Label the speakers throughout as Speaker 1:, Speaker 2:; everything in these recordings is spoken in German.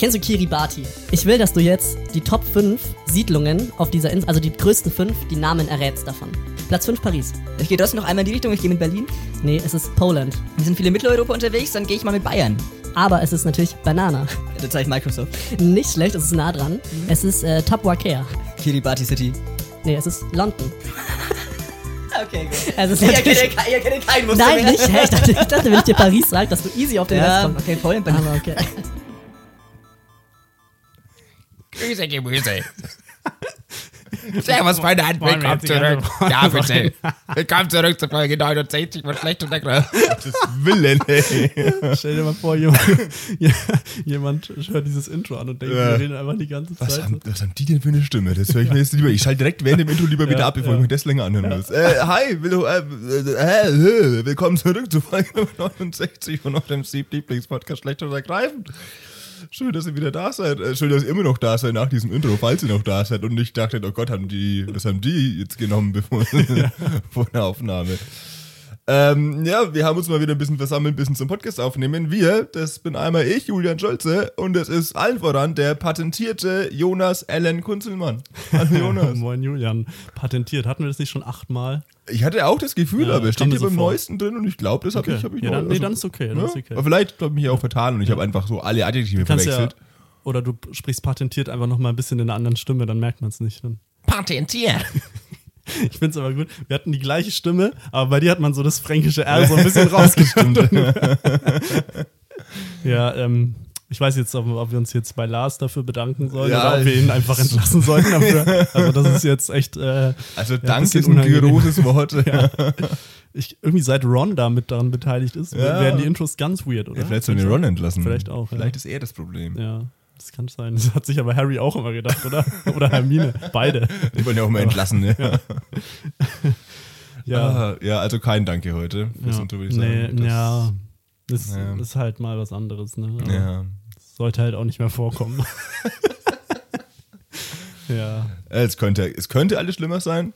Speaker 1: Kennst du Kiribati? Ich will, dass du jetzt die Top 5 Siedlungen auf dieser Insel, also die größten 5, die Namen errätst davon. Platz 5 Paris.
Speaker 2: Ich gehe trotzdem noch einmal in die Richtung, ich gehe mit Berlin.
Speaker 1: Nee, es ist Poland.
Speaker 2: Wir sind viele in Mitteleuropa unterwegs, dann gehe ich mal mit Bayern.
Speaker 1: Aber es ist natürlich Banana.
Speaker 2: Da zeige ich Microsoft.
Speaker 1: Nicht schlecht, es ist nah dran. Es ist äh, Tapwakea.
Speaker 2: Kiribati City.
Speaker 1: Nee, es ist London.
Speaker 2: Okay, gut.
Speaker 1: Es ist
Speaker 2: ihr kennt keinen Muster
Speaker 1: Nein,
Speaker 2: mehr.
Speaker 1: nicht. Hä? Ich dachte, ich dachte, wenn ich dir Paris sage, dass du easy auf den Rest
Speaker 2: Ja,
Speaker 1: kommst.
Speaker 2: okay, Polen, Berlin.
Speaker 1: Aber okay.
Speaker 3: Grüße, Gemüse. Servus,
Speaker 4: wir
Speaker 3: willkommen zurück. Ja, bitte. Willkommen zurück zur Folge 69 von Schlecht und Lecker.
Speaker 5: Gottes Willen, ey.
Speaker 4: Stell dir mal vor, jemand, jemand hört dieses Intro an und denkt,
Speaker 5: Ja.
Speaker 4: wir reden einfach die ganze
Speaker 5: Was
Speaker 4: Zeit.
Speaker 5: haben, was haben die denn für eine Stimme? Das höre ich mir jetzt lieber. Ich schalte direkt während dem Intro lieber wieder
Speaker 4: Ja,
Speaker 5: ab, bevor
Speaker 4: ja.
Speaker 5: ich mir das länger anhören muss. Äh, hi, will, äh, äh, äh, willkommen zurück zu Folge 69 von eurem Sieb-Lieblingspodcast Schlecht oder Ergreifend. Schön, dass ihr wieder da seid. Äh, schön, dass ihr immer noch da seid nach diesem Intro, falls ihr noch da seid und nicht dachtet, oh Gott, haben die, was haben die jetzt genommen bevor, vor der Aufnahme. Ähm, ja, wir haben uns mal wieder ein bisschen versammelt, ein bisschen zum Podcast aufnehmen. Wir, das bin einmal ich, Julian Scholze, und es ist allen voran der patentierte Jonas Allen Kunzelmann. Hallo Jonas.
Speaker 4: Moin Julian, patentiert. Hatten wir das nicht schon achtmal?
Speaker 5: ich hatte auch das Gefühl,
Speaker 4: Ja,
Speaker 5: aber es steht hier
Speaker 4: so
Speaker 5: beim
Speaker 4: vor.
Speaker 5: Neuesten drin und ich glaube, das habe
Speaker 4: Okay.
Speaker 5: ich, hab ich
Speaker 4: Ja,
Speaker 5: noch-
Speaker 4: dann- nee, dann ist okay, dann ist okay.
Speaker 5: Aber vielleicht habe ich mich auch vertan und ich habe einfach so alle Adjektive
Speaker 4: Kannst ja,
Speaker 5: verwechselt.
Speaker 4: oder du sprichst patentiert einfach noch mal ein bisschen in einer anderen Stimme, dann merkt man es nicht. Dann.
Speaker 3: Patentiert.
Speaker 4: Ich finde es aber gut. Wir hatten die gleiche Stimme, aber bei dir hat man so das fränkische R so ein bisschen rausgestimmt. ja, ähm, ich weiß jetzt, ob, ob wir uns jetzt bei Lars dafür bedanken sollen
Speaker 5: Ja,
Speaker 4: oder ob wir ihn einfach entlassen sollten dafür. Also das ist jetzt echt. Äh,
Speaker 5: Also
Speaker 4: ein
Speaker 5: Dank ist ein großes Wort.
Speaker 4: ja. ich, irgendwie seit Ron da mit daran beteiligt ist,
Speaker 5: Ja.
Speaker 4: werden die Intros ganz weird, oder?
Speaker 5: Ja, vielleicht sollen wir Ron entlassen.
Speaker 4: Vielleicht auch, ja.
Speaker 5: Vielleicht ist er das Problem.
Speaker 4: Ja, das kann sein. Das hat sich aber Harry auch immer gedacht, oder? Oder Hermine. Beide.
Speaker 5: Die wollen ja auch mal entlassen, ne? Ja.
Speaker 4: Ja.
Speaker 5: Ah, ja, also kein Danke heute. fürs
Speaker 4: ja.
Speaker 5: Ich
Speaker 4: nee.
Speaker 5: Das-
Speaker 4: ja. Das
Speaker 5: Ja.
Speaker 4: ist halt mal was anderes, ne? Aber
Speaker 5: ja.
Speaker 4: sollte halt auch nicht mehr vorkommen. ja.
Speaker 5: Es könnte, es könnte alles schlimmer sein,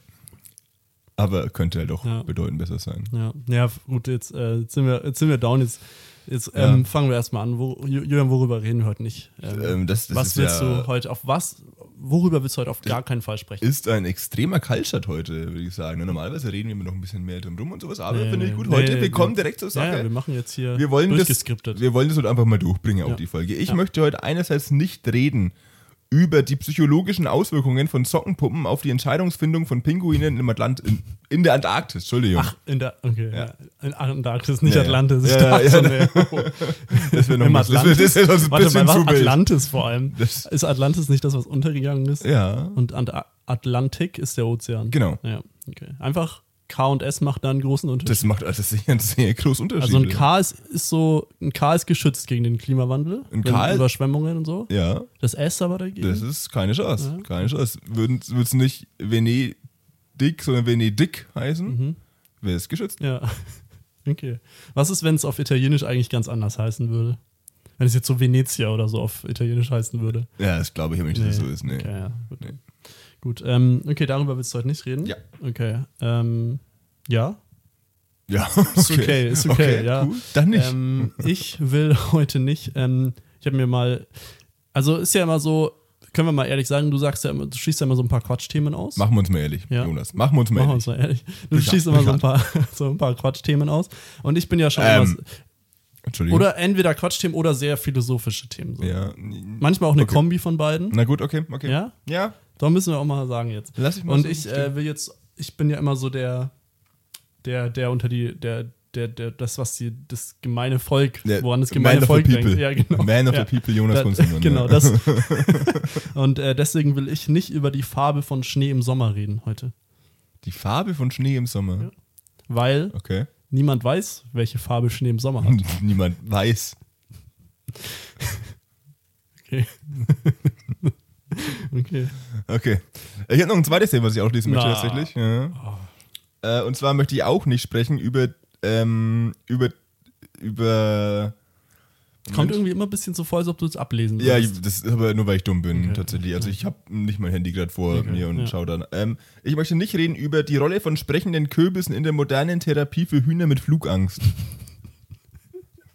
Speaker 5: aber könnte halt auch
Speaker 4: Ja.
Speaker 5: bedeutend besser sein.
Speaker 4: Ja, ja gut, jetzt, äh, jetzt, sind, wir, jetzt sind wir down. Jetzt, jetzt ähm,
Speaker 5: Ja.
Speaker 4: fangen wir erstmal an. Wo, Ju- Julian, worüber reden wir heute nicht? Ähm,
Speaker 5: Ähm, das, das
Speaker 4: was willst
Speaker 5: ja,
Speaker 4: du heute, auf was, worüber willst du heute auf gar keinen Fall sprechen?
Speaker 5: ist ein extremer Kaltstart heute, würde ich sagen. Normalerweise reden wir immer noch ein bisschen mehr drum rum und sowas, aber
Speaker 4: Nee,
Speaker 5: finde ich gut.
Speaker 4: nee,
Speaker 5: Heute, wir
Speaker 4: nee.
Speaker 5: kommen direkt zur Sache.
Speaker 4: ja, wir machen jetzt hier
Speaker 5: wir wollen das, wir wollen das heute einfach mal durchbringen, auch die Folge. Ich möchte heute einerseits nicht reden über die psychologischen Auswirkungen von Sockenpuppen auf die Entscheidungsfindung von Pinguinen im Atlant in, in der Antarktis. Entschuldigung.
Speaker 4: Ach, in der, okay, ja.
Speaker 5: Ja.
Speaker 4: In Antarktis, nicht
Speaker 5: ja.
Speaker 4: Atlantis. Ich
Speaker 5: Ja,
Speaker 4: dachte
Speaker 5: ja,
Speaker 4: schon,
Speaker 5: ja.
Speaker 4: nee.
Speaker 5: das wäre noch
Speaker 4: Im
Speaker 5: das wär-
Speaker 4: Atlantis?
Speaker 5: das wär sonst ein
Speaker 4: Warte
Speaker 5: bisschen
Speaker 4: mal, was? Atlantis vor allem.
Speaker 5: Das-
Speaker 4: ist Atlantis nicht das, was untergegangen ist?
Speaker 5: Ja.
Speaker 4: Und Ant Atlantik ist der Ozean.
Speaker 5: Genau.
Speaker 4: Ja, okay. Einfach K und S macht da einen großen Unterschied.
Speaker 5: Das macht also sicher einen sehr großen Unterschied.
Speaker 4: also ein K ist, ist so, ein K ist geschützt gegen den Klimawandel,
Speaker 5: Ein K-
Speaker 4: Überschwemmungen und so.
Speaker 5: Ja,
Speaker 4: Das S aber dagegen.
Speaker 5: das ist keine Chance. Keine Chance. Würde es nicht Venedig, sondern Venedig heißen,
Speaker 4: Mhm.
Speaker 5: wäre es geschützt.
Speaker 4: ja. Okay. Was ist, wenn es auf Italienisch eigentlich ganz anders heißen würde? Wenn es jetzt so Venezia oder so auf Italienisch heißen würde.
Speaker 5: Ja, das glaube ich aber nicht, dass es so ist. Nee.
Speaker 4: Okay, ja, gut.
Speaker 5: Nee.
Speaker 4: Gut, ähm, okay, darüber willst du heute nicht reden?
Speaker 5: Ja.
Speaker 4: Okay, ähm, ja,
Speaker 5: Ja,
Speaker 4: ist okay, ist okay, ja.
Speaker 5: Cool. Dann nicht.
Speaker 4: Ähm, ich will heute nicht, ähm, ich habe mir mal, also ist ja immer so, können wir mal ehrlich sagen, du sagst ja immer, du schießt ja immer so ein paar Quatschthemen aus.
Speaker 5: Machen wir uns mal ehrlich,
Speaker 4: Ja.
Speaker 5: Jonas. Machen wir uns mal
Speaker 4: Machen wir
Speaker 5: ehrlich.
Speaker 4: uns mal ehrlich. Du
Speaker 5: Sicher,
Speaker 4: schießt immer so ein, paar, so ein paar Quatschthemen aus. Und ich bin ja schon
Speaker 5: Ähm,
Speaker 4: immer,
Speaker 5: Entschuldigung.
Speaker 4: oder entweder Quatschthemen oder sehr philosophische Themen. So.
Speaker 5: Ja.
Speaker 4: Manchmal auch eine
Speaker 5: Okay.
Speaker 4: Kombi von beiden.
Speaker 5: Na gut, okay, okay.
Speaker 4: Ja?
Speaker 5: Ja.
Speaker 4: Da müssen wir auch mal sagen jetzt.
Speaker 5: Lass ich mal
Speaker 4: Und
Speaker 5: so
Speaker 4: ich äh, will jetzt, ich bin ja immer so der, der, der unter die, der, der, der, das, was die, das gemeine Volk,
Speaker 5: Der
Speaker 4: woran das
Speaker 5: Man
Speaker 4: gemeine
Speaker 5: the
Speaker 4: Volk denkt. Ja, genau.
Speaker 5: Man of
Speaker 4: ja.
Speaker 5: the people, Jonas Kunzelmann.
Speaker 4: Genau,
Speaker 5: ja.
Speaker 4: das. Und äh, deswegen will ich nicht über die Farbe von Schnee im Sommer reden heute.
Speaker 5: Die Farbe von Schnee im Sommer.
Speaker 4: Weil
Speaker 5: Okay.
Speaker 4: niemand weiß, welche Farbe Schnee im Sommer hat.
Speaker 5: Niemand weiß.
Speaker 4: Okay. okay.
Speaker 5: Okay. Ich habe noch ein zweites Thema, was ich ausschließen möchte,
Speaker 4: Na.
Speaker 5: tatsächlich. Ja. Äh, und zwar möchte ich auch nicht sprechen über, ähm, über, über.
Speaker 4: Kommt
Speaker 5: Moment.
Speaker 4: irgendwie immer ein bisschen so vor, als ob du es ablesen
Speaker 5: Ja,
Speaker 4: würdest.
Speaker 5: ich- das ist aber nur, weil ich dumm bin,
Speaker 4: Okay.
Speaker 5: tatsächlich. Also ich habe nicht mein Handy gerade vor
Speaker 4: Okay,
Speaker 5: mir und
Speaker 4: ja.
Speaker 5: schau dann. Ähm, ich möchte nicht reden über die Rolle von sprechenden Kürbissen in der modernen Therapie für Hühner mit Flugangst.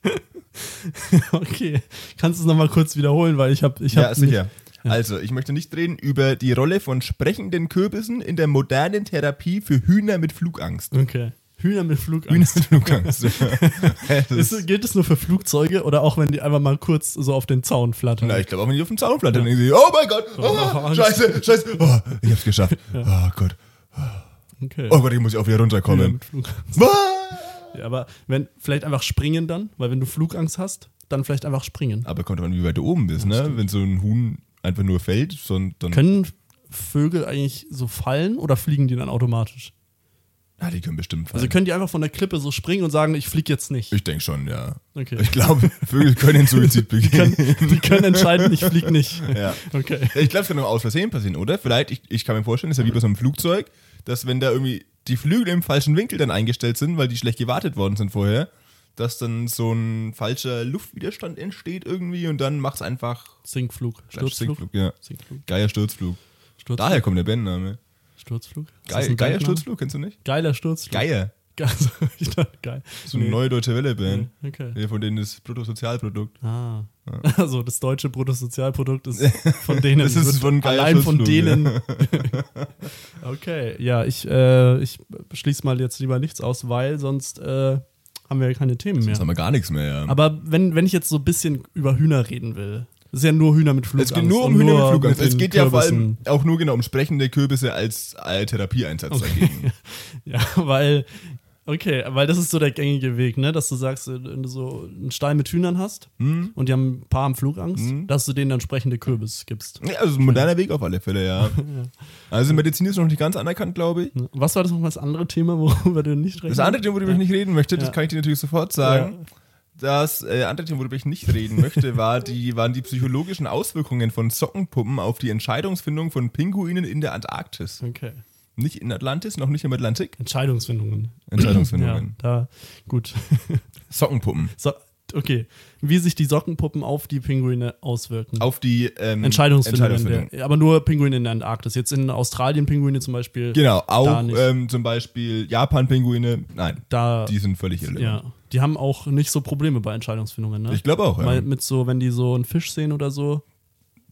Speaker 4: okay. Kannst du es nochmal kurz wiederholen, weil ich habe ich hab
Speaker 5: Ja, sicher. Also, ich möchte nicht reden über die Rolle von sprechenden Kürbissen in der modernen Therapie für Hühner mit Flugangst.
Speaker 4: Okay. Hühner mit
Speaker 5: Hühner
Speaker 4: Flugangst.
Speaker 5: mit Flugangst. Das ist-
Speaker 4: gilt es nur für Flugzeuge oder auch wenn die einfach mal kurz so auf den Zaun flattern?
Speaker 5: Na, ich glaube auch, wenn die auf dem Zaun flattern, denken sie, oh mein Gott, oh,
Speaker 4: Oh,
Speaker 5: scheiße, scheiße, oh, ich hab's geschafft. Oh Gott,
Speaker 4: Okay.
Speaker 5: oh Gott, ich muss auf hier
Speaker 4: Hühner
Speaker 5: runterkommen. Ah!
Speaker 4: Ja, aber wenn, vielleicht einfach springen dann, weil wenn du Flugangst hast, dann vielleicht einfach springen.
Speaker 5: Aber kommt man, wie weit du oben bist, ne? Wenn so ein Huhn einfach nur fällt, so, dann.
Speaker 4: Können Vögel eigentlich so fallen oder fliegen die dann automatisch?
Speaker 5: ah, die können bestimmt fallen.
Speaker 4: Also können die einfach von der Klippe so springen und sagen, ich fliege jetzt nicht.
Speaker 5: ich denke schon, ja.
Speaker 4: Okay.
Speaker 5: Ich glaube, Vögel können Suizid begehen.
Speaker 4: Die können entscheiden, ich fliege nicht.
Speaker 5: Ja.
Speaker 4: Okay.
Speaker 5: Ich glaube, es kann nur aus Versehen passieren, oder? Vielleicht, ich, ich kann mir vorstellen, das ist ja wie bei so einem Flugzeug, dass wenn da irgendwie die Flügel im falschen Winkel dann eingestellt sind, weil die schlecht gewartet worden sind vorher, dass dann so ein falscher Luftwiderstand entsteht irgendwie und dann macht es einfach
Speaker 4: Sinkflug. Sturzflug.
Speaker 5: Sinkflug, ja.
Speaker 4: Sinkflug.
Speaker 5: Geier Sturzflug.
Speaker 4: Sturzflug.
Speaker 5: Daher kommt der Bandname.
Speaker 4: Sturzflug.
Speaker 5: Geil,
Speaker 4: Bandname?
Speaker 5: Sturzflug, kennst du nicht?
Speaker 4: Geiler Sturzflug.
Speaker 5: Geier.
Speaker 4: Geil. Also, ich dachte, geil.
Speaker 5: So eine
Speaker 4: Nee.
Speaker 5: neue deutsche Welle-Band.
Speaker 4: Okay.
Speaker 5: Ja, von denen das Bruttosozialprodukt.
Speaker 4: Ah. Also das deutsche Bruttosozialprodukt ist von denen.
Speaker 5: Das ist von
Speaker 4: allein von denen. okay, ja, ich, äh, ich schließe mal jetzt lieber nichts aus, weil sonst äh, haben wir ja keine Themen mehr.
Speaker 5: Jetzt haben wir gar nichts mehr, ja.
Speaker 4: Aber wenn, wenn ich jetzt so ein bisschen über Hühner reden will, das ist ja nur Hühner mit
Speaker 5: es
Speaker 4: Flugangst.
Speaker 5: geht nur um Hühner mit Flugangst. Es
Speaker 4: den
Speaker 5: geht ja vor allem auch nur genau um sprechende Kürbisse als äh, Therapieeinsatz dagegen.
Speaker 4: Ja, weil, okay, weil das ist so der gängige Weg, ne? Dass du sagst, wenn du so einen Stall mit Hühnern hast
Speaker 5: Hm?
Speaker 4: und die haben ein paar haben Flugangst, dass du denen dann sprechende Kürbis gibst.
Speaker 5: Ja, also ein moderner Weg auf alle Fälle, ja. Also Medizin ist noch nicht ganz anerkannt, glaube ich.
Speaker 4: Was war das noch das andere Thema, worüber du nicht
Speaker 5: Das andere Thema, worüber ich nicht reden möchte, das
Speaker 4: Ja.
Speaker 5: kann ich dir natürlich sofort sagen. Das äh, andere Thema, worüber ich nicht reden möchte, war die, waren die psychologischen Auswirkungen von Sockenpuppen auf die Entscheidungsfindung von Pinguinen in der Antarktis.
Speaker 4: Okay.
Speaker 5: Nicht in Atlantis, noch nicht im Atlantik.
Speaker 4: Entscheidungsfindungen. Ja,
Speaker 5: Entscheidungsfindungen.
Speaker 4: da, gut.
Speaker 5: Sockenpuppen.
Speaker 4: So, okay. Wie sich die Sockenpuppen auf die Pinguine auswirken.
Speaker 5: Auf die ähm,
Speaker 4: Entscheidungsfindungen.
Speaker 5: Entscheidungsfindung.
Speaker 4: Der, aber nur Pinguine in der Antarktis. Jetzt in Australien Pinguine zum Beispiel.
Speaker 5: Genau, auch ähm, zum Beispiel Japan-Pinguine. Nein,
Speaker 4: Da,
Speaker 5: die sind völlig irrelevant.
Speaker 4: ja. Die haben auch nicht so Probleme bei Entscheidungsfindungen, ne?
Speaker 5: Ich glaube auch, ja.
Speaker 4: Weil mit so, wenn die so einen Fisch sehen oder so,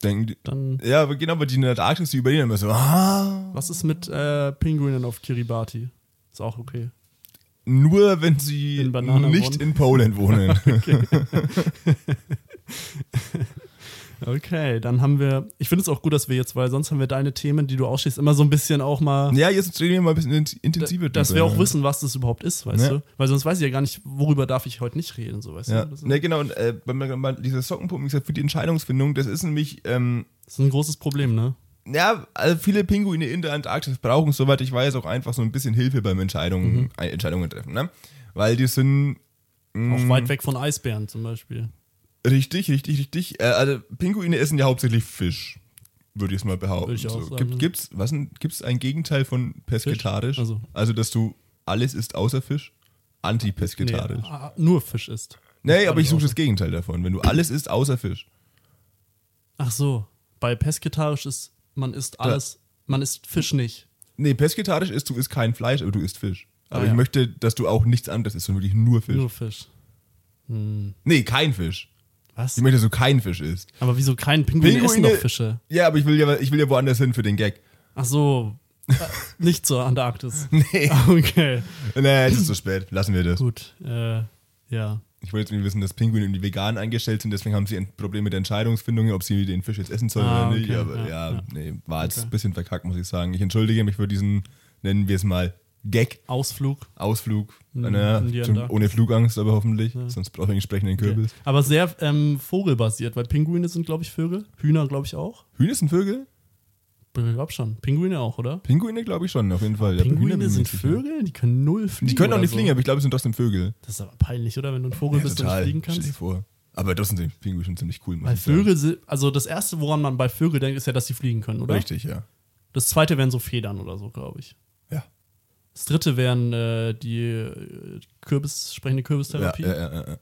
Speaker 5: Denken die,
Speaker 4: dann.
Speaker 5: ja, aber genau, weil die in der Antarktis, die überlegen immer so, ah,
Speaker 4: Was ist mit äh, Pinguinen auf Kiribati? Ist auch okay.
Speaker 5: nur wenn sie
Speaker 4: In
Speaker 5: nicht
Speaker 4: One.
Speaker 5: in Polen wohnen.
Speaker 4: Okay, dann haben wir. Ich finde es auch gut, dass wir jetzt, weil sonst haben wir deine Themen, die du ausschließt, immer so ein bisschen auch mal.
Speaker 5: ja, jetzt reden wir mal ein bisschen int- intensiver
Speaker 4: dass
Speaker 5: drüber,
Speaker 4: wir auch
Speaker 5: ja.
Speaker 4: wissen, was das überhaupt ist, weißt
Speaker 5: Ja.
Speaker 4: du? Weil sonst weiß ich ja gar nicht, worüber darf ich heute nicht reden, so weißt
Speaker 5: Ja,
Speaker 4: du?
Speaker 5: Ne, genau, und äh, wenn man mal diese Sockenpuppen, wie gesagt, für die Entscheidungsfindung, das ist nämlich, ähm,
Speaker 4: das ist ein großes Problem, ne?
Speaker 5: ja, also viele Pinguine in der Antarktis brauchen, soweit ich weiß, auch einfach so ein bisschen Hilfe beim Entscheidungen,
Speaker 4: Mhm.
Speaker 5: Entscheidungen treffen, ne? Weil die sind mh,
Speaker 4: Auch weit weg von Eisbären zum Beispiel.
Speaker 5: Richtig, richtig, richtig. Äh, also Pinguine essen ja hauptsächlich Fisch, würde ich es mal behaupten.
Speaker 4: Würde ich auch
Speaker 5: so.
Speaker 4: sagen,
Speaker 5: Gibt, gibt's, was denn, gibt's ein Gegenteil von pesketarisch?
Speaker 4: Also.
Speaker 5: also, dass du alles isst außer Fisch? Antipesketarisch.
Speaker 4: Ah, nur Fisch ist.
Speaker 5: Nee, aber ich suche das Gegenteil davon. Wenn du alles isst außer Fisch.
Speaker 4: Ach so. Bei Pesketarisch ist, man isst alles, man isst Fisch nicht.
Speaker 5: Nee, pesketarisch ist, du isst kein Fleisch, aber du isst Fisch. Aber
Speaker 4: Ah,
Speaker 5: ich
Speaker 4: ja.
Speaker 5: möchte, dass du auch nichts anderes isst, sondern wirklich nur Fisch.
Speaker 4: Nur Fisch.
Speaker 5: Nee, kein Fisch.
Speaker 4: Was?
Speaker 5: Ich möchte, dass du kein Fisch isst.
Speaker 4: Aber wieso kein Pinguin essen
Speaker 5: Pinguine-
Speaker 4: doch Fische?
Speaker 5: Ja, aber ich will ja, ich will ja woanders hin für den Gag.
Speaker 4: Ach so. Äh, nicht zur Antarktis.
Speaker 5: Nee.
Speaker 4: Okay.
Speaker 5: Nee, es ist zu spät. Lassen wir das.
Speaker 4: Gut. Äh, ja.
Speaker 5: Ich wollte jetzt nicht wissen, dass Pinguine irgendwie vegan eingestellt sind, deswegen haben sie ein Problem mit der Entscheidungsfindung, ob sie den Fisch jetzt essen sollen
Speaker 4: Ah,
Speaker 5: oder nicht.
Speaker 4: okay,
Speaker 5: Aber
Speaker 4: ja,
Speaker 5: ja,
Speaker 4: ja.
Speaker 5: nee, war jetzt
Speaker 4: Okay.
Speaker 5: ein bisschen verkackt, muss ich sagen. Ich entschuldige mich für diesen, nennen wir es mal, Gag,
Speaker 4: Ausflug.
Speaker 5: Ausflug.
Speaker 4: Mhm,
Speaker 5: naja, ohne Flugangst, aber hoffentlich. Sonst brauche ich einen sprechenden Kürbis.
Speaker 4: Aber sehr ähm, vogelbasiert, weil Pinguine sind, glaube ich, Vögel. Hühner, glaube ich, auch.
Speaker 5: Hühner sind Vögel?
Speaker 4: Ich glaube schon. Pinguine auch, oder?
Speaker 5: Pinguine glaube ich schon, auf jeden Fall. Ja,
Speaker 4: Pinguine sind. Vögel? Die können null fliegen.
Speaker 5: Die können auch nicht
Speaker 4: so.
Speaker 5: fliegen, aber ich glaube, es sind trotzdem Vögel.
Speaker 4: Das ist aber peinlich, oder? Wenn du ein Vogel bist und nicht fliegen
Speaker 5: Stell dir
Speaker 4: kannst.
Speaker 5: vor. Aber das sind die Pinguine schon ziemlich cool.
Speaker 4: Weil. Vögel, sind- also das erste, woran man bei Vögeln denkt, ist ja, dass sie fliegen können, oder?
Speaker 5: Richtig, ja.
Speaker 4: Das zweite wären so Federn oder so, glaube ich.
Speaker 5: Ja.
Speaker 4: Das dritte wären äh, die äh, Kürbis, sprechende
Speaker 5: Ja,
Speaker 4: Kürbistherapie.
Speaker 5: ja, ja, ja.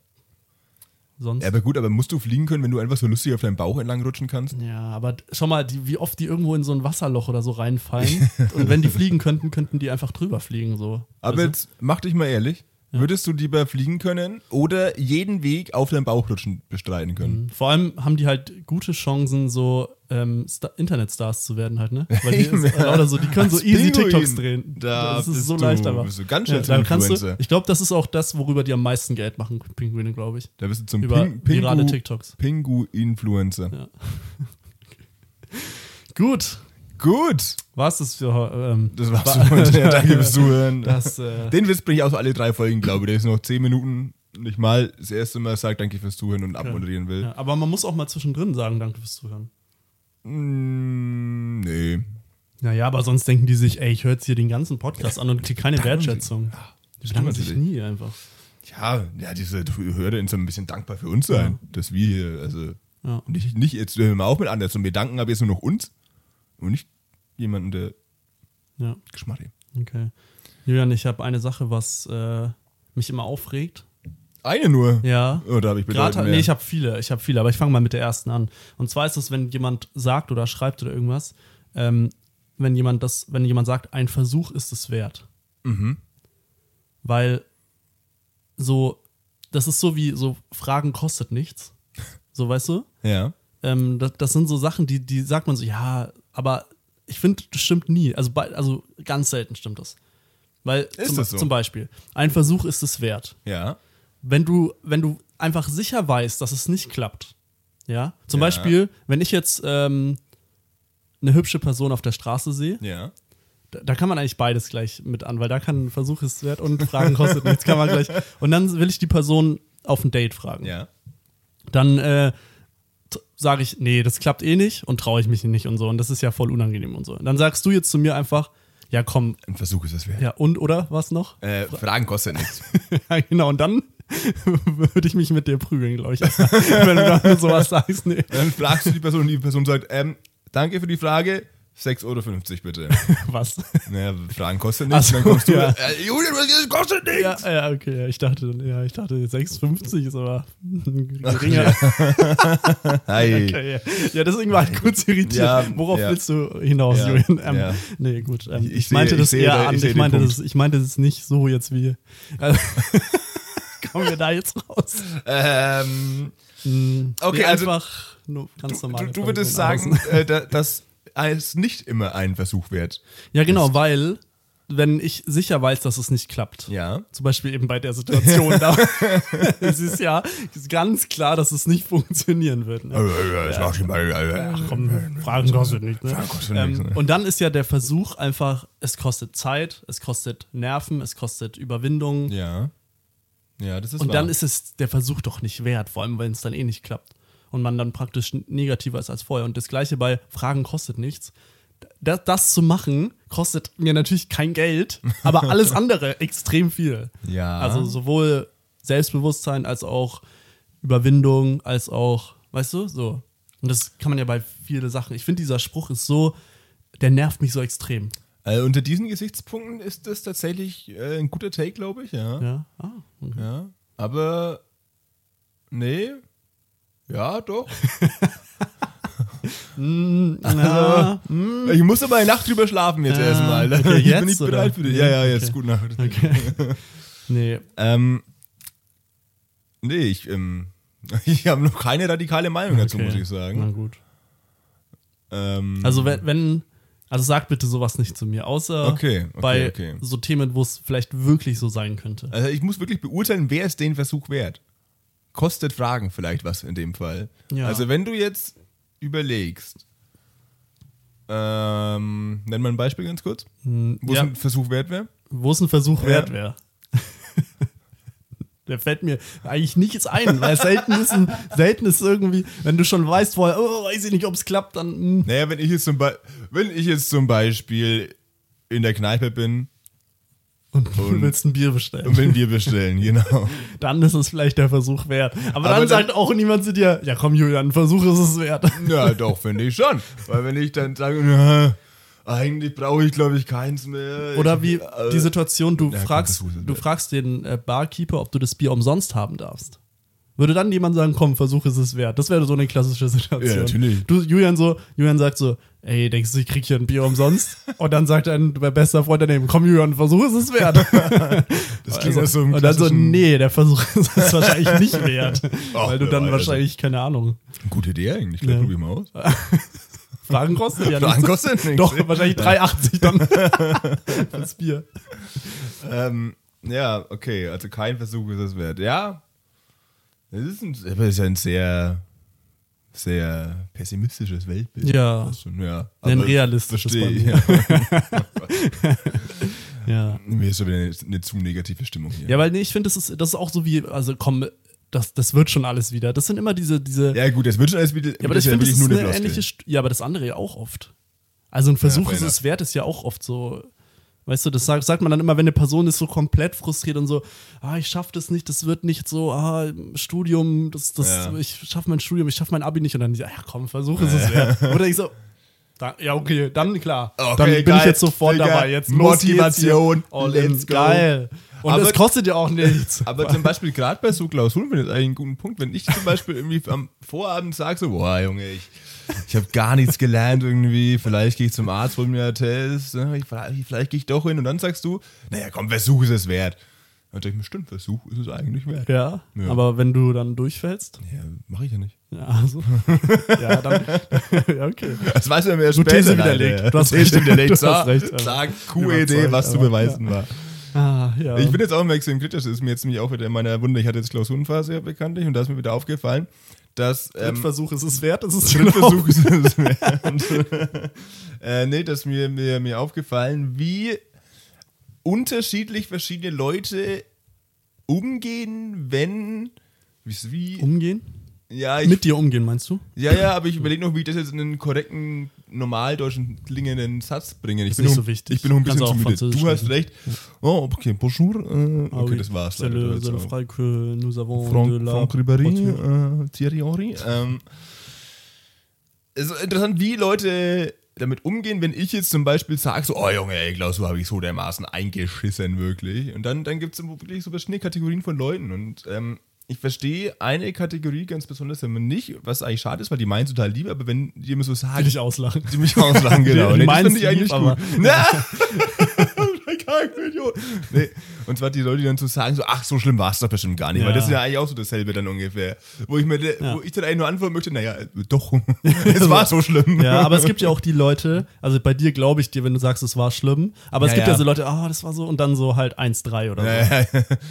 Speaker 4: Sonst.
Speaker 5: ja, aber gut, aber musst du fliegen können, wenn du einfach so lustig auf deinem Bauch entlang rutschen kannst?
Speaker 4: Ja, aber schau mal, die, wie oft die irgendwo in so ein Wasserloch oder so reinfallen. und wenn die fliegen könnten, könnten die einfach drüber fliegen. So.
Speaker 5: Aber
Speaker 4: Also,
Speaker 5: jetzt mach dich mal ehrlich. Würdest du lieber fliegen können oder jeden Weg auf deinem Bauchrutschen bestreiten können?
Speaker 4: Vor allem haben die halt gute Chancen, so ähm, Sta- Internetstars zu werden halt, ne? Weil die, ist,
Speaker 5: ja.
Speaker 4: oder so, die können so easy
Speaker 5: Pinguin.
Speaker 4: TikToks drehen.
Speaker 5: Da
Speaker 4: das ist so
Speaker 5: du-
Speaker 4: leicht aber.
Speaker 5: bist du ganz schnell zum
Speaker 4: da kannst du. Ich glaube, das ist auch das, worüber die am meisten Geld machen, Pinguine, glaube ich.
Speaker 5: Da bist du zum
Speaker 4: Über
Speaker 5: Ping, Pingu,
Speaker 4: TikToks.
Speaker 5: Pingu-Influencer.
Speaker 4: Ja. Gut.
Speaker 5: Gut,
Speaker 4: Was ist für ähm,
Speaker 5: das war's
Speaker 4: wa-
Speaker 5: für heute. Danke fürs Zuhören.
Speaker 4: Das, äh,
Speaker 5: Den Witz bringe ich auch so alle drei Folgen, glaube ich. Der ist noch zehn Minuten nicht mal das erste Mal sagt, danke fürs Zuhören und abmoderieren will.
Speaker 4: ja, aber man muss auch mal zwischendrin sagen, danke fürs Zuhören.
Speaker 5: Mm, nee.
Speaker 4: Naja, aber sonst denken die sich, ey, ich höre jetzt hier den ganzen Podcast an und kriege keine Wertschätzung. Die bedanken sich nie einfach.
Speaker 5: Ja, ja, diese Hörer sind ein bisschen dankbar für uns sein, dass wir hier, also
Speaker 4: Ja.
Speaker 5: nicht, nicht jetzt hören wir auch mit anders und wir danken aber jetzt nur noch uns und nicht jemanden, der
Speaker 4: Ja,
Speaker 5: Geschmack hat.
Speaker 4: okay. Julian, ich habe eine Sache, was äh, mich immer aufregt.
Speaker 5: Eine nur?
Speaker 4: Ja.
Speaker 5: Oder habe ich
Speaker 4: Gerade,
Speaker 5: mehr?
Speaker 4: nee, ich habe viele, ich habe viele, aber ich fange mal mit der ersten an. Und zwar ist es, wenn jemand sagt oder schreibt oder irgendwas, ähm, wenn jemand das, wenn jemand sagt, ein Versuch ist es wert.
Speaker 5: Mhm.
Speaker 4: Weil so, das ist so wie so Fragen kostet nichts. So, weißt du?
Speaker 5: Ja.
Speaker 4: Ähm, das, das sind so Sachen, die, die sagt man so, ja, aber ich finde, das stimmt nie. Also, also ganz selten stimmt das. Weil zum,
Speaker 5: das so?
Speaker 4: zum Beispiel, ein Versuch ist es wert
Speaker 5: Ja.
Speaker 4: wenn du, wenn du einfach sicher weißt, dass es nicht klappt, ja, zum
Speaker 5: Ja.
Speaker 4: Beispiel, wenn ich jetzt ähm, eine hübsche Person auf der Straße sehe,
Speaker 5: Ja.
Speaker 4: da, da kann man eigentlich beides gleich mit an, weil da kann ein Versuch ist wert und Fragen kostet nichts, kann man gleich. Und dann will ich die Person auf ein Date fragen.
Speaker 5: Ja.
Speaker 4: Dann äh, sage ich, nee, das klappt eh nicht und traue ich mich nicht und so. Und das ist ja voll unangenehm und so. Und dann sagst du jetzt zu mir einfach, ja komm,
Speaker 5: Ein Versuch ist es wert.
Speaker 4: ja und oder was noch?
Speaker 5: Äh, Fragen kostet nichts.
Speaker 4: Ja, genau, und dann würde ich mich mit dir prügeln, glaube ich. Wenn du dann sowas sagst, nee.
Speaker 5: Dann fragst du die Person und die Person sagt, ähm, danke für die Frage, 6,50 Euro bitte.
Speaker 4: Was?
Speaker 5: naja, Fragen kostet nichts.
Speaker 4: so,
Speaker 5: dann kommst du,
Speaker 4: ja.
Speaker 5: äh, Julian, das kostet nichts.
Speaker 4: Ja, ja, okay, ja, ich dachte, ja, ich dachte 6,50 ist aber geringer.
Speaker 5: Hi.
Speaker 4: Okay, ja. ja, deswegen war ich kurz irritiert.
Speaker 5: Ja,
Speaker 4: Worauf
Speaker 5: ja.
Speaker 4: willst du hinaus,
Speaker 5: Ja,
Speaker 4: Julian? Ähm,
Speaker 5: ja.
Speaker 4: Nee, gut. Ähm,
Speaker 5: Ich-
Speaker 4: ich,
Speaker 5: ich
Speaker 4: meinte
Speaker 5: sehe-
Speaker 4: das
Speaker 5: ich
Speaker 4: eher
Speaker 5: da- ich
Speaker 4: an. Ich
Speaker 5: den
Speaker 4: meinte, das, ich meinte das nicht so jetzt wie. Also, kommen wir da jetzt raus?
Speaker 5: Ähm,
Speaker 4: Hm,
Speaker 5: Okay, also
Speaker 4: einfach nur ganz
Speaker 5: du,
Speaker 4: normal.
Speaker 5: du, du würdest sagen, äh, da- dass es nicht immer ein Versuch wert.
Speaker 4: Ja, genau, weil, wenn ich sicher weiß, dass es nicht klappt.
Speaker 5: Ja.
Speaker 4: Zum Beispiel eben bei der Situation da. es ist ja ist ganz klar, dass es nicht funktionieren wird. Ne?
Speaker 5: Das mach ich mal.
Speaker 4: Ach komm, Fragen kostet nicht. Ne?
Speaker 5: Fragen kostet nichts,
Speaker 4: ähm,
Speaker 5: ne?
Speaker 4: und dann ist ja der Versuch einfach, es kostet Zeit, es kostet Nerven, es kostet Überwindung.
Speaker 5: Ja. Ja, das ist
Speaker 4: und
Speaker 5: wahr.
Speaker 4: dann ist es der Versuch doch nicht wert, vor allem wenn es dann eh nicht klappt. Und man dann praktisch negativer ist als vorher. Und das gleiche bei Fragen kostet nichts. Das, das zu machen, kostet mir natürlich kein Geld, aber alles andere extrem viel.
Speaker 5: Ja.
Speaker 4: Also sowohl Selbstbewusstsein als auch Überwindung, als auch, weißt du, so. Und das kann man ja bei vielen Sachen. Ich finde, dieser Spruch ist so, der nervt mich so extrem.
Speaker 5: äh, unter diesen Gesichtspunkten ist das tatsächlich äh, ein guter Take, glaube ich, ja.
Speaker 4: Ja, ah, okay.
Speaker 5: Ja. Aber nee. Ja, doch.
Speaker 4: Ja,
Speaker 5: Ich muss aber eine Nacht drüber schlafen jetzt
Speaker 4: Ah,
Speaker 5: erstmal.
Speaker 4: okay,
Speaker 5: ich
Speaker 4: jetzt,
Speaker 5: bin nicht
Speaker 4: oder?
Speaker 5: bereit für dich. Ja, ja, jetzt
Speaker 4: Okay.
Speaker 5: gute Nacht.
Speaker 4: nee.
Speaker 5: Ähm, nee, ich, ähm, ich habe noch keine radikale Meinung dazu,
Speaker 4: okay.
Speaker 5: muss ich
Speaker 4: Na
Speaker 5: sagen.
Speaker 4: gut.
Speaker 5: Ähm,
Speaker 4: Also wenn, wenn, also sag bitte sowas nicht zu mir, außer
Speaker 5: Okay, okay,
Speaker 4: bei
Speaker 5: okay.
Speaker 4: so Themen, wo es vielleicht wirklich so sein könnte.
Speaker 5: Also ich muss wirklich beurteilen, wer ist den Versuch wert. Kostet Fragen vielleicht was in dem Fall.
Speaker 4: Ja.
Speaker 5: Also wenn du jetzt überlegst, ähm, nenn mal ein Beispiel ganz kurz, wo es
Speaker 4: ja.
Speaker 5: ein Versuch wert wäre.
Speaker 4: Wo es ein Versuch
Speaker 5: Ja.
Speaker 4: wert wäre. Der fällt mir eigentlich nichts ein, weil selten ist, ein, selten ist irgendwie, wenn du schon weißt vorher, oh, weiß ich nicht, ob es klappt, dann. hm. mh.
Speaker 5: Naja, wenn ich jetzt zum, Be wenn ich jetzt zum Beispiel in der Kneipe bin
Speaker 4: Und du willst ein Bier bestellen.
Speaker 5: und will ein Bier bestellen, genau.
Speaker 4: Dann ist es vielleicht der Versuch wert. Aber,
Speaker 5: Aber
Speaker 4: dann,
Speaker 5: dann-
Speaker 4: sagt auch niemand zu dir, ja komm Julian, ein Versuch ist es wert.
Speaker 5: Ja, doch, finde ich schon. Weil wenn ich dann sage, na, eigentlich brauche ich, glaube ich, keins mehr.
Speaker 4: Oder
Speaker 5: ich,
Speaker 4: wie
Speaker 5: äh,
Speaker 4: die Situation, du
Speaker 5: ja,
Speaker 4: fragst, du fragst den äh, Barkeeper, ob du das Bier umsonst haben darfst. Würde dann jemand sagen, komm, versuch es es wert. Das wäre so eine klassische Situation.
Speaker 5: Ja, natürlich.
Speaker 4: Du, Julian so, Julian sagt so, ey, denkst du, ich krieg hier ein Bier umsonst? Und dann sagt ein mein bester Freund daneben, komm Julian, versuch es es wert.
Speaker 5: Das klingt
Speaker 4: Also,
Speaker 5: so einem
Speaker 4: und dann so, nee, der Versuch ist es wahrscheinlich nicht wert.
Speaker 5: Ach,
Speaker 4: weil du dann wahrscheinlich, keine Ahnung,
Speaker 5: Gute Idee eigentlich. Vielleicht
Speaker 4: Ja.
Speaker 5: probier mal aus.
Speaker 4: Fragen kostet ja
Speaker 5: Fragen kostet nichts.
Speaker 4: Doch, wahrscheinlich 3,80 dann. das Bier.
Speaker 5: Ähm, ja, okay, also kein Versuch ist es wert. Ja, das ist, ein, das ist ja ein sehr, sehr pessimistisches Weltbild.
Speaker 4: Ja.
Speaker 5: Das schon, ja.
Speaker 4: Ein realistisches
Speaker 5: Verstehe, ja.
Speaker 4: Ja.
Speaker 5: Mir ist schon wieder eine, eine zu negative Stimmung hier.
Speaker 4: Ja, weil nee, ich finde, das ist, das ist auch so wie, also komm, das, das wird schon alles wieder. Das sind immer diese, diese.
Speaker 5: Ja, gut, das wird schon alles wieder.
Speaker 4: Ja, aber ich
Speaker 5: ja
Speaker 4: finde, das ist eine
Speaker 5: Floskel.
Speaker 4: ähnliche. St ja, aber das andere ja auch oft. Also ein Versuch
Speaker 5: fair
Speaker 4: ist es wert, ist ja auch oft so. Weißt du, das sagt, sagt man dann immer, wenn eine Person ist so komplett frustriert und so, ah, ich schaff das nicht, das wird nicht so, ah, Studium, das, das,
Speaker 5: Ja.
Speaker 4: ich schaff mein Studium, ich schaff mein Abi nicht und dann, ja, komm, versuch es wert. Oder ich so, da, ja, okay, dann klar.
Speaker 5: Okay,
Speaker 4: dann bin ich
Speaker 5: geil,
Speaker 4: jetzt sofort
Speaker 5: Digga.
Speaker 4: dabei. Jetzt
Speaker 5: Motivation.
Speaker 4: All
Speaker 5: let's go.
Speaker 4: Geil. Und
Speaker 5: Aber-
Speaker 4: es kostet ja auch nichts.
Speaker 5: Aber zum Beispiel gerade bei so Klausuren finde ich eigentlich einen guten Punkt. Wenn ich zum Beispiel irgendwie am Vorabend sage so, boah Junge, ich, ich habe gar nichts gelernt irgendwie, vielleicht gehe ich zum Arzt, hol mir einen Test, ne, ich- vielleicht, vielleicht gehe ich doch hin und dann sagst du, naja komm, Versuch ist es wert. Dann denke ich mir, stimmt, Versuch ist es eigentlich wert.
Speaker 4: Ja,
Speaker 5: Ja.
Speaker 4: aber wenn du dann durchfällst,
Speaker 5: Ja, mache ich ja nicht.
Speaker 4: ja, also, ja, dann, ja, okay.
Speaker 5: Das weiß man mir
Speaker 4: Du
Speaker 5: später.
Speaker 4: These widerlegt. Du hast recht.
Speaker 5: widerlegt.
Speaker 4: Du hast recht, Überzeugt,
Speaker 5: Idee, was zu beweisen war.
Speaker 4: Ah, ja.
Speaker 5: Ich bin jetzt auch immer extrem kritisch. Das ist mir jetzt nämlich auch wieder in meiner Wunde. Ich hatte jetzt Klausurenphase ja bekanntlich und da ist mir wieder aufgefallen, dass. Ähm,
Speaker 4: Versuch ist es wert, ist es
Speaker 5: Schrittversuch ist es wert. äh, nee, das ist mir, mir, mir aufgefallen, wie unterschiedlich verschiedene Leute umgehen, wenn. Wie
Speaker 4: Umgehen?
Speaker 5: Ja, ich,
Speaker 4: Mit dir umgehen, meinst du?
Speaker 5: ja, ja, aber ich überlege noch, wie ich das jetzt in einen korrekten, normaldeutschen klingenden Satz bringe. Ich
Speaker 4: Ist
Speaker 5: bin
Speaker 4: nicht
Speaker 5: noch,
Speaker 4: so wichtig.
Speaker 5: Ich bin noch ein bisschen zu müde. Du hast
Speaker 4: sprechen.
Speaker 5: recht. Oh, okay, bonjour. Äh,
Speaker 4: Ah
Speaker 5: okay,
Speaker 4: oui.
Speaker 5: das war's.
Speaker 4: C'est le,
Speaker 5: Das
Speaker 4: c'est le
Speaker 5: war-
Speaker 4: frère que nous avons
Speaker 5: Franck,
Speaker 4: de la
Speaker 5: Franck Ribéry, äh, Thierry Henry. Ähm, es ist interessant, wie Leute damit umgehen, wenn ich jetzt zum Beispiel sage, so, oh Junge, ey, Klausur habe ich so dermaßen eingeschissen, wirklich. Und dann, dann gibt es wirklich so verschiedene Kategorien von Leuten. Und ähm, ich verstehe eine Kategorie ganz besonders immer nicht, was eigentlich schade ist, weil die meinen total lieb, aber wenn die immer so sagen,
Speaker 4: Will dich auslachen.
Speaker 5: die mich auslachen, genau.
Speaker 4: Die
Speaker 5: nee, das finde ich eigentlich gut. Na! Kein Idiot. Nee. Und zwar die Leute, die dann so sagen, so, ach, so schlimm war es doch bestimmt gar nicht.
Speaker 4: Ja.
Speaker 5: Weil das ist ja eigentlich auch so dasselbe dann ungefähr. Wo ich mir,
Speaker 4: Ja.
Speaker 5: wo ich dann eigentlich nur antworten möchte, naja, doch, es war so schlimm.
Speaker 4: Ja, aber es gibt ja auch die Leute, also bei dir glaube ich dir, wenn du sagst, es war schlimm, aber es
Speaker 5: Ja,
Speaker 4: gibt
Speaker 5: ja.
Speaker 4: so Leute, ah, das war so und dann so halt 1-3 oder so.
Speaker 5: Ja.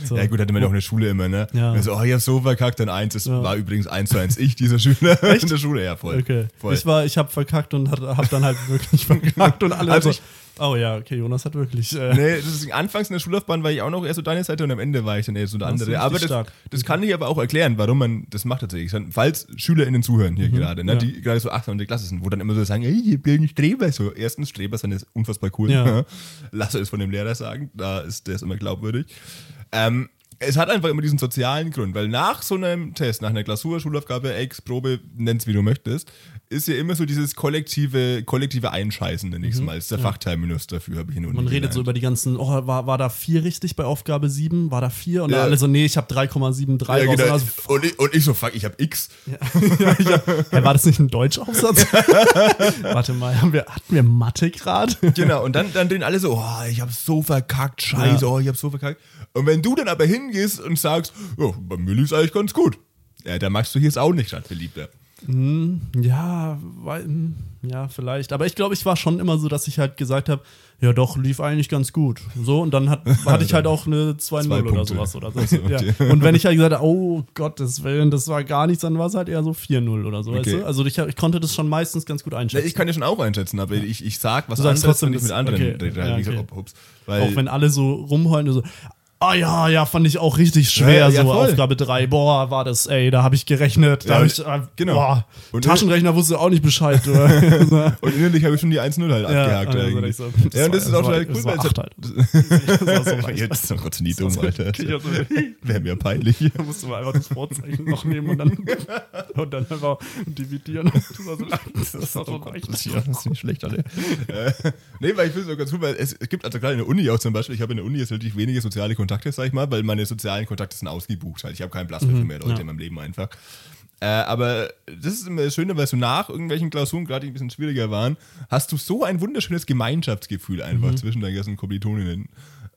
Speaker 4: So.
Speaker 5: gut, hatte man ja auch in der Schule immer, ne?
Speaker 4: Ja.
Speaker 5: Also, oh, ich hab so verkackt, dann eins. Das
Speaker 4: Ja.
Speaker 5: war übrigens eins zu eins ich, dieser Schüler in der Schule. Ja, voll.
Speaker 4: Okay.
Speaker 5: voll.
Speaker 4: Ich war, ich habe verkackt und hab dann halt wirklich verkackt und alle
Speaker 5: Also
Speaker 4: so, oh ja, okay, Jonas hat wirklich. Äh,
Speaker 5: Nee, das ist, anfangs in der Schullaufbahn war ich auch noch eher so deine Seite und am Ende war ich dann eher so der andere. Aber das,
Speaker 4: stark.
Speaker 5: das kann ich aber auch erklären, warum man das macht tatsächlich. Falls SchülerInnen zuhören hier gerade, ne,
Speaker 4: Mhm. ja.
Speaker 5: die gerade so 8. und Klasse sind, wo dann immer so sagen, ey, ihr bilden Streber. So, erstens, Streber sind ist unfassbar cool.
Speaker 4: Ja.
Speaker 5: Lasse es von dem Lehrer sagen, da ist der ist immer glaubwürdig. Ähm, es hat einfach immer diesen sozialen Grund, weil nach so einem Test, nach einer Klausur, Schulaufgabe, Ex, Probe, nenn's wie du möchtest, ist ja immer so dieses kollektive, kollektive Einscheißen, nenne ich es mal. Ist der Fachterminus dafür, habe ich in der Uni
Speaker 4: Mhm. Man redet so über die ganzen, oh, war, war da vier richtig bei Aufgabe 7? War da vier? Und
Speaker 5: Ja.
Speaker 4: dann alle so, nee, ich habe 3,73
Speaker 5: Ja, genau.
Speaker 4: Und also,
Speaker 5: und, ich, und ich so, fuck, ich hab X.
Speaker 4: ja, ich hab, hä, war das nicht ein Deutschaufsatz? Warte mal, haben wir, hatten wir Mathe gerade?
Speaker 5: Genau, und dann, dann drehen alle so, oh, ich hab so verkackt, scheiße,
Speaker 4: Ja.
Speaker 5: oh, ich hab so verkackt. Und wenn du dann aber hingehst und sagst, ja, bei mir lief's eigentlich ganz gut, ja, dann machst du hier jetzt auch nicht statt, Beliebter.
Speaker 4: Ja, weil, hm, ja, vielleicht. Aber ich glaube, ich war schon immer so, dass ich halt gesagt habe, ja doch, lief eigentlich ganz gut. So, und dann hat, hatte ich halt auch eine 2-0
Speaker 5: Zwei
Speaker 4: oder sowas. Oder so. Ja. Und wenn ich halt gesagt habe, oh Gottes Willen, das war gar nichts, dann war es halt eher so 4-0 oder so. Weißt
Speaker 5: Okay.
Speaker 4: du? Also ich, ich konnte das schon meistens ganz gut einschätzen.
Speaker 5: ich kann ja schon auch einschätzen, aber ich, ich sag was
Speaker 4: Du sagst
Speaker 5: anderes,
Speaker 4: trotzdem,
Speaker 5: wenn ich mit anderen
Speaker 4: okay.
Speaker 5: rede.
Speaker 4: Ja, okay. auch wenn alle so rumheulen, so, ah ja, ja, fand ich auch richtig schwer,
Speaker 5: Ja, ja,
Speaker 4: so
Speaker 5: voll.
Speaker 4: Aufgabe 3. Boah, war das, ey, da habe ich gerechnet. Da
Speaker 5: Ja,
Speaker 4: hab ich, äh,
Speaker 5: genau.
Speaker 4: Boah,
Speaker 5: Und-
Speaker 4: Taschenrechner wusste auch nicht Bescheid.
Speaker 5: und innerlich habe ich schon die 1-0 halt abgehakt.
Speaker 4: also ich so,
Speaker 5: ja, und das
Speaker 4: war-
Speaker 5: ist auch
Speaker 4: war-
Speaker 5: total cool,
Speaker 4: das
Speaker 5: weil es
Speaker 4: halt. Das.
Speaker 5: Jetzt ist Gott nie dumm, Alter.
Speaker 4: Ich hab so-
Speaker 5: Wäre mir peinlich.
Speaker 4: Da musst du mal einfach das Vorzeichen noch nehmen und dann, und dann einfach dividieren. Das das war so leicht.
Speaker 5: Ja, das ist nicht schlecht, alle. äh, nee, weil ich finde es auch ganz cool, weil es, es gibt also gerade in der Uni auch zum Beispiel, ich habe in der Uni jetzt relativ wenige soziale Kontakte Kontakte, sag ich mal, weil meine sozialen Kontakte sind ausgebucht. Halt. Ich habe keinen Platz mehr für mehr Leute
Speaker 4: ja.
Speaker 5: in meinem Leben einfach. Äh, aber das ist immer das Schöne, weil so nach irgendwelchen Klausuren, gerade die ein bisschen schwieriger waren, hast du so ein wunderschönes Gemeinschaftsgefühl einfach zwischen deinen ganzen Kommilitoninnen.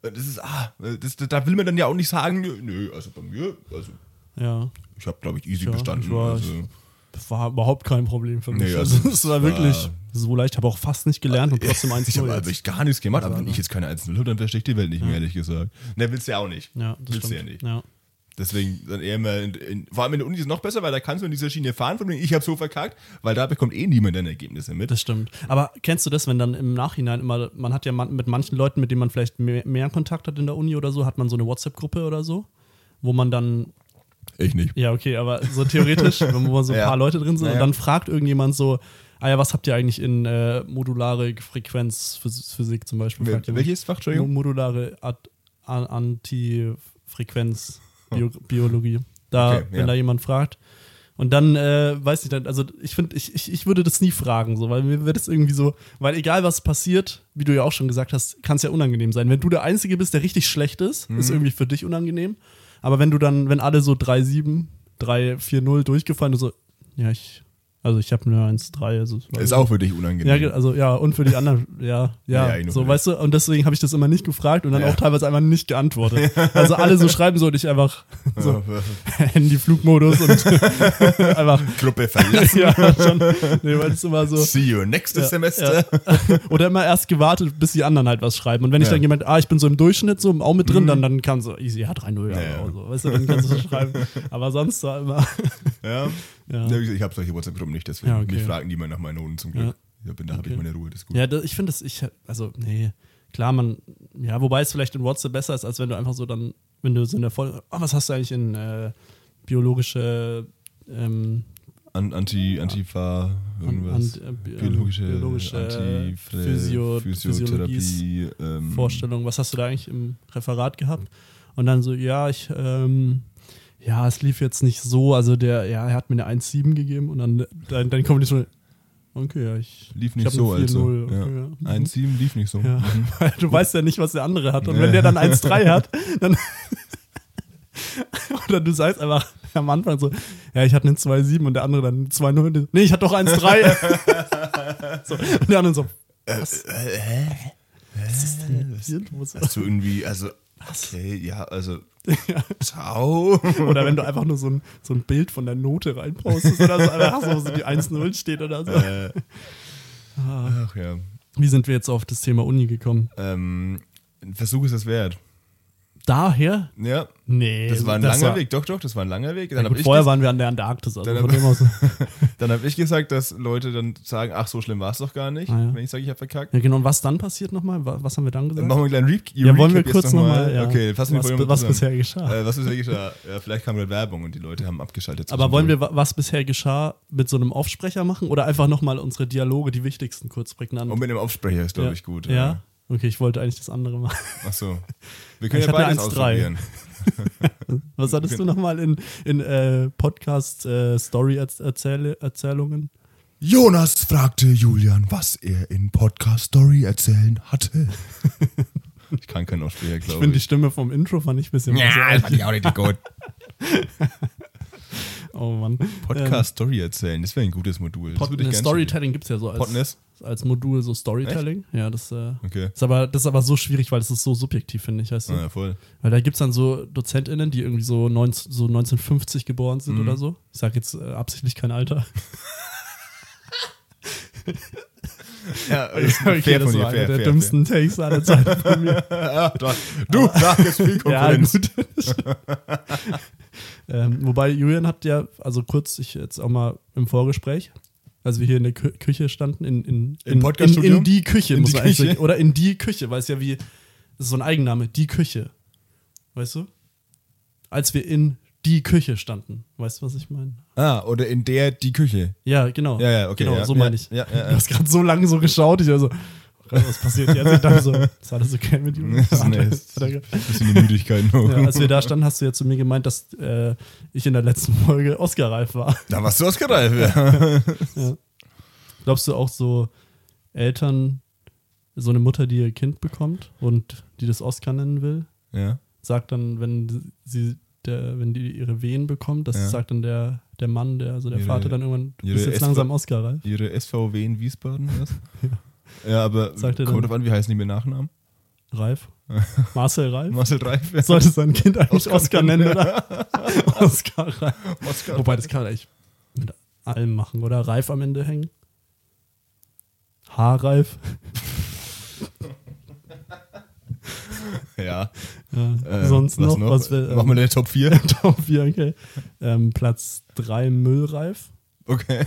Speaker 5: Das ist, ah, das, da will man dann ja auch nicht sagen, nö, also bei mir, also
Speaker 4: Ja.
Speaker 5: ich habe, glaube ich, easy
Speaker 4: Ja,
Speaker 5: bestanden.
Speaker 4: ich war-
Speaker 5: also,
Speaker 4: Das war überhaupt kein Problem für mich.
Speaker 5: Nee,
Speaker 4: also,
Speaker 5: also,
Speaker 4: es war wirklich
Speaker 5: war-
Speaker 4: so leicht. Ich habe auch fast nicht gelernt und trotzdem eins
Speaker 5: ich habe
Speaker 4: null
Speaker 5: also
Speaker 4: jetzt.
Speaker 5: echt gar nichts gemacht, aber wenn ich jetzt keine 1-0 habe, dann verstehe ich die Welt nicht mehr, ehrlich gesagt. Ne, willst du ja auch nicht.
Speaker 4: Ja, das
Speaker 5: willst du ja nicht.
Speaker 4: Ja.
Speaker 5: Deswegen dann eher mal, in, in, vor allem in der Uni ist es noch besser, weil da kannst du in dieser Schiene fahren, von wegen, ich habe so verkackt, weil da bekommt eh niemand deine Ergebnisse mit.
Speaker 4: Das stimmt. Aber kennst du das, wenn dann im Nachhinein immer, man hat ja mit manchen Leuten, mit denen man vielleicht mehr, mehr Kontakt hat in der Uni oder so, hat man so eine WhatsApp-Gruppe oder so, wo man dann,
Speaker 5: ich nicht.
Speaker 4: ja, okay, aber so theoretisch, wo man so ein
Speaker 5: Ja.
Speaker 4: paar Leute drin sind
Speaker 5: Ja,
Speaker 4: und
Speaker 5: ja.
Speaker 4: dann fragt irgendjemand so, ah ja, was habt ihr eigentlich in äh, modulare Frequenzphysik zum Beispiel? Jemand.
Speaker 5: Welches Fach, Entschuldigung?
Speaker 4: Modulare Ad- An- Antifrequenz-Biologie. Da,
Speaker 5: Okay,
Speaker 4: wenn
Speaker 5: ja.
Speaker 4: da jemand fragt. Und dann, äh, weiß ich dann, also ich finde, ich, ich, ich würde das nie fragen, so, weil mir wird es irgendwie so, weil egal was passiert, wie du ja auch schon gesagt hast, kann es ja unangenehm sein. Wenn du der Einzige bist, der richtig schlecht ist,
Speaker 5: Mhm.
Speaker 4: ist irgendwie für dich unangenehm. Aber wenn du dann, wenn alle so 3-7, 3-4-0 durchgefallen und so, ja, ich, also ich habe eine 1-3, also
Speaker 5: Ist auch für dich unangenehm.
Speaker 4: ja, also ja, und für die anderen, ja, ja,
Speaker 5: Ja,
Speaker 4: so, weißt du, und deswegen habe ich das immer nicht gefragt und dann
Speaker 5: Ja.
Speaker 4: auch teilweise einfach nicht geantwortet. Also alle so schreiben so und ich einfach so Handy-Flugmodus und einfach,
Speaker 5: Gruppe verlassen.
Speaker 4: ja, schon, nee, weil es immer so,
Speaker 5: See you nächstes Semester.
Speaker 4: oder immer erst gewartet, bis die anderen halt was schreiben. Und wenn ich
Speaker 5: Ja.
Speaker 4: dann jemand, ah, ich bin so im Durchschnitt so auch mit drin, dann, dann kann so, easy, ja, 3-0, ja,
Speaker 5: Ja, ja.
Speaker 4: oder so, weißt du, dann kannst du so schreiben. Aber sonst war immer,
Speaker 5: Ja.
Speaker 4: Ja.
Speaker 5: Ich habe solche WhatsApp-Gruppen nicht, deswegen
Speaker 4: Ja, okay.
Speaker 5: mich fragen niemand nach meinen Noten zum Glück.
Speaker 4: Ja.
Speaker 5: Da habe ich
Speaker 4: Okay.
Speaker 5: meine Ruhe, das ist gut.
Speaker 4: Ja, da, ich finde das, ich, also, nee, klar, man, ja, wobei es vielleicht in WhatsApp besser ist, als wenn du einfach so dann, wenn du so in der Voll, ah, was hast du eigentlich in äh, biologische, ähm,
Speaker 5: An, Anti, Antifa, irgendwas.
Speaker 4: an- äh, bi-
Speaker 5: biologische,
Speaker 4: biologische
Speaker 5: Antifre-
Speaker 4: Physio-
Speaker 5: Physiotherapie. Ähm,
Speaker 4: Vorstellung, was hast du da eigentlich im Referat gehabt? Und dann so, ja, ich, ähm, ja, es lief jetzt nicht so, also der, ja, er hat mir eine 1,7 gegeben und dann, dann, dann kommt die so, okay, ja, ich,
Speaker 5: Lief
Speaker 4: ich
Speaker 5: nicht
Speaker 4: hab
Speaker 5: so, also.
Speaker 4: 4,0,
Speaker 5: Ja.
Speaker 4: okay, ja.
Speaker 5: 1,7 lief nicht so.
Speaker 4: Ja,
Speaker 5: Mhm.
Speaker 4: weil du weißt ja nicht, was der andere hat. Und wenn der dann 1,3 hat, dann. Oder du sagst einfach am Anfang so, ja, ich hatte einen 2,7 und der andere dann eine 2,0. Nee, ich hatte doch 1,3. so, und der andere so, was? Was ist denn los?
Speaker 5: Hast du irgendwie, also, okay, ja, also, ciao.
Speaker 4: Oder wenn du einfach nur so ein, so ein Bild von der Note reinpostest oder so, einfach so, so die 1,0 steht oder so.
Speaker 5: äh, ach ja.
Speaker 4: Wie sind wir jetzt auf das Thema Uni gekommen?
Speaker 5: Ähm, ein Versuch ist es wert.
Speaker 4: Daher?
Speaker 5: Ja,
Speaker 4: Nee.
Speaker 5: das war ein langer
Speaker 4: war-
Speaker 5: Weg. Doch, doch, das war ein langer Weg.
Speaker 4: Ja,
Speaker 5: Dann habe
Speaker 4: gut, vorher waren wir an der Antarktis. Also
Speaker 5: Dann
Speaker 4: von
Speaker 5: hab- ich gesagt, dass Leute dann sagen, ach, so schlimm war es doch gar nicht,
Speaker 4: Ah, ja.
Speaker 5: wenn ich sage, ich habe verkackt.
Speaker 4: ja, genau. Und was dann passiert nochmal? Wa- Was haben wir dann gesagt?
Speaker 5: Dann machen wir einen kleinen Re
Speaker 4: Ja, wollen wir kurz nochmal, ja.
Speaker 5: Okay, fassen wir
Speaker 4: was, was
Speaker 5: zusammen.
Speaker 4: bisher geschah.
Speaker 5: Äh, was bisher geschah? Ja, vielleicht kam gerade Werbung und die Leute haben abgeschaltet.
Speaker 4: Aber wollen wir, wa- was bisher geschah, mit so einem Aufsprecher machen oder einfach nochmal unsere Dialoge, die wichtigsten, kurz prägnant?
Speaker 5: Und mit dem Aufsprecher ist, glaube
Speaker 4: ja.
Speaker 5: ich, gut.
Speaker 4: Ja? Okay, ich wollte eigentlich das andere machen.
Speaker 5: Ach so. Wir können
Speaker 4: Ich
Speaker 5: ja beides
Speaker 4: 1,3.
Speaker 5: ausprobieren.
Speaker 4: Was hattest du nochmal in, in äh, Podcast-Story-Erzählungen?
Speaker 5: Jonas fragte Julian, was er in Podcast Story erzählen hatte. ich kann keinen Aufsprecher,
Speaker 4: ich
Speaker 5: glaube
Speaker 4: finde, die
Speaker 5: ich.
Speaker 4: Stimme vom Intro fand ich ein bisschen
Speaker 3: Ja, das fand ich auch richtig gut.
Speaker 4: Oh Mann.
Speaker 5: Podcast Story erzählen, das wäre ein gutes Modul. Das gerne
Speaker 4: Storytelling gibt es ja so als,
Speaker 5: Podness?
Speaker 4: als Modul, so Storytelling. Ja, das, äh,
Speaker 5: Okay.
Speaker 4: ist aber, das ist aber so schwierig, weil das ist so subjektiv, finde ich. Weißt du?
Speaker 5: Ah, ja, voll.
Speaker 4: Weil da gibt es dann so DozentInnen, die irgendwie so, 19, so 1950 geboren sind
Speaker 5: Mhm.
Speaker 4: oder so. Ich sage jetzt äh, absichtlich kein Alter.
Speaker 5: Ja, das ist fair von dir,
Speaker 4: war einer
Speaker 5: fair,
Speaker 4: der
Speaker 5: fair,
Speaker 4: dümmsten Takes aller Zeiten von mir.
Speaker 5: fair. Ja. Du sagst viel
Speaker 4: ja,
Speaker 5: Konkurrenz.
Speaker 4: gut. Ähm, wobei Julian hat ja, also kurz, ich jetzt auch mal im Vorgespräch, als wir hier in der Kü Küche standen, in, in, in, in, in die Küche,
Speaker 5: In
Speaker 4: muss
Speaker 5: die
Speaker 4: man
Speaker 5: Küche?
Speaker 4: sagen. Oder in die Küche, weil es ja wie, das ist so ein Eigenname, die Küche. Weißt du? Als wir in die Küche standen. Weißt du, was ich meine?
Speaker 5: Ah, oder in der die Küche.
Speaker 4: Ja, genau.
Speaker 5: Ja, ja, okay,
Speaker 4: Genau,
Speaker 5: ja,
Speaker 4: so
Speaker 5: ja,
Speaker 4: meine ich.
Speaker 5: ja, ja, ja.
Speaker 4: Du hast gerade so lange so geschaut, ich war so, was passiert jetzt? Ich dachte so, ist alles okay mit ihm?
Speaker 5: Das ist ist ein bisschen die Müdigkeit noch.
Speaker 4: Ja, als wir da standen, hast du ja zu mir gemeint, dass äh, ich in der letzten Folge Oscar-reif war.
Speaker 5: Da warst du ausgereift, ja.
Speaker 4: Glaubst du auch so Eltern, so eine Mutter, die ihr Kind bekommt und die das Oscar nennen will?
Speaker 5: ja.
Speaker 4: sagt dann, wenn sie der, wenn die ihre Wehen bekommt, das
Speaker 5: Ja. sagt
Speaker 4: dann der, der Mann, der, also der
Speaker 5: Ihre-
Speaker 4: Vater dann irgendwann, du bist jetzt langsam Oscar-reif.
Speaker 5: Ihre SVW in Wiesbaden, was? ja. Aber
Speaker 4: Sagt er
Speaker 5: kommt drauf an, wie heißen die mit Nachnamen?
Speaker 4: Reif. Marcel Reif.
Speaker 5: Marcel Reif. Ja.
Speaker 4: Sollte sein Kind eigentlich
Speaker 5: Oscar
Speaker 4: Oscar, nennen, oder? Oscar Reif.
Speaker 5: Oscar
Speaker 4: Wobei, das kann man echt mit allem machen, oder? Reif am Ende hängen. Haarreif.
Speaker 5: Ja.
Speaker 4: Ja.
Speaker 5: Äh,
Speaker 4: Sonst noch, was
Speaker 5: wir. Machen wir eine Top 4.
Speaker 4: Top 4, okay. Ähm, Platz 3 Müllreif.
Speaker 5: Okay.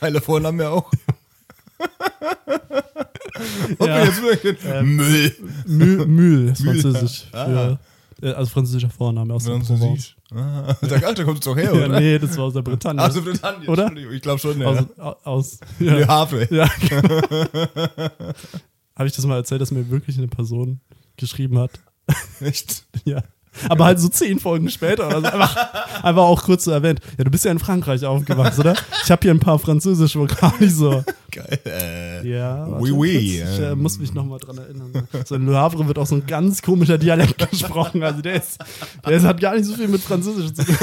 Speaker 5: Geiler Vorname auch.
Speaker 4: Ja. Ähm,
Speaker 5: Müll.
Speaker 4: Müll, Müll ist französisch.
Speaker 5: Ah.
Speaker 4: Für, äh, also französischer Vorname aus der.
Speaker 5: Französisch. Ah, kommst du doch her,
Speaker 4: Ja,
Speaker 5: oder?
Speaker 4: nee, das war aus der Bretagne.
Speaker 5: Also Britannien,
Speaker 4: Oder?
Speaker 5: Entschuldigung, Ich glaube schon, ja.
Speaker 4: aus, au- aus
Speaker 5: Ja.
Speaker 4: ja.
Speaker 5: Havre.
Speaker 4: ja. Habe ich das mal erzählt, dass mir wirklich eine Person geschrieben hat?
Speaker 5: Echt?
Speaker 4: Ja. Aber halt so zehn Folgen später oder so. Einfach, einfach auch kurz so erwähnt. Ja, du bist ja in Frankreich aufgewachsen, oder? Ich habe hier ein paar französische Vokale. So,
Speaker 5: Geil. Äh,
Speaker 4: ja.
Speaker 5: Oui, oui,
Speaker 4: Ich äh,
Speaker 5: ähm.
Speaker 4: muss mich nochmal dran erinnern. So in Le Havre wird auch so ein ganz komischer Dialekt gesprochen. Also der ist, der ist, hat gar nicht so viel mit Französisch zu tun.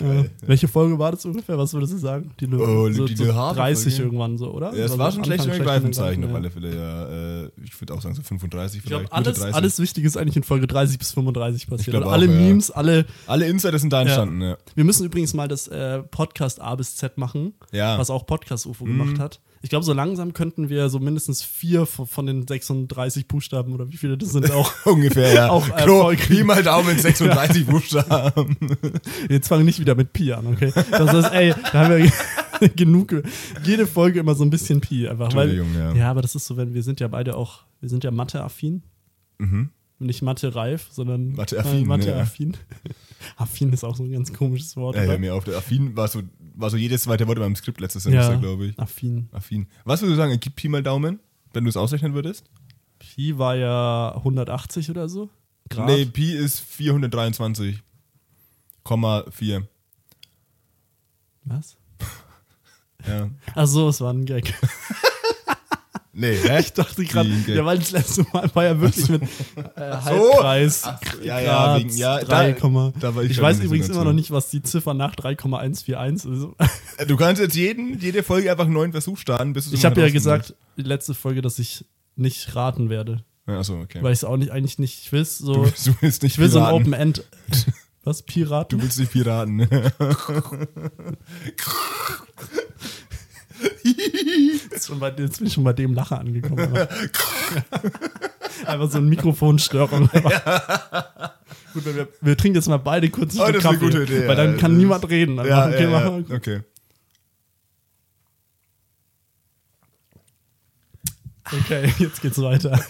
Speaker 4: Ja. Welche Folge war das ungefähr? Was würdest du sagen? Die,
Speaker 5: Oh,
Speaker 4: so,
Speaker 5: die
Speaker 4: so
Speaker 5: Le Havre
Speaker 4: 30
Speaker 5: Folge?
Speaker 4: irgendwann so, oder?
Speaker 5: ja, es
Speaker 4: Also
Speaker 5: war schon schlecht mit Greifenzeichen auf alle Fälle. Ja, äh, ich würde auch sagen so 35
Speaker 4: Ich glaube,
Speaker 5: vielleicht.
Speaker 4: Alles,
Speaker 5: 30.
Speaker 4: alles Wichtige ist eigentlich in Folge 30 bis 35 passiert. Und alle
Speaker 5: auch, ja.
Speaker 4: Memes, alle.
Speaker 5: Alle Insider sind da entstanden, ja.
Speaker 4: Wir müssen übrigens mal das äh, Podcast A bis Z machen.
Speaker 5: Mhm.
Speaker 4: was auch Podcast UFO gemacht hat. Ich glaube, so langsam könnten wir so mindestens vier von den 36 Buchstaben oder wie viele das sind auch.
Speaker 5: Ungefähr, ja.
Speaker 4: Auch, äh,
Speaker 5: Klo, Pi mal Daumen 36 Buchstaben.
Speaker 4: Jetzt fangen nicht wieder mit Pi an, okay? Das ist, ey, da haben wir genug. Jede Folge immer so ein bisschen Pi einfach. Weil,
Speaker 5: Entschuldigung, ja.
Speaker 4: ja, aber das ist so, wenn wir sind ja beide auch, wir sind ja Mathe-affin. Nicht Mathe-reif, sondern.
Speaker 5: Mathe-affin,
Speaker 4: äh, Mathe-affin. Affin ist auch so ein ganz komisches Wort.
Speaker 5: Ja, hör mir auf, der Affin war so, war so jedes zweite Wort in meinem Skript letztes Semester, glaube ich.
Speaker 4: Affin.
Speaker 5: Affin. Was würdest du sagen, gib Pi mal Daumen, wenn du es ausrechnen würdest?
Speaker 4: Pi war ja 180 oder so. Grad.
Speaker 5: Nee, Pi ist 423,4.
Speaker 4: Was?
Speaker 5: Ja.
Speaker 4: Ach so, es war ein Gag.
Speaker 5: Nee, hä?
Speaker 4: Ich dachte gerade, ja, weil das letzte Mal war ja wirklich mit äh, Halbkreis.
Speaker 5: ja, ja, wegen- ja,
Speaker 4: 3,
Speaker 5: da- da war ich
Speaker 4: ich weiß übrigens immer noch nicht, was die Ziffer nach 3,141 ist.
Speaker 5: Du kannst jetzt jeden, jede Folge einfach einen neuen Versuch starten, bis du
Speaker 4: Ich habe ja gesagt, die letzte Folge, dass ich nicht raten werde.
Speaker 5: Achso, okay.
Speaker 4: Weil ich es auch nicht, eigentlich nicht, ich will so,
Speaker 5: du, willst, du willst nicht
Speaker 4: ich will so ein
Speaker 5: Piraten.
Speaker 4: Open End. Was? Piraten?
Speaker 5: Du willst nicht Piraten.
Speaker 4: Jetzt, schon bei, jetzt bin ich schon bei dem Lacher angekommen. Einfach so ein Mikrofonstörung. Gut, wir, wir trinken jetzt mal beide kurz einen
Speaker 5: Oh,
Speaker 4: Schluck
Speaker 5: das ist eine
Speaker 4: Kaffee,
Speaker 5: gute Idee,
Speaker 4: Weil dann
Speaker 5: ja.
Speaker 4: kann niemand reden. Einfach,
Speaker 5: ja,
Speaker 4: okay,
Speaker 5: ja, ja. okay.
Speaker 4: okay, jetzt geht's weiter.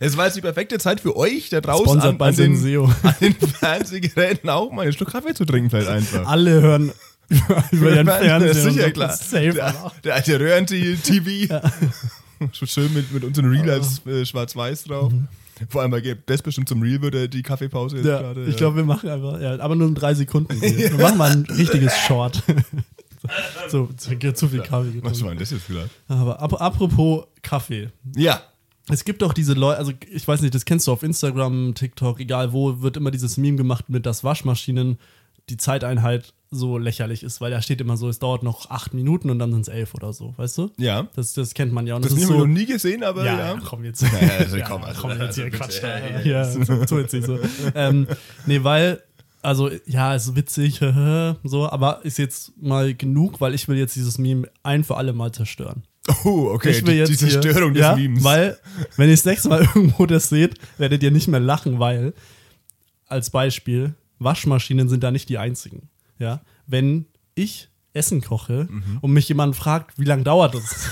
Speaker 5: Es war jetzt die perfekte Zeit für euch da draußen an, an, den, an den Fernsehgeräten auch mal ein Stück Kaffee zu trinken, vielleicht einfach.
Speaker 4: Alle hören über, ihren Fernseher.
Speaker 5: ist sicher
Speaker 4: so.
Speaker 5: klar.
Speaker 4: Safe.
Speaker 5: Der, der alte Röhren-TV. So schön mit, mit unseren Real als äh, schwarz-weiß drauf. Vor allem, weil das bestimmt zum Real wird, äh, die Kaffeepause jetzt
Speaker 4: Ja,
Speaker 5: gerade.
Speaker 4: ich glaube, wir machen einfach, ja, aber nur in drei Sekunden. Wir machen mal ein richtiges Short. so, zu, zu viel Kaffee
Speaker 5: Was
Speaker 4: getrunken.
Speaker 5: war denn das jetzt vielleicht?
Speaker 4: Aber ap apropos Kaffee.
Speaker 5: Ja.
Speaker 4: Es gibt doch diese Leute, also ich weiß nicht, das kennst du auf Instagram, TikTok, egal wo, wird immer dieses Meme gemacht mit, dass Waschmaschinen die Zeiteinheit so lächerlich ist, weil da steht immer so, es dauert noch acht Minuten und dann sind es elf oder so, weißt du?
Speaker 5: Ja.
Speaker 4: Das, das kennt man ja. Und
Speaker 5: Das,
Speaker 4: das,
Speaker 5: das
Speaker 4: ist
Speaker 5: habe ich
Speaker 4: so,
Speaker 5: noch nie gesehen, aber
Speaker 4: ja,
Speaker 5: ja.
Speaker 4: komm jetzt.
Speaker 5: Ja, also,
Speaker 4: Ja,
Speaker 5: komm, also,
Speaker 4: komm jetzt hier,
Speaker 5: also,
Speaker 4: Quatsch.
Speaker 5: bitte,
Speaker 4: da.
Speaker 5: ja,
Speaker 4: so, nicht so. ähm, nee, weil, also, ja, ist witzig, so, aber ist jetzt mal genug, weil ich will jetzt dieses Meme ein für alle Mal zerstören.
Speaker 5: Oh, okay.
Speaker 4: ich will
Speaker 5: die,
Speaker 4: jetzt
Speaker 5: die Zerstörung
Speaker 4: hier,
Speaker 5: des
Speaker 4: ja,
Speaker 5: Memes.
Speaker 4: Weil, wenn ihr das nächste Mal irgendwo das seht, werdet ihr nicht mehr lachen, weil, als Beispiel, Waschmaschinen sind da nicht die einzigen. Ja, wenn ich Essen koche
Speaker 5: Mhm.
Speaker 4: und mich jemand fragt, wie lange dauert das?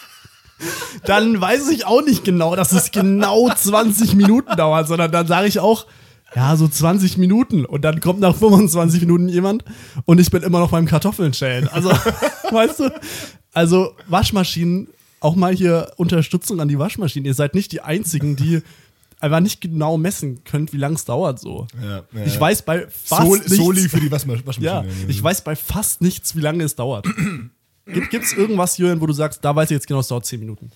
Speaker 4: dann weiß ich auch nicht genau, dass es genau 20 Minuten dauert, sondern dann sage ich auch, ja, so 20 Minuten. Und dann kommt nach 25 Minuten jemand und ich bin immer noch beim Kartoffeln schälen. Also, weißt du, also Waschmaschinen, auch mal hier Unterstützung an die Waschmaschinen. Ihr seid nicht die Einzigen, die einfach nicht genau messen könnt, wie lange es dauert so.
Speaker 5: Ja, ja,
Speaker 4: ich
Speaker 5: ja.
Speaker 4: weiß bei fast
Speaker 5: Sol,
Speaker 4: nichts,
Speaker 5: Soli für die Waschma- Waschmaschine.
Speaker 4: ja, ich weiß bei fast nichts, wie lange es dauert. Gibt es irgendwas, Jürgen, wo du sagst, da weiß ich jetzt genau, es dauert 10 Minuten?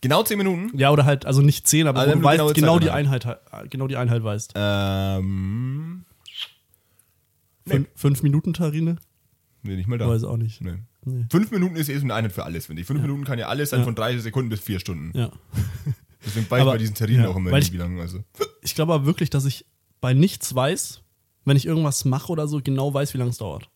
Speaker 5: Genau 10 Minuten?
Speaker 4: Ja, oder halt, also nicht 10, aber
Speaker 5: Also
Speaker 4: du weißt, genau
Speaker 5: Zeit
Speaker 4: die, Einheit, genau die Einheit weißt.
Speaker 5: Ähm.
Speaker 4: Fün fünf Minuten Tarine?
Speaker 5: Nee, nicht mal da.
Speaker 4: Weiß auch nicht.
Speaker 5: Nee.
Speaker 4: Nee.
Speaker 5: Fünf Minuten ist eh so eine Einheit für alles, finde ich. Fünf Minuten kann ja alles sein,
Speaker 4: Ja.
Speaker 5: von 30 Sekunden bis vier Stunden.
Speaker 4: Ja.
Speaker 5: Deswegen weiß ich
Speaker 4: Aber-
Speaker 5: bei diesen Terrinen
Speaker 4: ja,
Speaker 5: auch immer
Speaker 4: weil
Speaker 5: nicht,
Speaker 4: ich-
Speaker 5: wie lange. Also.
Speaker 4: Ich glaube aber wirklich, dass ich bei nichts weiß, wenn ich irgendwas mache oder so, genau weiß, wie lange es dauert.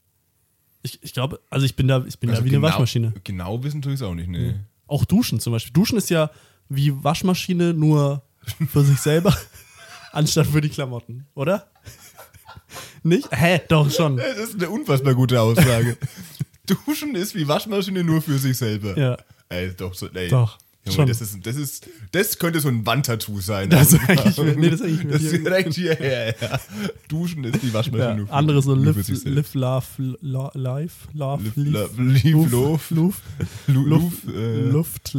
Speaker 4: Ich, ich glaube, also ich bin da, ich bin
Speaker 5: Also
Speaker 4: da wie
Speaker 5: genau,
Speaker 4: eine Waschmaschine.
Speaker 5: Genau wissen tue ich es auch nicht, nee.
Speaker 4: Auch Duschen zum Beispiel. Duschen ist ja wie Waschmaschine nur für sich selber, anstatt für die Klamotten, oder? Nicht? Hä? Doch schon.
Speaker 5: Das ist eine unfassbar gute Aussage. Duschen ist wie Waschmaschine nur für sich selber.
Speaker 4: Ja.
Speaker 5: Ey, doch, so, ey.
Speaker 4: Doch,
Speaker 5: Junge,
Speaker 4: schon.
Speaker 5: das ist, das ist, das könnte so ein Wandtattoo sein.
Speaker 4: Das ist eigentlich- nee, das ist eigentlich
Speaker 5: das ist direkt hierher, ja. Duschen ist die Waschmaschine
Speaker 4: Ja, andere so live, live, love, lo- life, love,
Speaker 5: Live, love, love,
Speaker 4: Luft,
Speaker 5: Lu-
Speaker 4: Luft,
Speaker 5: Luf, äh,
Speaker 4: Luft,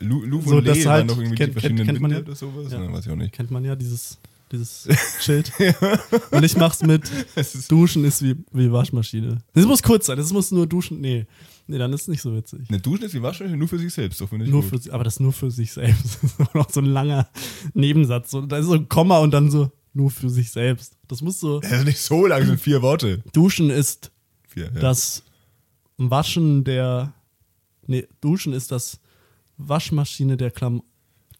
Speaker 5: und
Speaker 4: das halt
Speaker 5: noch irgendwie
Speaker 4: kennt-
Speaker 5: die verschiedenen
Speaker 4: kennt- man ja.
Speaker 5: oder sowas.
Speaker 4: Ja.
Speaker 5: Weiß ich auch nicht.
Speaker 4: Kennt man ja, dieses, dieses Schild. Und ich mach's mit Duschen ist wie, wie Waschmaschine. Das muss kurz sein, das muss nur duschen. Nee, nee, dann ist es nicht so witzig.
Speaker 5: eine Duschen ist wie Waschmaschine nur für sich selbst. Doch
Speaker 4: Nur
Speaker 5: gut.
Speaker 4: für, aber das nur für sich selbst. Das ist auch noch so ein langer Nebensatz. So, da ist so ein Komma und dann so nur für sich selbst. Das muss so.
Speaker 5: Das ist nicht so lang, sind vier Worte.
Speaker 4: Duschen ist
Speaker 5: Vier, ja.
Speaker 4: das Waschen der. Nee, Duschen ist das Waschmaschine der Klamotten.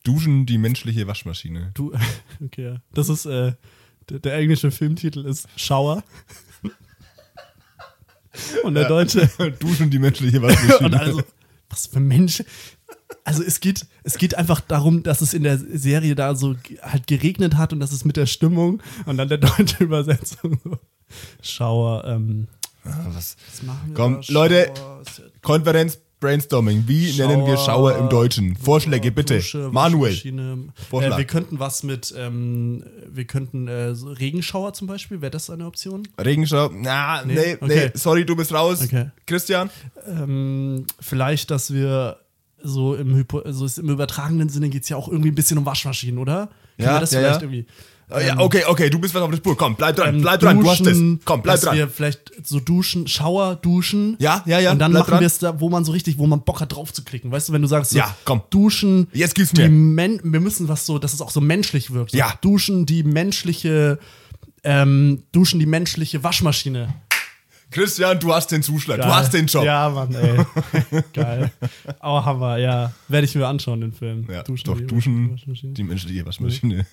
Speaker 5: Duschen, die menschliche Waschmaschine.
Speaker 4: Du, okay, ja. Das ist, äh, der, der englische Filmtitel ist Shower. Und der deutsche.
Speaker 5: Duschen, die menschliche
Speaker 4: Und
Speaker 5: Waschmaschine.
Speaker 4: also, was für Menschen. Also es geht, es geht einfach darum, dass es in der Serie da so halt geregnet hat und dass es mit der Stimmung und dann der deutsche Übersetzung so. Schauer, ähm,
Speaker 5: Ah, was?
Speaker 4: was machen wir
Speaker 5: Komm? Leute,
Speaker 4: ja
Speaker 5: Brainstorming. Wie nennen wir Schauer im Deutschen? Vorschläge bitte.
Speaker 4: Dusche,
Speaker 5: Manuel.
Speaker 4: Waschmaschine.
Speaker 5: Vorschlag.
Speaker 4: Äh, wir könnten was mit, ähm, wir könnten äh, Regenschauer zum Beispiel, wäre das eine Option?
Speaker 5: Regenschau. Na, nee, nee,
Speaker 4: okay.
Speaker 5: sorry, du bist raus.
Speaker 4: Okay.
Speaker 5: Christian?
Speaker 4: Ähm, vielleicht, dass wir so im, Hypo also im übertragenen Sinne geht es ja auch irgendwie ein bisschen um Waschmaschinen, oder? Können
Speaker 5: Ja,
Speaker 4: das
Speaker 5: ja,
Speaker 4: vielleicht
Speaker 5: ja.
Speaker 4: irgendwie.
Speaker 5: Oh, ja, okay, okay, du bist was auf der Spur. Komm, bleib dran,
Speaker 4: ähm,
Speaker 5: bleib dran, du hast es.
Speaker 4: duschen,
Speaker 5: Komm, bleib
Speaker 4: dass
Speaker 5: dran.
Speaker 4: wir vielleicht so duschen, Schauer, duschen.
Speaker 5: Ja, ja, ja,
Speaker 4: Und dann machen wir es da, wo man so richtig, wo man Bock hat drauf zu klicken. Weißt du, wenn du sagst, so,
Speaker 5: Ja, komm.
Speaker 4: duschen,
Speaker 5: Jetzt
Speaker 4: die
Speaker 5: mir.
Speaker 4: Men wir müssen was so, dass es auch so menschlich wirkt. So,
Speaker 5: Ja.
Speaker 4: Duschen, die menschliche, ähm, duschen, die menschliche Waschmaschine.
Speaker 5: Christian, du hast den Zuschlag, du
Speaker 4: Geil.
Speaker 5: hast den Job.
Speaker 4: Ja, Mann, ey. Geil. Aber Hammer, ja. Werde ich mir anschauen, den Film.
Speaker 5: Ja,
Speaker 4: duschen,
Speaker 5: doch,
Speaker 4: die
Speaker 5: duschen,
Speaker 4: Waschmaschine.
Speaker 5: die menschliche Waschmaschine.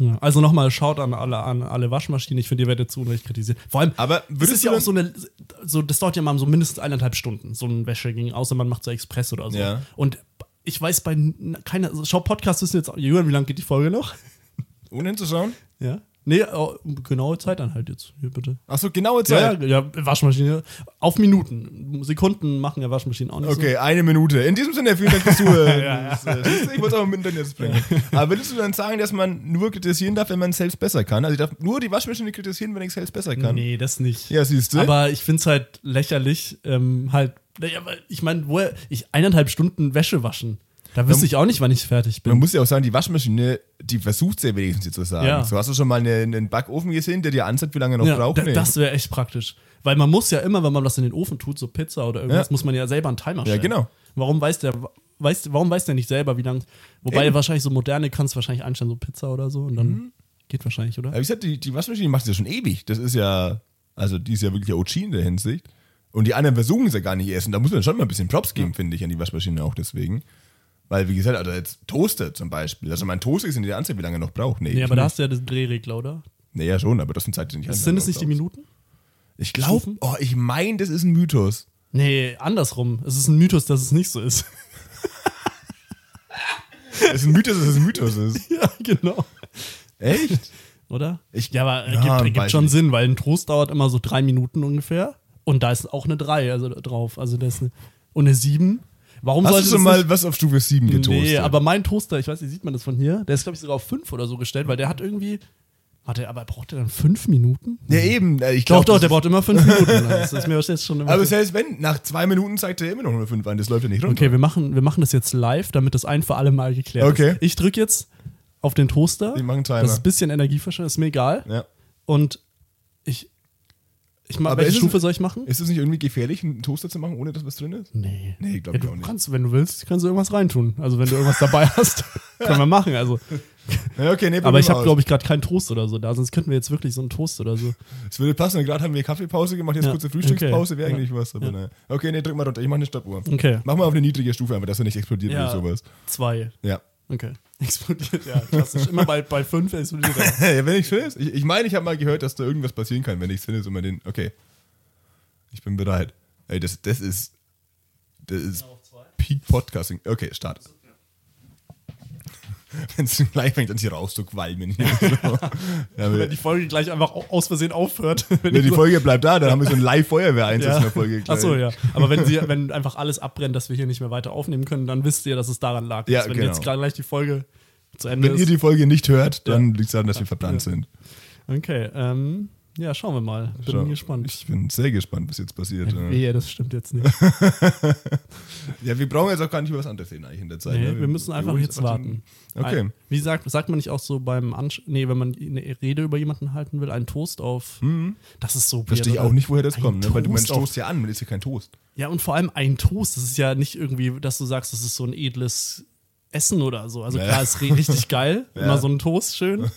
Speaker 4: Ja, also nochmal, schaut an alle, an alle Waschmaschinen. Ich finde, ihr werdet zu Unrecht kritisiert. Vor allem,
Speaker 5: Aber
Speaker 4: das ist
Speaker 5: du
Speaker 4: ja auch so eine, so, das dauert ja mal so mindestens eineinhalb Stunden, so ein Wäscheging, außer man macht so Express oder so.
Speaker 5: Ja.
Speaker 4: Und ich weiß bei keiner, also schau, Podcast wissen jetzt, Jürgen, wie lange geht die Folge noch?
Speaker 5: Ohne hinzuschauen?
Speaker 4: Ja. Nee, oh, genaue Zeit dann halt jetzt, hier bitte.
Speaker 5: Achso, genaue
Speaker 4: Ja,
Speaker 5: Zeit.
Speaker 4: ja, ja, Waschmaschine. Auf Minuten. Sekunden machen ja Waschmaschinen auch nicht
Speaker 5: Okay, eine Minute. In diesem Sinne, vielen Dank fürs Zuhören.
Speaker 4: Ja,
Speaker 5: Das, äh, Ich wollte es auch mit jetzt bringen. Aber würdest du dann sagen, dass man nur kritisieren darf, wenn man es selbst besser kann? Also ich darf nur die Waschmaschine kritisieren, wenn ich es selbst besser
Speaker 4: so.
Speaker 5: kann?
Speaker 4: Nee, das nicht.
Speaker 5: Ja, siehst du.
Speaker 4: Aber ich finde es halt lächerlich, ähm, halt, naja, weil ich meine, woher, ich eineinhalb Stunden Wäsche waschen. Da wüsste ich auch nicht, wann ich fertig bin.
Speaker 5: Man muss ja auch sagen, die Waschmaschine, die versucht sehr wenigstens jetzt zu sagen.
Speaker 4: Ja.
Speaker 5: So hast du schon mal einen, einen Backofen gesehen, der dir anzeigt, wie lange er noch
Speaker 4: ja,
Speaker 5: braucht? Nee.
Speaker 4: Das wäre echt praktisch. Weil man muss ja immer, wenn man das in den Ofen tut, so Pizza oder irgendwas,
Speaker 5: Ja.
Speaker 4: muss man ja selber einen Timer
Speaker 5: Ja,
Speaker 4: stellen.
Speaker 5: genau.
Speaker 4: Warum weiß der, weiß, warum weiß der nicht selber, wie lange? Wobei
Speaker 5: Eben.
Speaker 4: wahrscheinlich so moderne kannst du wahrscheinlich einstellen, so Pizza oder so und dann
Speaker 5: Mhm.
Speaker 4: geht wahrscheinlich, oder?
Speaker 5: Aber wie gesagt, die, die Waschmaschine macht es ja schon ewig. Das ist ja, also die ist ja wirklich OG in der Hinsicht. Und die anderen versuchen es ja gar nicht erst. Und da muss man schon mal ein bisschen Props geben, finde ich, an die Waschmaschine auch deswegen. Weil, wie gesagt, also jetzt Toaster zum Beispiel. Also mein Toaster ist in der Anzeige, wie lange er noch braucht. Nee,
Speaker 4: Nee, aber da hast du ja den Drehregler, oder?
Speaker 5: Nee, ja schon, aber das sind Zeiten, die nicht
Speaker 4: Sind es nicht die Minuten?
Speaker 5: Ich glaube, oh, ich meine, das ist ein Mythos.
Speaker 4: Nee, andersrum. Es ist ein Mythos, dass es nicht so ist.
Speaker 5: Es ist ein Mythos, dass es ein Mythos ist.
Speaker 4: ja, genau.
Speaker 5: Echt?
Speaker 4: Oder?
Speaker 5: Ich-
Speaker 4: ja, aber
Speaker 5: Ja,
Speaker 4: gibt, gibt schon
Speaker 5: nicht.
Speaker 4: Sinn, weil ein Toast dauert immer so drei Minuten ungefähr. Und da ist auch eine 3 also drauf. Also das eine, und eine 7. Warum
Speaker 5: Hast du schon
Speaker 4: das
Speaker 5: mal was auf Stufe 7 getoastet?
Speaker 4: Nee, aber mein Toaster, ich weiß nicht, sieht man das von hier? Der ist, glaube ich, sogar auf 5 oder so gestellt, weil der hat irgendwie. Warte, aber braucht der dann 5 Minuten?
Speaker 5: Ja, eben. äh, Ich
Speaker 4: Doch,
Speaker 5: glaub,
Speaker 4: doch,
Speaker 5: das
Speaker 4: der braucht immer 5 Minuten. Das ist mir jetzt schon immer
Speaker 5: Aber selbst wenn, nach zwei Minuten zeigt er immer noch nur 5 an. Das läuft ja nicht runter.
Speaker 4: Okay, wir machen, wir machen das jetzt live, damit das ein für alle Mal geklärt
Speaker 5: Okay.
Speaker 4: ist. Ich drücke jetzt auf den Toaster.
Speaker 5: Wir machen Timer.
Speaker 4: Das ist ein bisschen Energieverschwendung, ist mir egal.
Speaker 5: Ja.
Speaker 4: Und ich, Ich mach, welche
Speaker 5: es-
Speaker 4: Stufe soll ich machen?
Speaker 5: Ist es nicht irgendwie gefährlich, einen Toaster zu machen, ohne dass was drin ist?
Speaker 4: Nee.
Speaker 5: Nee, glaub
Speaker 4: ja,
Speaker 5: ich auch nicht.
Speaker 4: kannst, wenn du willst, kannst du irgendwas reintun. Also wenn du irgendwas dabei hast, können wir machen. Also,
Speaker 5: Ja, okay, nee,
Speaker 4: aber ich habe, glaube ich, gerade keinen Toast oder so da, sonst könnten wir jetzt wirklich so einen Toast oder so.
Speaker 5: Es würde passen, gerade haben wir Kaffeepause gemacht, jetzt
Speaker 4: Ja,
Speaker 5: kurze Frühstückspause,
Speaker 4: okay.
Speaker 5: wäre eigentlich was. Aber
Speaker 4: Ja.
Speaker 5: naja. Okay, nee, drück mal runter. Ich mache eine Stoppuhr.
Speaker 4: Okay.
Speaker 5: Mach mal auf eine niedrige Stufe, einfach, dass er nicht explodiert
Speaker 4: Ja.
Speaker 5: oder sowas.
Speaker 4: Zwei.
Speaker 5: Ja.
Speaker 4: Okay. Explodiert, ja, klassisch. Immer bei, bei fünf explodiert er.
Speaker 5: ja wenn ich finde, ich, ich meine, ich habe mal gehört, dass da irgendwas passieren kann, wenn ich finde, so mal den. Okay. Ich bin bereit. Ey, das, das ist. Das ist Peak Podcasting. Okay, Start. Wenn es gleich fängt an, hier rauszuqualmen. So. ja,
Speaker 4: Wenn
Speaker 5: wenn
Speaker 4: die Folge gleich einfach au- aus Versehen aufhört. Wenn
Speaker 5: wenn
Speaker 4: ich
Speaker 5: die
Speaker 4: so-
Speaker 5: Folge bleibt da, dann haben wir so einen Live-Feuerwehreinsatz in der Folge.
Speaker 4: Achso, ja. Aber wenn, sie, wenn einfach alles abbrennt, dass wir hier nicht mehr weiter aufnehmen können, dann wisst ihr, dass es daran lag.
Speaker 5: Ja,
Speaker 4: wenn
Speaker 5: genau.
Speaker 4: jetzt gerade gleich die Folge zu Ende
Speaker 5: Wenn
Speaker 4: ist.
Speaker 5: ihr die Folge nicht hört, dann liegt es daran, dass wir verbrannt sind.
Speaker 4: okay, ähm, ja, schauen wir mal. Bin
Speaker 5: Schau,
Speaker 4: gespannt.
Speaker 5: Ich bin sehr gespannt, was jetzt passiert.
Speaker 4: Ja,
Speaker 5: Ja,
Speaker 4: das stimmt jetzt nicht.
Speaker 5: ja, wir brauchen jetzt auch gar nicht über was anderes reden eigentlich in der Zeit.
Speaker 4: Nee,
Speaker 5: ne?
Speaker 4: wir müssen einfach jetzt
Speaker 5: einfach
Speaker 4: warten.
Speaker 5: den- Okay.
Speaker 4: Wie sagt, sagt man nicht auch so beim Ansch Nee, wenn man eine Rede über jemanden halten will, einen Toast auf. Das ist so
Speaker 5: Mhm. Verstehe ich auch nicht, woher das
Speaker 4: Ein
Speaker 5: kommt, ne? weil du meinst,
Speaker 4: Toast
Speaker 5: ja an, man ist ja kein Toast.
Speaker 4: Ja, und vor allem ein Toast. Das ist ja nicht irgendwie, dass du sagst, das ist so ein edles Essen oder so. Also klar, ist ri- richtig geil. Immer so ein Toast schön.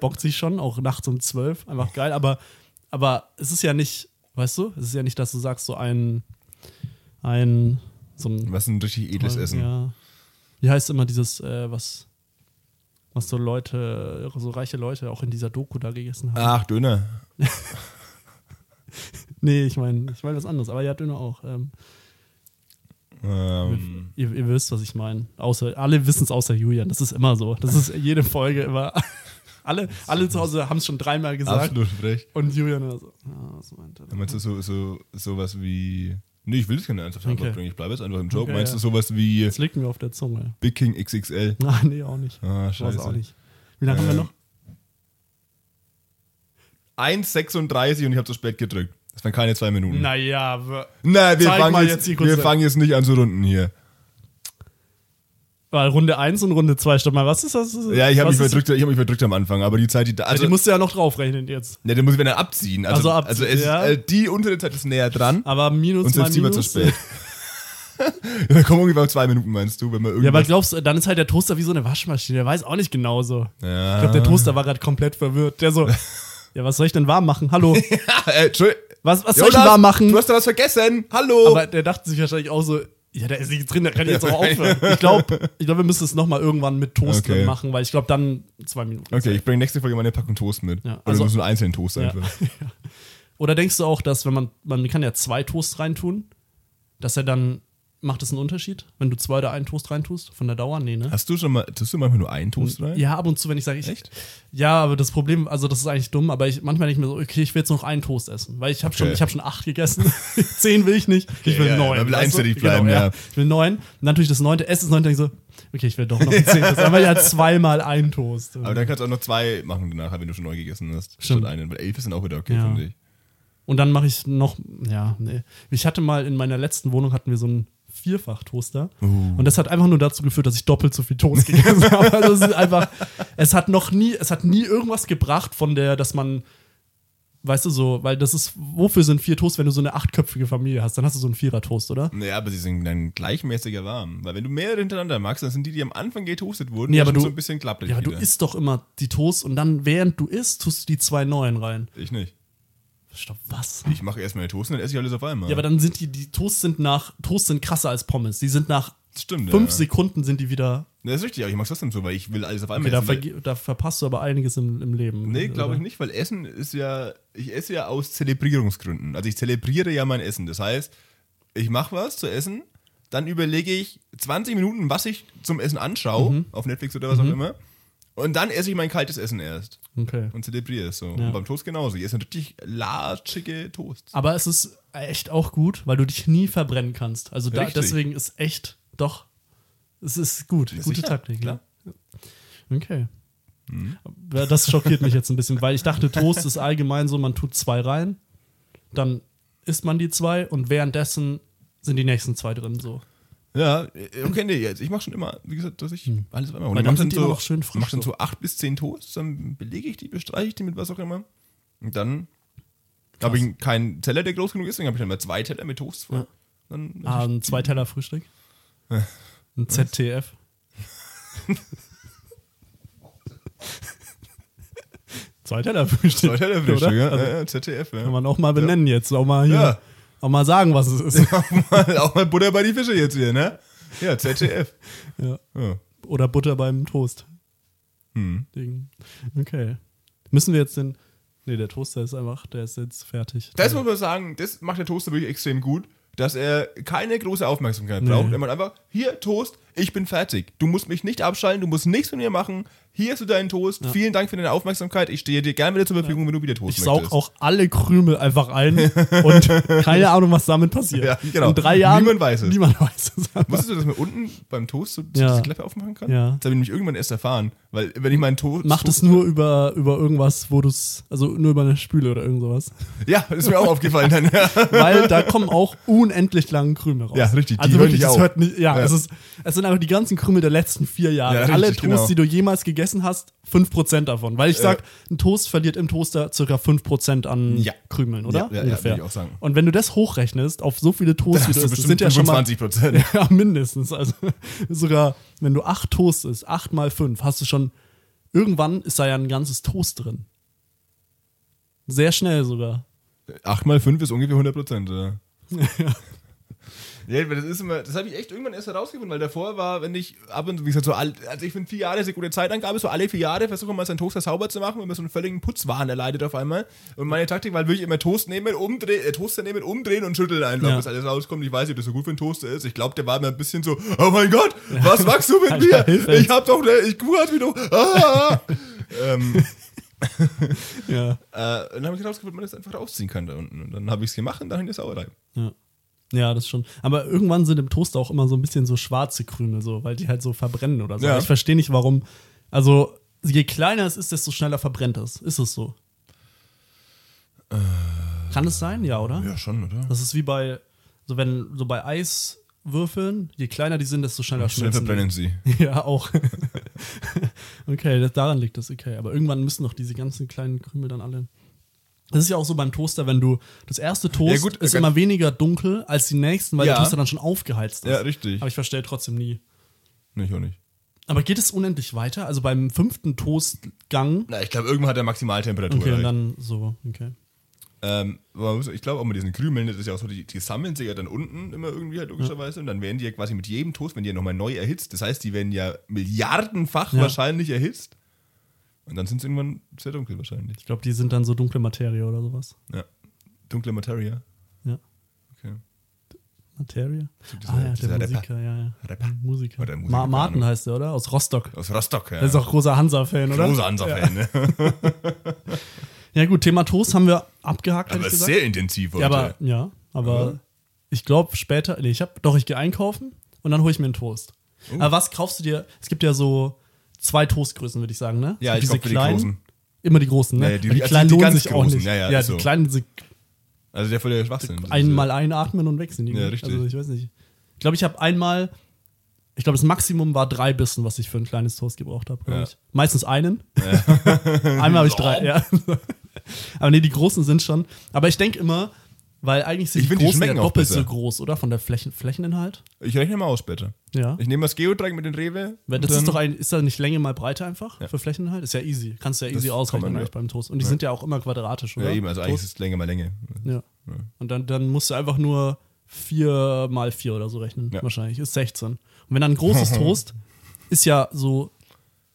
Speaker 4: Bockt sich schon, auch nachts um zwölf. Einfach geil. Aber, aber es ist ja nicht, weißt du, es ist ja nicht, dass du sagst, so ein, ein, so ein.
Speaker 5: Was ist ein richtig edles Essen?
Speaker 4: Ja. Wie heißt immer dieses, äh, was, was so Leute, so reiche Leute auch in dieser Doku da gegessen haben?
Speaker 5: Ach, Döner.
Speaker 4: Nee, ich meine, ich meine was anderes. Aber ja, Döner auch. Ähm,
Speaker 5: Ähm,
Speaker 4: Ihr, ihr wisst, was ich meine. Außer, alle wissen es außer Julian. Das ist immer so. Das ist jede Folge immer. alle, alle zu Hause haben es schon dreimal gesagt.
Speaker 5: absolut frech.
Speaker 4: Und Julian immer so. Ja, was meint er?
Speaker 5: Ja, Meinst du so, so, sowas wie. Nee, ich will jetzt keine ernsthafte Antwort
Speaker 4: Okay.
Speaker 5: bringen, ich bleibe jetzt einfach im Joke.
Speaker 4: Okay,
Speaker 5: Meinst
Speaker 4: ja.
Speaker 5: du sowas wie
Speaker 4: Das liegt mir auf der Zunge.
Speaker 5: Big King XXL?
Speaker 4: Nein, nee, auch nicht.
Speaker 5: Ah, scheiße.
Speaker 4: auch nicht. Wie lange haben wir
Speaker 5: Ähm,
Speaker 4: noch?
Speaker 5: 1,36 und ich habe zu spät gedrückt. Das waren keine zwei Minuten.
Speaker 4: Naja, wir-
Speaker 5: Nein, wir, fangen jetzt,
Speaker 4: jetzt die
Speaker 5: wir fangen jetzt nicht an zu runden hier.
Speaker 4: war Runde 1 und Runde 2. Stopp mal, was ist das?
Speaker 5: Ja, ich habe mich,
Speaker 4: ist-
Speaker 5: verdrückt, ich hab mich verdrückt am Anfang, aber die Zeit, die da.
Speaker 4: Also,
Speaker 5: Also,
Speaker 4: die musst du ja noch draufrechnen jetzt.
Speaker 5: ne, den muss ich dann abziehen. Also,
Speaker 4: Also
Speaker 5: also,
Speaker 4: abziehen,
Speaker 5: es,
Speaker 4: ja.
Speaker 5: äh, die untere Zeit ist näher dran
Speaker 4: Aber minus
Speaker 5: und selbst die war zu spät. Dann kommen ungefähr zwei Minuten, meinst du, wenn man
Speaker 4: Ja, aber glaubst du, dann ist halt der Toaster wie so eine Waschmaschine. Der weiß auch nicht genauso.
Speaker 5: Ja.
Speaker 4: Ich glaube, der Toaster war gerade komplett verwirrt. Der so, ja, was soll ich denn warm machen? Hallo,
Speaker 5: äh, Entschuldigung.
Speaker 4: Was, was soll ich warm machen?
Speaker 5: Du hast da was vergessen. Hallo.
Speaker 4: Aber der dachte sich wahrscheinlich auch so, ja, da ist nichts drin, da kann ich jetzt auch aufhören. Ich glaube, ich glaub, wir müssen es nochmal irgendwann mit Toast
Speaker 5: Okay.
Speaker 4: drin machen, weil ich glaube, dann zwei Minuten.
Speaker 5: okay, ich bringe nächste Folge mal eine Packung Toast mit.
Speaker 4: Ja,
Speaker 5: Oder
Speaker 4: also-
Speaker 5: nur so einen einzelnen Toast
Speaker 4: Ja.
Speaker 5: einfach.
Speaker 4: Oder denkst du auch, dass wenn man, man kann ja zwei Toasts reintun, dass er dann, macht das einen Unterschied, wenn du zwei oder einen Toast reintust, von der Dauer? Nee, ne?
Speaker 5: Hast du schon mal, tust du manchmal nur einen Toast rein?
Speaker 4: Ja, ab und zu, wenn ich sage, ich.
Speaker 5: Echt?
Speaker 4: Ja, aber das Problem, also das ist eigentlich dumm, aber ich manchmal denke ich mir so, okay, ich will jetzt noch einen Toast essen, weil ich habe schon,
Speaker 5: Okay.
Speaker 4: ich habe schon acht gegessen, zehn will ich nicht, ich will
Speaker 5: ja,
Speaker 4: neun.
Speaker 5: man will
Speaker 4: weißt du?
Speaker 5: einstellig bleiben,
Speaker 4: genau,
Speaker 5: ja.
Speaker 4: Ich will neun. Und natürlich das neunte, ess das neunte, denke ich so, okay, ich will doch noch ein zehntes, aber ja zweimal ein Toast.
Speaker 5: Aber dann kannst du auch noch zwei machen danach, wenn du schon neu gegessen hast.
Speaker 4: Stimmt.
Speaker 5: Statt einen. Weil elf ist dann auch wieder okay,
Speaker 4: Ja.
Speaker 5: finde ich.
Speaker 4: Und dann mache ich noch, ja, nee. Ich hatte mal in meiner letzten Wohnung hatten wir so einen Vierfach-Toaster.
Speaker 5: Uh.
Speaker 4: Und das hat einfach nur dazu geführt, dass ich doppelt so viel Toast gegessen habe. Also es ist einfach, es hat noch nie, es hat nie irgendwas gebracht von der, dass man, weißt du so, weil das ist, wofür sind vier Toast, wenn du so eine achtköpfige Familie hast? Dann hast du so einen Vierer-Toast, oder?
Speaker 5: Naja, aber sie sind dann gleichmäßiger warm. Weil wenn du mehrere hintereinander magst, dann sind die, die am Anfang getoastet wurden,
Speaker 4: Nee,
Speaker 5: ja
Speaker 4: aber du-
Speaker 5: so ein bisschen klapprig
Speaker 4: Ja, aber du
Speaker 5: wieder.
Speaker 4: isst doch immer die Toast und dann, während du isst, tust du die zwei neuen rein.
Speaker 5: Ich nicht.
Speaker 4: Stopp, was?
Speaker 5: Ich mache erstmal Toast und dann esse ich alles auf einmal.
Speaker 4: Ja, aber dann sind die, die Toast sind nach, Toast sind krasser als Pommes. Die sind nach
Speaker 5: stimmt,
Speaker 4: fünf
Speaker 5: ja.
Speaker 4: Sekunden sind die wieder
Speaker 5: Das ist richtig, aber ich mache trotzdem so, weil ich will alles auf einmal
Speaker 4: Okay, da,
Speaker 5: essen.
Speaker 4: verge- da verpasst du aber einiges im, im Leben.
Speaker 5: Nee, glaube ich nicht, weil Essen ist ja, ich esse ja aus Zelebrierungsgründen. Also ich zelebriere ja mein Essen. Das heißt, ich mache was zu essen, dann überlege ich 20 Minuten, was ich zum Essen anschaue,
Speaker 4: Mhm.
Speaker 5: auf Netflix oder was auch immer. Und dann esse ich mein kaltes Essen erst
Speaker 4: Okay.
Speaker 5: und zelebriere es so.
Speaker 4: Ja.
Speaker 5: Und beim Toast genauso. Ich esse richtig latschige Toasts.
Speaker 4: Aber es ist echt auch gut, weil du dich nie verbrennen kannst. Also da, deswegen ist echt, doch, es ist gut. Gute
Speaker 5: sicher,
Speaker 4: Taktik,
Speaker 5: klar.
Speaker 4: ja. Okay. Ja, Das schockiert mich jetzt ein bisschen, weil ich dachte, Toast ist allgemein so, man tut zwei rein, dann isst man die zwei und währenddessen sind die nächsten zwei drin so.
Speaker 5: Ja, äh, okay, nee, jetzt. Ich mache schon immer, wie gesagt, dass ich alles auf einmal. Und
Speaker 4: Weil dann sind die
Speaker 5: so,
Speaker 4: noch schön frisch
Speaker 5: mach dann
Speaker 4: so.
Speaker 5: acht bis zehn Toasts, dann belege ich die, bestreiche ich die mit was auch immer. Und dann Da habe ich keinen Teller, der groß genug ist, dann habe ich dann mal zwei Teller mit Toast voll. Dann,
Speaker 4: Ah, ein Zweiteller Frühstück. Ein ZTF. Zweiteller Frühstück.
Speaker 5: zwei Teller Frühstück,
Speaker 4: oder?
Speaker 5: ja.
Speaker 4: Also,
Speaker 5: ja, ja, ja.
Speaker 4: kann man auch mal benennen jetzt. Auch mal hier.
Speaker 5: Ja.
Speaker 4: Auch mal sagen, was es ist.
Speaker 5: auch, mal, auch mal Butter bei die Fische jetzt hier, ne? Ja, ZDF.
Speaker 4: Ja.
Speaker 5: Ja.
Speaker 4: Oder Butter beim Toast.
Speaker 5: Hm.
Speaker 4: Ding. Okay. Müssen wir jetzt den. Nee, der Toaster ist einfach, der ist jetzt fertig.
Speaker 5: Das muss man sagen, das macht der Toaster wirklich extrem gut, dass er keine große Aufmerksamkeit braucht. Er macht einfach, hier, Toast, ich bin fertig. Du musst mich nicht abschalten, du musst nichts von mir machen. Hier hast du deinen Toast. Vielen Dank für deine Aufmerksamkeit. Ich stehe dir gerne wieder zur Verfügung, wenn du wieder Toast
Speaker 4: Ich saug
Speaker 5: möchtest.
Speaker 4: auch alle Krümel einfach ein und keine Ahnung, was damit passiert.
Speaker 5: Ja, genau.
Speaker 4: In drei Jahren.
Speaker 5: Niemand weiß es.
Speaker 4: Niemand weiß es.
Speaker 5: Wusstest du, dass man unten beim Toast so
Speaker 4: Ja.
Speaker 5: diese Klappe aufmachen kann?
Speaker 4: Ja.
Speaker 5: Das habe ich nämlich irgendwann erst erfahren. Weil, wenn ich meinen Toast.
Speaker 4: Mach das nur über, über irgendwas, wo du es, also nur über eine Spüle oder irgend sowas.
Speaker 5: Ja, ist mir auch aufgefallen dann. Ja.
Speaker 4: Weil da kommen auch unendlich lange Krümel raus.
Speaker 5: Ja, richtig, die
Speaker 4: Also wirklich,
Speaker 5: auf.
Speaker 4: hört nicht, ja,
Speaker 5: Ja.
Speaker 4: Es, ist, es sind einfach die ganzen Krümel der letzten vier Jahre.
Speaker 5: Ja, richtig,
Speaker 4: Alle Toasts,
Speaker 5: genau.
Speaker 4: die du jemals gegessen hast, 5% davon. Weil ich sag, ein Toast verliert im Toaster circa 5% an
Speaker 5: Ja.
Speaker 4: Krümeln, oder?
Speaker 5: Ja, ja, ja,
Speaker 4: Ungefähr.
Speaker 5: würde ich auch sagen.
Speaker 4: Und wenn du das hochrechnest auf so viele Toasts, wie
Speaker 5: Das
Speaker 4: du isst, sind ja schon mal
Speaker 5: 25 Prozent.
Speaker 4: Ja, mindestens. Also sogar, wenn du acht Toast isst, acht mal fünf, hast du schon, irgendwann ist da ja ein ganzes Toast drin. Sehr schnell sogar.
Speaker 5: 8 mal 5 ist ungefähr 100 Prozent. Ja. Ja, das ist immer, das habe ich echt irgendwann erst herausgefunden, weil davor war, wenn ich ab und zu, wie gesagt, so all, also ich finde vier Jahre ist eine gute Zeitangabe, so alle vier Jahre versuche mal seinen Toaster sauber zu machen, wenn man so einen völligen Putzwahn erleidet auf einmal. Und meine Taktik war wirklich immer Toast nehmen, umdrehen, äh, Toaster nehmen, umdrehen und schütteln einfach,
Speaker 4: Ja.
Speaker 5: bis alles rauskommt. Ich weiß nicht, ob das so gut für einen Toaster ist. Ich glaube, der war immer ein bisschen so, oh mein Gott, was machst du mit mir? Ich hab doch, ne, ich kurat wie du. Ah! ähm,
Speaker 4: Ja.
Speaker 5: äh, dann habe ich herausgefunden, man das einfach rausziehen kann da unten. Und dann habe ich es gemacht und dann die Sauerei.
Speaker 4: Ja. Ja, das schon. Aber irgendwann sind im Toaster auch immer so ein bisschen so schwarze Krümel, so, weil die halt so verbrennen oder so.
Speaker 5: Ja.
Speaker 4: Ich verstehe nicht, warum. Also, je kleiner es ist, desto schneller verbrennt es. Ist es so? Kann es sein? Ja, oder?
Speaker 5: Ja, schon, oder?
Speaker 4: Das ist wie bei, so wenn, so bei Eiswürfeln, je kleiner die sind, desto schneller
Speaker 5: Schnell
Speaker 4: schmelzen
Speaker 5: verbrennen
Speaker 4: die.
Speaker 5: sie.
Speaker 4: Ja, auch. okay, das, daran liegt das, okay. Aber irgendwann müssen doch diese ganzen kleinen Krümel dann alle. Das ist ja auch so beim Toaster, wenn du das erste Toast
Speaker 5: Ja, gut,
Speaker 4: ist immer weniger dunkel als die nächsten, weil
Speaker 5: Ja.
Speaker 4: der Toaster dann schon aufgeheizt ist.
Speaker 5: Ja, richtig.
Speaker 4: Aber ich verstehe trotzdem nie.
Speaker 5: Nicht, auch nicht.
Speaker 4: Aber geht es unendlich weiter? Also beim fünften Toastgang.
Speaker 5: Na, ich glaube, irgendwann hat er Maximaltemperatur.
Speaker 4: Okay, und dann so, okay.
Speaker 5: ähm, muss- ich glaube auch mit diesen Krümeln, das ist ja auch so, die, die sammeln sich ja dann unten immer irgendwie halt logischerweise und dann werden die ja quasi mit jedem Toast, wenn die ja nochmal neu erhitzt, das heißt, die werden ja milliardenfach
Speaker 4: Ja.
Speaker 5: wahrscheinlich erhitzt und dann sind sie irgendwann sehr dunkel wahrscheinlich.
Speaker 4: Ich glaube, die sind dann so dunkle Materie oder sowas.
Speaker 5: Ja. Dunkle Materie.
Speaker 4: Ja.
Speaker 5: Okay.
Speaker 4: Materie?
Speaker 5: dieser-
Speaker 4: ah ja, der
Speaker 5: Rapper.
Speaker 4: Musiker, ja, ja.
Speaker 5: Rapper.
Speaker 4: Musiker.
Speaker 5: Oder Musiker,
Speaker 4: Ma Martin heißt der, oder? Aus Rostock.
Speaker 5: Aus Rostock, ja.
Speaker 4: Der ist auch großer Hansa-Fan, oder?
Speaker 5: großer Hansa-Fan, ne?
Speaker 4: Ja, gut, Thema Toast haben wir abgehakt,
Speaker 5: Aber sehr intensiv heute.
Speaker 4: ja, aber, ja, aber ich glaube später, nee, ich hab, doch, ich gehe einkaufen und dann hole ich mir einen Toast.
Speaker 5: Oh.
Speaker 4: Aber was kaufst du dir? Es gibt ja so zwei Toastgrößen, würde ich sagen, ne?
Speaker 5: Ja, ich kauf mir die großen.
Speaker 4: Immer die großen, ne?
Speaker 5: Ja, die-
Speaker 4: die
Speaker 5: also
Speaker 4: kleinen
Speaker 5: die
Speaker 4: lohnen sich auch
Speaker 5: großen,
Speaker 4: nicht.
Speaker 5: ja, ja,
Speaker 4: ja
Speaker 5: ist
Speaker 4: die
Speaker 5: so.
Speaker 4: kleinen sind
Speaker 5: also der volle Schwachsinn. Das ist,
Speaker 4: einmal einatmen und weg sind die.
Speaker 5: Ja, richtig.
Speaker 4: Also ich weiß nicht. Ich glaube, ich habe einmal, ich glaube, das Maximum war drei Bissen, was ich für ein kleines Toast gebraucht habe. glaub
Speaker 5: Ja.
Speaker 4: Meistens einen. einmal habe ich drei, ja. Aber nee, die großen sind schon. Aber ich denke immer, weil eigentlich sind
Speaker 5: Ich
Speaker 4: die
Speaker 5: find, die
Speaker 4: großen ja
Speaker 5: schmecken auch
Speaker 4: doppelt so groß, oder? Von der Flächen, Flächeninhalt.
Speaker 5: Ich rechne mal aus später.
Speaker 4: Ja.
Speaker 5: Ich nehme das Geodreieck mit den Rewe.
Speaker 4: Weil das ist doch ein, ist da nicht Länge mal Breite einfach
Speaker 5: Ja.
Speaker 4: für Flächeninhalt? Ist ja easy. Kannst du ja
Speaker 5: Das
Speaker 4: easy
Speaker 5: kann
Speaker 4: ausrechnen eigentlich
Speaker 5: ja.
Speaker 4: beim Toast. Und die sind ja auch immer quadratisch, oder?
Speaker 5: Ja, eben, also eigentlich
Speaker 4: Toast?
Speaker 5: ist es Länge mal Länge.
Speaker 4: Ja. Und dann, dann musst du einfach nur 4 mal 4 oder so rechnen.
Speaker 5: Ja.
Speaker 4: Wahrscheinlich. Ist 16. Und wenn dann ein großes Toast ist ja so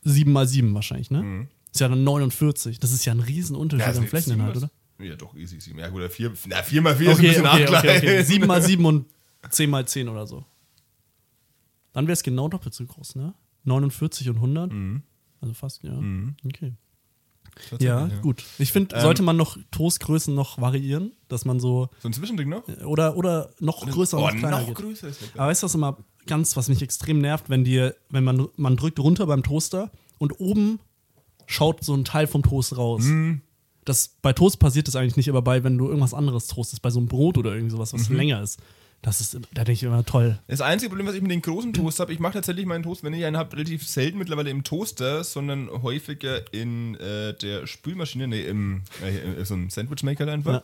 Speaker 4: 7 mal 7 wahrscheinlich, ne? Ist ja dann 49. Das ist ja ein Riesenunterschied
Speaker 5: Mhm. also
Speaker 4: am Flächeninhalt, oder?
Speaker 5: Ja, doch, easy, sieben. Ja, gut, oder vier, na, vier mal vier ist ein
Speaker 4: Okay,
Speaker 5: bisschen
Speaker 4: okay, okay, okay. 7 mal 7 und 10 mal 10 oder so. Dann wäre es genau doppelt so groß, ne? 49 und 100.
Speaker 5: Mhm.
Speaker 4: Also fast, ja. Okay.
Speaker 5: Tatsächlich,
Speaker 4: Ja, gut. Ich finde,
Speaker 5: Ähm,
Speaker 4: sollte man noch Toastgrößen noch variieren, dass man so
Speaker 5: So ein Zwischending noch?
Speaker 4: oder oder noch größer
Speaker 5: oh,
Speaker 4: und noch kleiner
Speaker 5: noch größer ist.
Speaker 4: Aber weißt du, was immer ganz, was mich extrem nervt, wenn dir, wenn man, man drückt runter beim Toaster und oben schaut so ein Teil vom Toast raus.
Speaker 5: Mhm.
Speaker 4: Das, bei Toast passiert das eigentlich nicht, aber bei, wenn du irgendwas anderes toastest, bei so einem Brot oder irgendwie sowas,
Speaker 5: Mhm.
Speaker 4: was länger ist, das ist, da denke ich immer toll.
Speaker 5: Das einzige Problem, was ich mit den großen Toast habe, ich mache tatsächlich meinen Toast, wenn ich einen habe, relativ selten mittlerweile im Toaster, sondern häufiger in äh, der Spülmaschine, nee, im äh, so ein Sandwichmaker einfach.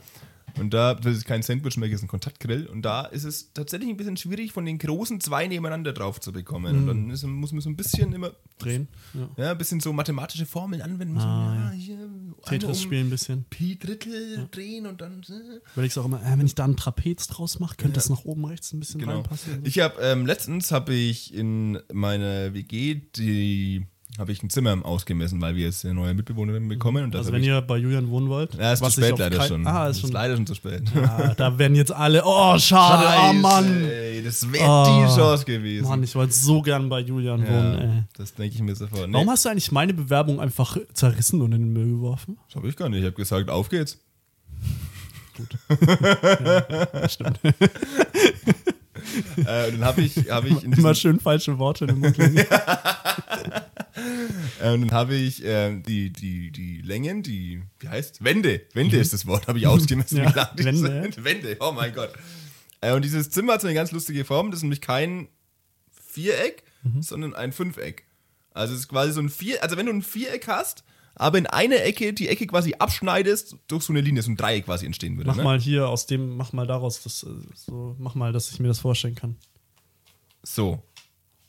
Speaker 5: Und da, das ist kein Sandwich mehr, das ist ein Kontaktgrill. Und da ist es tatsächlich ein bisschen schwierig, von den großen zwei nebeneinander drauf zu bekommen. Und dann ist, muss man so ein bisschen immer,
Speaker 4: Drehen. Ja.
Speaker 5: ja, ein bisschen so mathematische Formeln anwenden. so,
Speaker 4: Ah,
Speaker 5: ja, hier,
Speaker 4: Tetris
Speaker 5: um
Speaker 4: spielen ein bisschen.
Speaker 5: Pi Drittel drehen und dann. Äh.
Speaker 4: Überlegst auch immer, äh, wenn ich da einen Trapez draus mache, könnte das nach oben rechts ein bisschen
Speaker 5: Genau.
Speaker 4: reinpassen.
Speaker 5: Ich habe ähm, letztens habe ich in meiner WG die habe ich ein Zimmer ausgemessen, weil wir jetzt eine neue Mitbewohnerin bekommen und das
Speaker 4: also wenn ihr bei Julian wohnen wollt.
Speaker 5: ja, ist zu spät leider
Speaker 4: kein-
Speaker 5: schon.
Speaker 4: Ah,
Speaker 5: ist
Speaker 4: ist schon.
Speaker 5: leider schon zu spät.
Speaker 4: Ah, da werden jetzt alle, oh, schade, oh
Speaker 5: Scheiße,
Speaker 4: Mann.
Speaker 5: Ey, das wäre
Speaker 4: Oh.
Speaker 5: die Chance gewesen.
Speaker 4: Mann, ich wollte so gern bei Julian wohnen, ey.
Speaker 5: ja, das denke ich mir sofort. Nee,
Speaker 4: Warum hast du eigentlich meine Bewerbung einfach zerrissen und in den Müll geworfen?
Speaker 5: das habe ich gar nicht. Ich habe gesagt, auf geht's.
Speaker 4: Stimmt.
Speaker 5: Äh, dann habe ich, habe ich
Speaker 4: Immer schön falsche Worte in den Mund legen.
Speaker 5: und dann habe ich äh, die, die, die Längen, die, wie heißt? Wände. Wände ist das Wort, habe ich ausgemessen.
Speaker 4: Mhm. Ja,
Speaker 5: wie lang die
Speaker 4: Wände,
Speaker 5: sind. Wände, oh mein Gott. Äh, und dieses Zimmer hat so eine ganz lustige Form. Das ist nämlich kein Viereck,
Speaker 4: Mhm.
Speaker 5: sondern ein Fünfeck. Also es ist quasi so ein Vier, also wenn du ein Viereck hast, aber in einer Ecke die Ecke quasi abschneidest, durch so eine Linie, so ein Dreieck quasi entstehen würde.
Speaker 4: Mach
Speaker 5: ne?
Speaker 4: mal hier aus dem, mach mal daraus das, äh, so, mach mal, dass ich mir das vorstellen kann.
Speaker 5: So.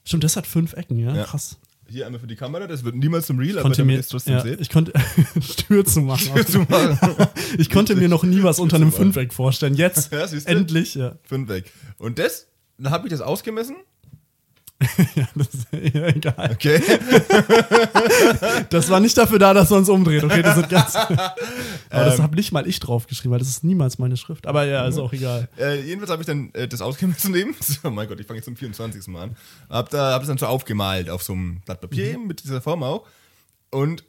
Speaker 4: Stimmt, das hat fünf Ecken, ja?
Speaker 5: Ja.
Speaker 4: Krass.
Speaker 5: Hier einmal für die Kamera, das wird niemals zum Real, aber
Speaker 4: Konnte
Speaker 5: damit
Speaker 4: mir,
Speaker 5: trotzdem
Speaker 4: ja,
Speaker 5: seht.
Speaker 4: ich konnte, Stür zu machen.
Speaker 5: zu machen.
Speaker 4: Ich konnte mir noch nie was unter einem Fünfeck vorstellen. Jetzt,
Speaker 5: Ja,
Speaker 4: endlich, ja.
Speaker 5: Fünfeck. Und das, dann habe ich das ausgemessen.
Speaker 4: ja, das ist ja, egal.
Speaker 5: Okay.
Speaker 4: Das war nicht dafür da, dass man es umdreht. Okay, das sind ganz. Aber
Speaker 5: Ähm.
Speaker 4: das habe nicht mal ich draufgeschrieben, weil das ist niemals meine Schrift. Aber ja, ist auch egal.
Speaker 5: Äh, jedenfalls habe ich dann äh, das ausgemessen eben. Oh mein Gott, ich fange jetzt zum 24. Mal an. Hab da hab das dann so aufgemalt auf so einem Blatt Papier eben mit dieser Form auch. Und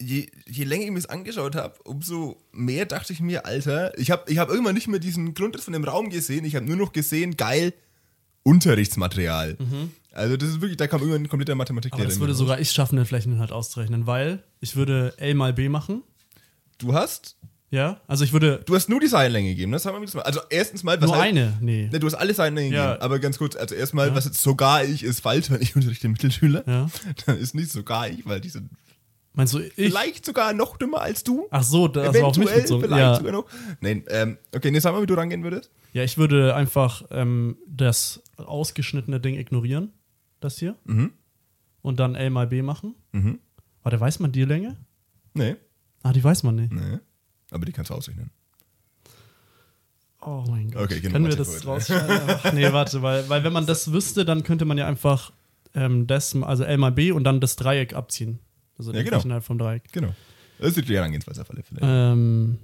Speaker 5: je, je länger ich mir das angeschaut habe, umso mehr dachte ich mir, Alter, ich habe ich hab irgendwann nicht mehr diesen Grundriss von dem Raum gesehen. Ich habe nur noch gesehen, geil, Unterrichtsmaterial. Also das ist wirklich, da kam irgendwann ein kompletter Mathematiklehrer.
Speaker 4: Aber das würde sogar ich schaffen, den Flächeninhalt auszurechnen, weil ich würde L mal B machen.
Speaker 5: Du hast,
Speaker 4: Ja, also ich würde
Speaker 5: du hast nur die Seitenlänge gegeben, das haben wir jedes Mal. Also erstens mal, was
Speaker 4: nur
Speaker 5: heißt-
Speaker 4: eine. Nee.
Speaker 5: Ne, du hast alle Seitenlängen
Speaker 4: Ja.
Speaker 5: gegeben, aber ganz kurz, also erstmal, was jetzt sogar ich ist falsch, weil ich unterrichte Mittelschüler.
Speaker 4: Ja.
Speaker 5: Dann ist nicht sogar ich, weil die sind
Speaker 4: Meinst du, ich?
Speaker 5: vielleicht sogar noch dümmer als du.
Speaker 4: Ach so, das war auf mich
Speaker 5: Eventuell
Speaker 4: bezogen.
Speaker 5: vielleicht
Speaker 4: Ja.
Speaker 5: sogar noch. Nein, ähm, okay, ne, sag mal, wie du rangehen würdest.
Speaker 4: ja, ich würde einfach ähm, das ausgeschnittene Ding ignorieren. Das hier.
Speaker 5: Mhm.
Speaker 4: Und dann L mal B machen. Warte, weiß man die Länge?
Speaker 5: Nee,
Speaker 4: Ah, die weiß man nicht.
Speaker 5: nee. Aber die kannst du ausrechnen.
Speaker 4: Oh mein Gott.
Speaker 5: Okay,
Speaker 4: Können wir das rausschneiden? Ach, nee, warte, weil, weil wenn man das wüsste, dann könnte man ja einfach ähm, das, also L mal B und dann das Dreieck abziehen. Also
Speaker 5: Ja, genau.
Speaker 4: Flächenhalt vom Dreieck.
Speaker 5: Genau. Das ist die Herangehensweise Fälle.
Speaker 4: Ähm,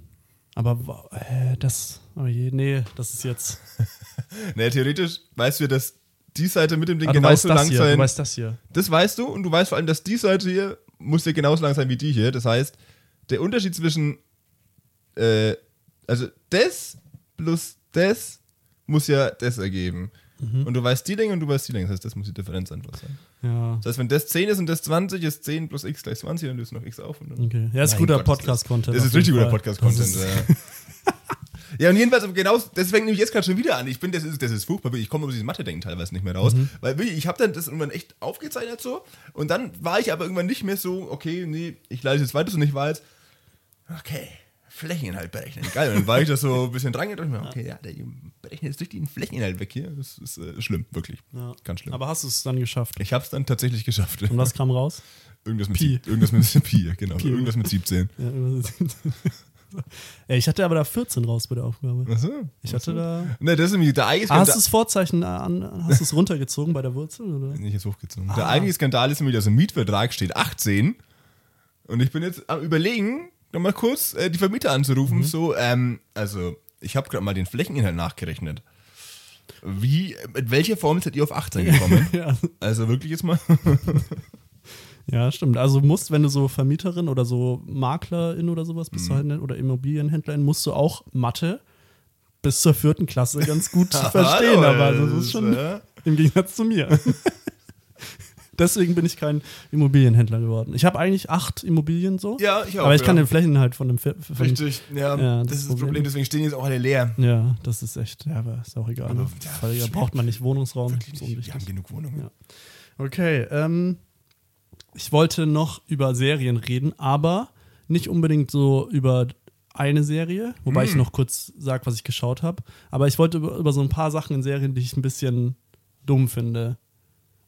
Speaker 4: aber äh, das, oh je, nee, das ist jetzt.
Speaker 5: Ne, theoretisch weißt du, dass die Seite mit dem Ding
Speaker 4: Ah,
Speaker 5: genauso lang
Speaker 4: hier,
Speaker 5: sein.
Speaker 4: du weißt das hier.
Speaker 5: Das weißt du und du weißt vor allem, dass die Seite hier muss ja genauso lang sein wie die hier. Das heißt, der Unterschied zwischen äh, also das plus das muss ja das ergeben.
Speaker 4: Mhm.
Speaker 5: Und du weißt die Länge und du weißt die Länge. Das heißt, das muss die Differenz einfach sein.
Speaker 4: Ja.
Speaker 5: Das heißt, wenn das 10 ist und das 20 ist 10 plus x gleich 20, dann löst du noch x auf. Und dann
Speaker 4: Okay. Ja, ist guter Podcast-Content.
Speaker 5: Das ist richtig guter. Podcast-Content. Ja. ja, und jedenfalls, genau, das fängt nämlich jetzt gerade schon wieder an. Ich bin, das ist, das ist furchtbar. Ich komme aus diesem Mathe-Denken teilweise nicht mehr raus.
Speaker 4: Mhm.
Speaker 5: Weil wirklich, ich habe dann das irgendwann echt aufgezeichnet so. Und dann war ich aber irgendwann nicht mehr so, okay, nee, ich leite jetzt weiter so nicht, war jetzt, okay, Flächeninhalt berechnen. Geil. Und dann war ich da so ein bisschen dran gedacht, mir, okay, ja, der berechnet jetzt durch den Flächeninhalt weg hier. Das ist äh, schlimm, wirklich.
Speaker 4: Ja.
Speaker 5: Ganz schlimm.
Speaker 4: Aber hast du es dann geschafft?
Speaker 5: ich habe es dann tatsächlich geschafft.
Speaker 4: Und was kam raus?
Speaker 5: Irgendwas mit,
Speaker 4: Pi.
Speaker 5: irgendwas mit Pi, genau. Irgendwas mit 17.
Speaker 4: Ja, irgendwas- Ey, ich hatte aber da 14 raus bei der Aufgabe.
Speaker 5: Achso.
Speaker 4: Ich hatte da.
Speaker 5: Ne, das ist nämlich der eigentliche
Speaker 4: Ah, hast du
Speaker 5: Skandal.
Speaker 4: das Vorzeichen an, hast du es runtergezogen bei der Wurzel? Oder?
Speaker 5: Nicht jetzt hochgezogen.
Speaker 4: Ah.
Speaker 5: Der eigentliche Skandal ist nämlich, dass im Mietvertrag steht 18. Und ich bin jetzt am überlegen, nochmal kurz äh, die Vermieter anzurufen.
Speaker 4: Mhm.
Speaker 5: So, ähm, also, ich habe gerade mal den Flächeninhalt nachgerechnet. Wie, mit welcher Formel seid ihr auf 18 gekommen?
Speaker 4: Ja.
Speaker 5: Also wirklich jetzt mal.
Speaker 4: Ja, stimmt. Also musst, wenn du so Vermieterin oder so Maklerin oder sowas bist, du halt, ne, oder Immobilienhändlerin, musst du auch Mathe bis zur vierten Klasse ganz gut verstehen. Aber das
Speaker 5: das
Speaker 4: ist schon
Speaker 5: äh,
Speaker 4: im Gegensatz zu mir. Deswegen bin ich kein Immobilienhändler geworden. Ich habe eigentlich acht Immobilien so.
Speaker 5: Ja, ich auch,
Speaker 4: Aber ich kann
Speaker 5: ja.
Speaker 4: den Flächenhalt von dem von,
Speaker 5: Richtig, ja,
Speaker 4: Ja,
Speaker 5: das, ist das Problem. deswegen stehen jetzt auch alle leer.
Speaker 4: Ja, das ist echt, ja, aber ist auch egal.
Speaker 5: Aber,
Speaker 4: ne?
Speaker 5: ja,
Speaker 4: braucht man nicht Wohnungsraum. ist
Speaker 5: Wir
Speaker 4: unwichtig.
Speaker 5: haben genug Wohnungen.
Speaker 4: Okay, ähm, ich wollte noch über Serien reden, aber nicht unbedingt so über eine Serie, wobei ich noch kurz sage, was ich geschaut habe. Aber ich wollte über, über so ein paar Sachen in Serien, die ich ein bisschen dumm finde.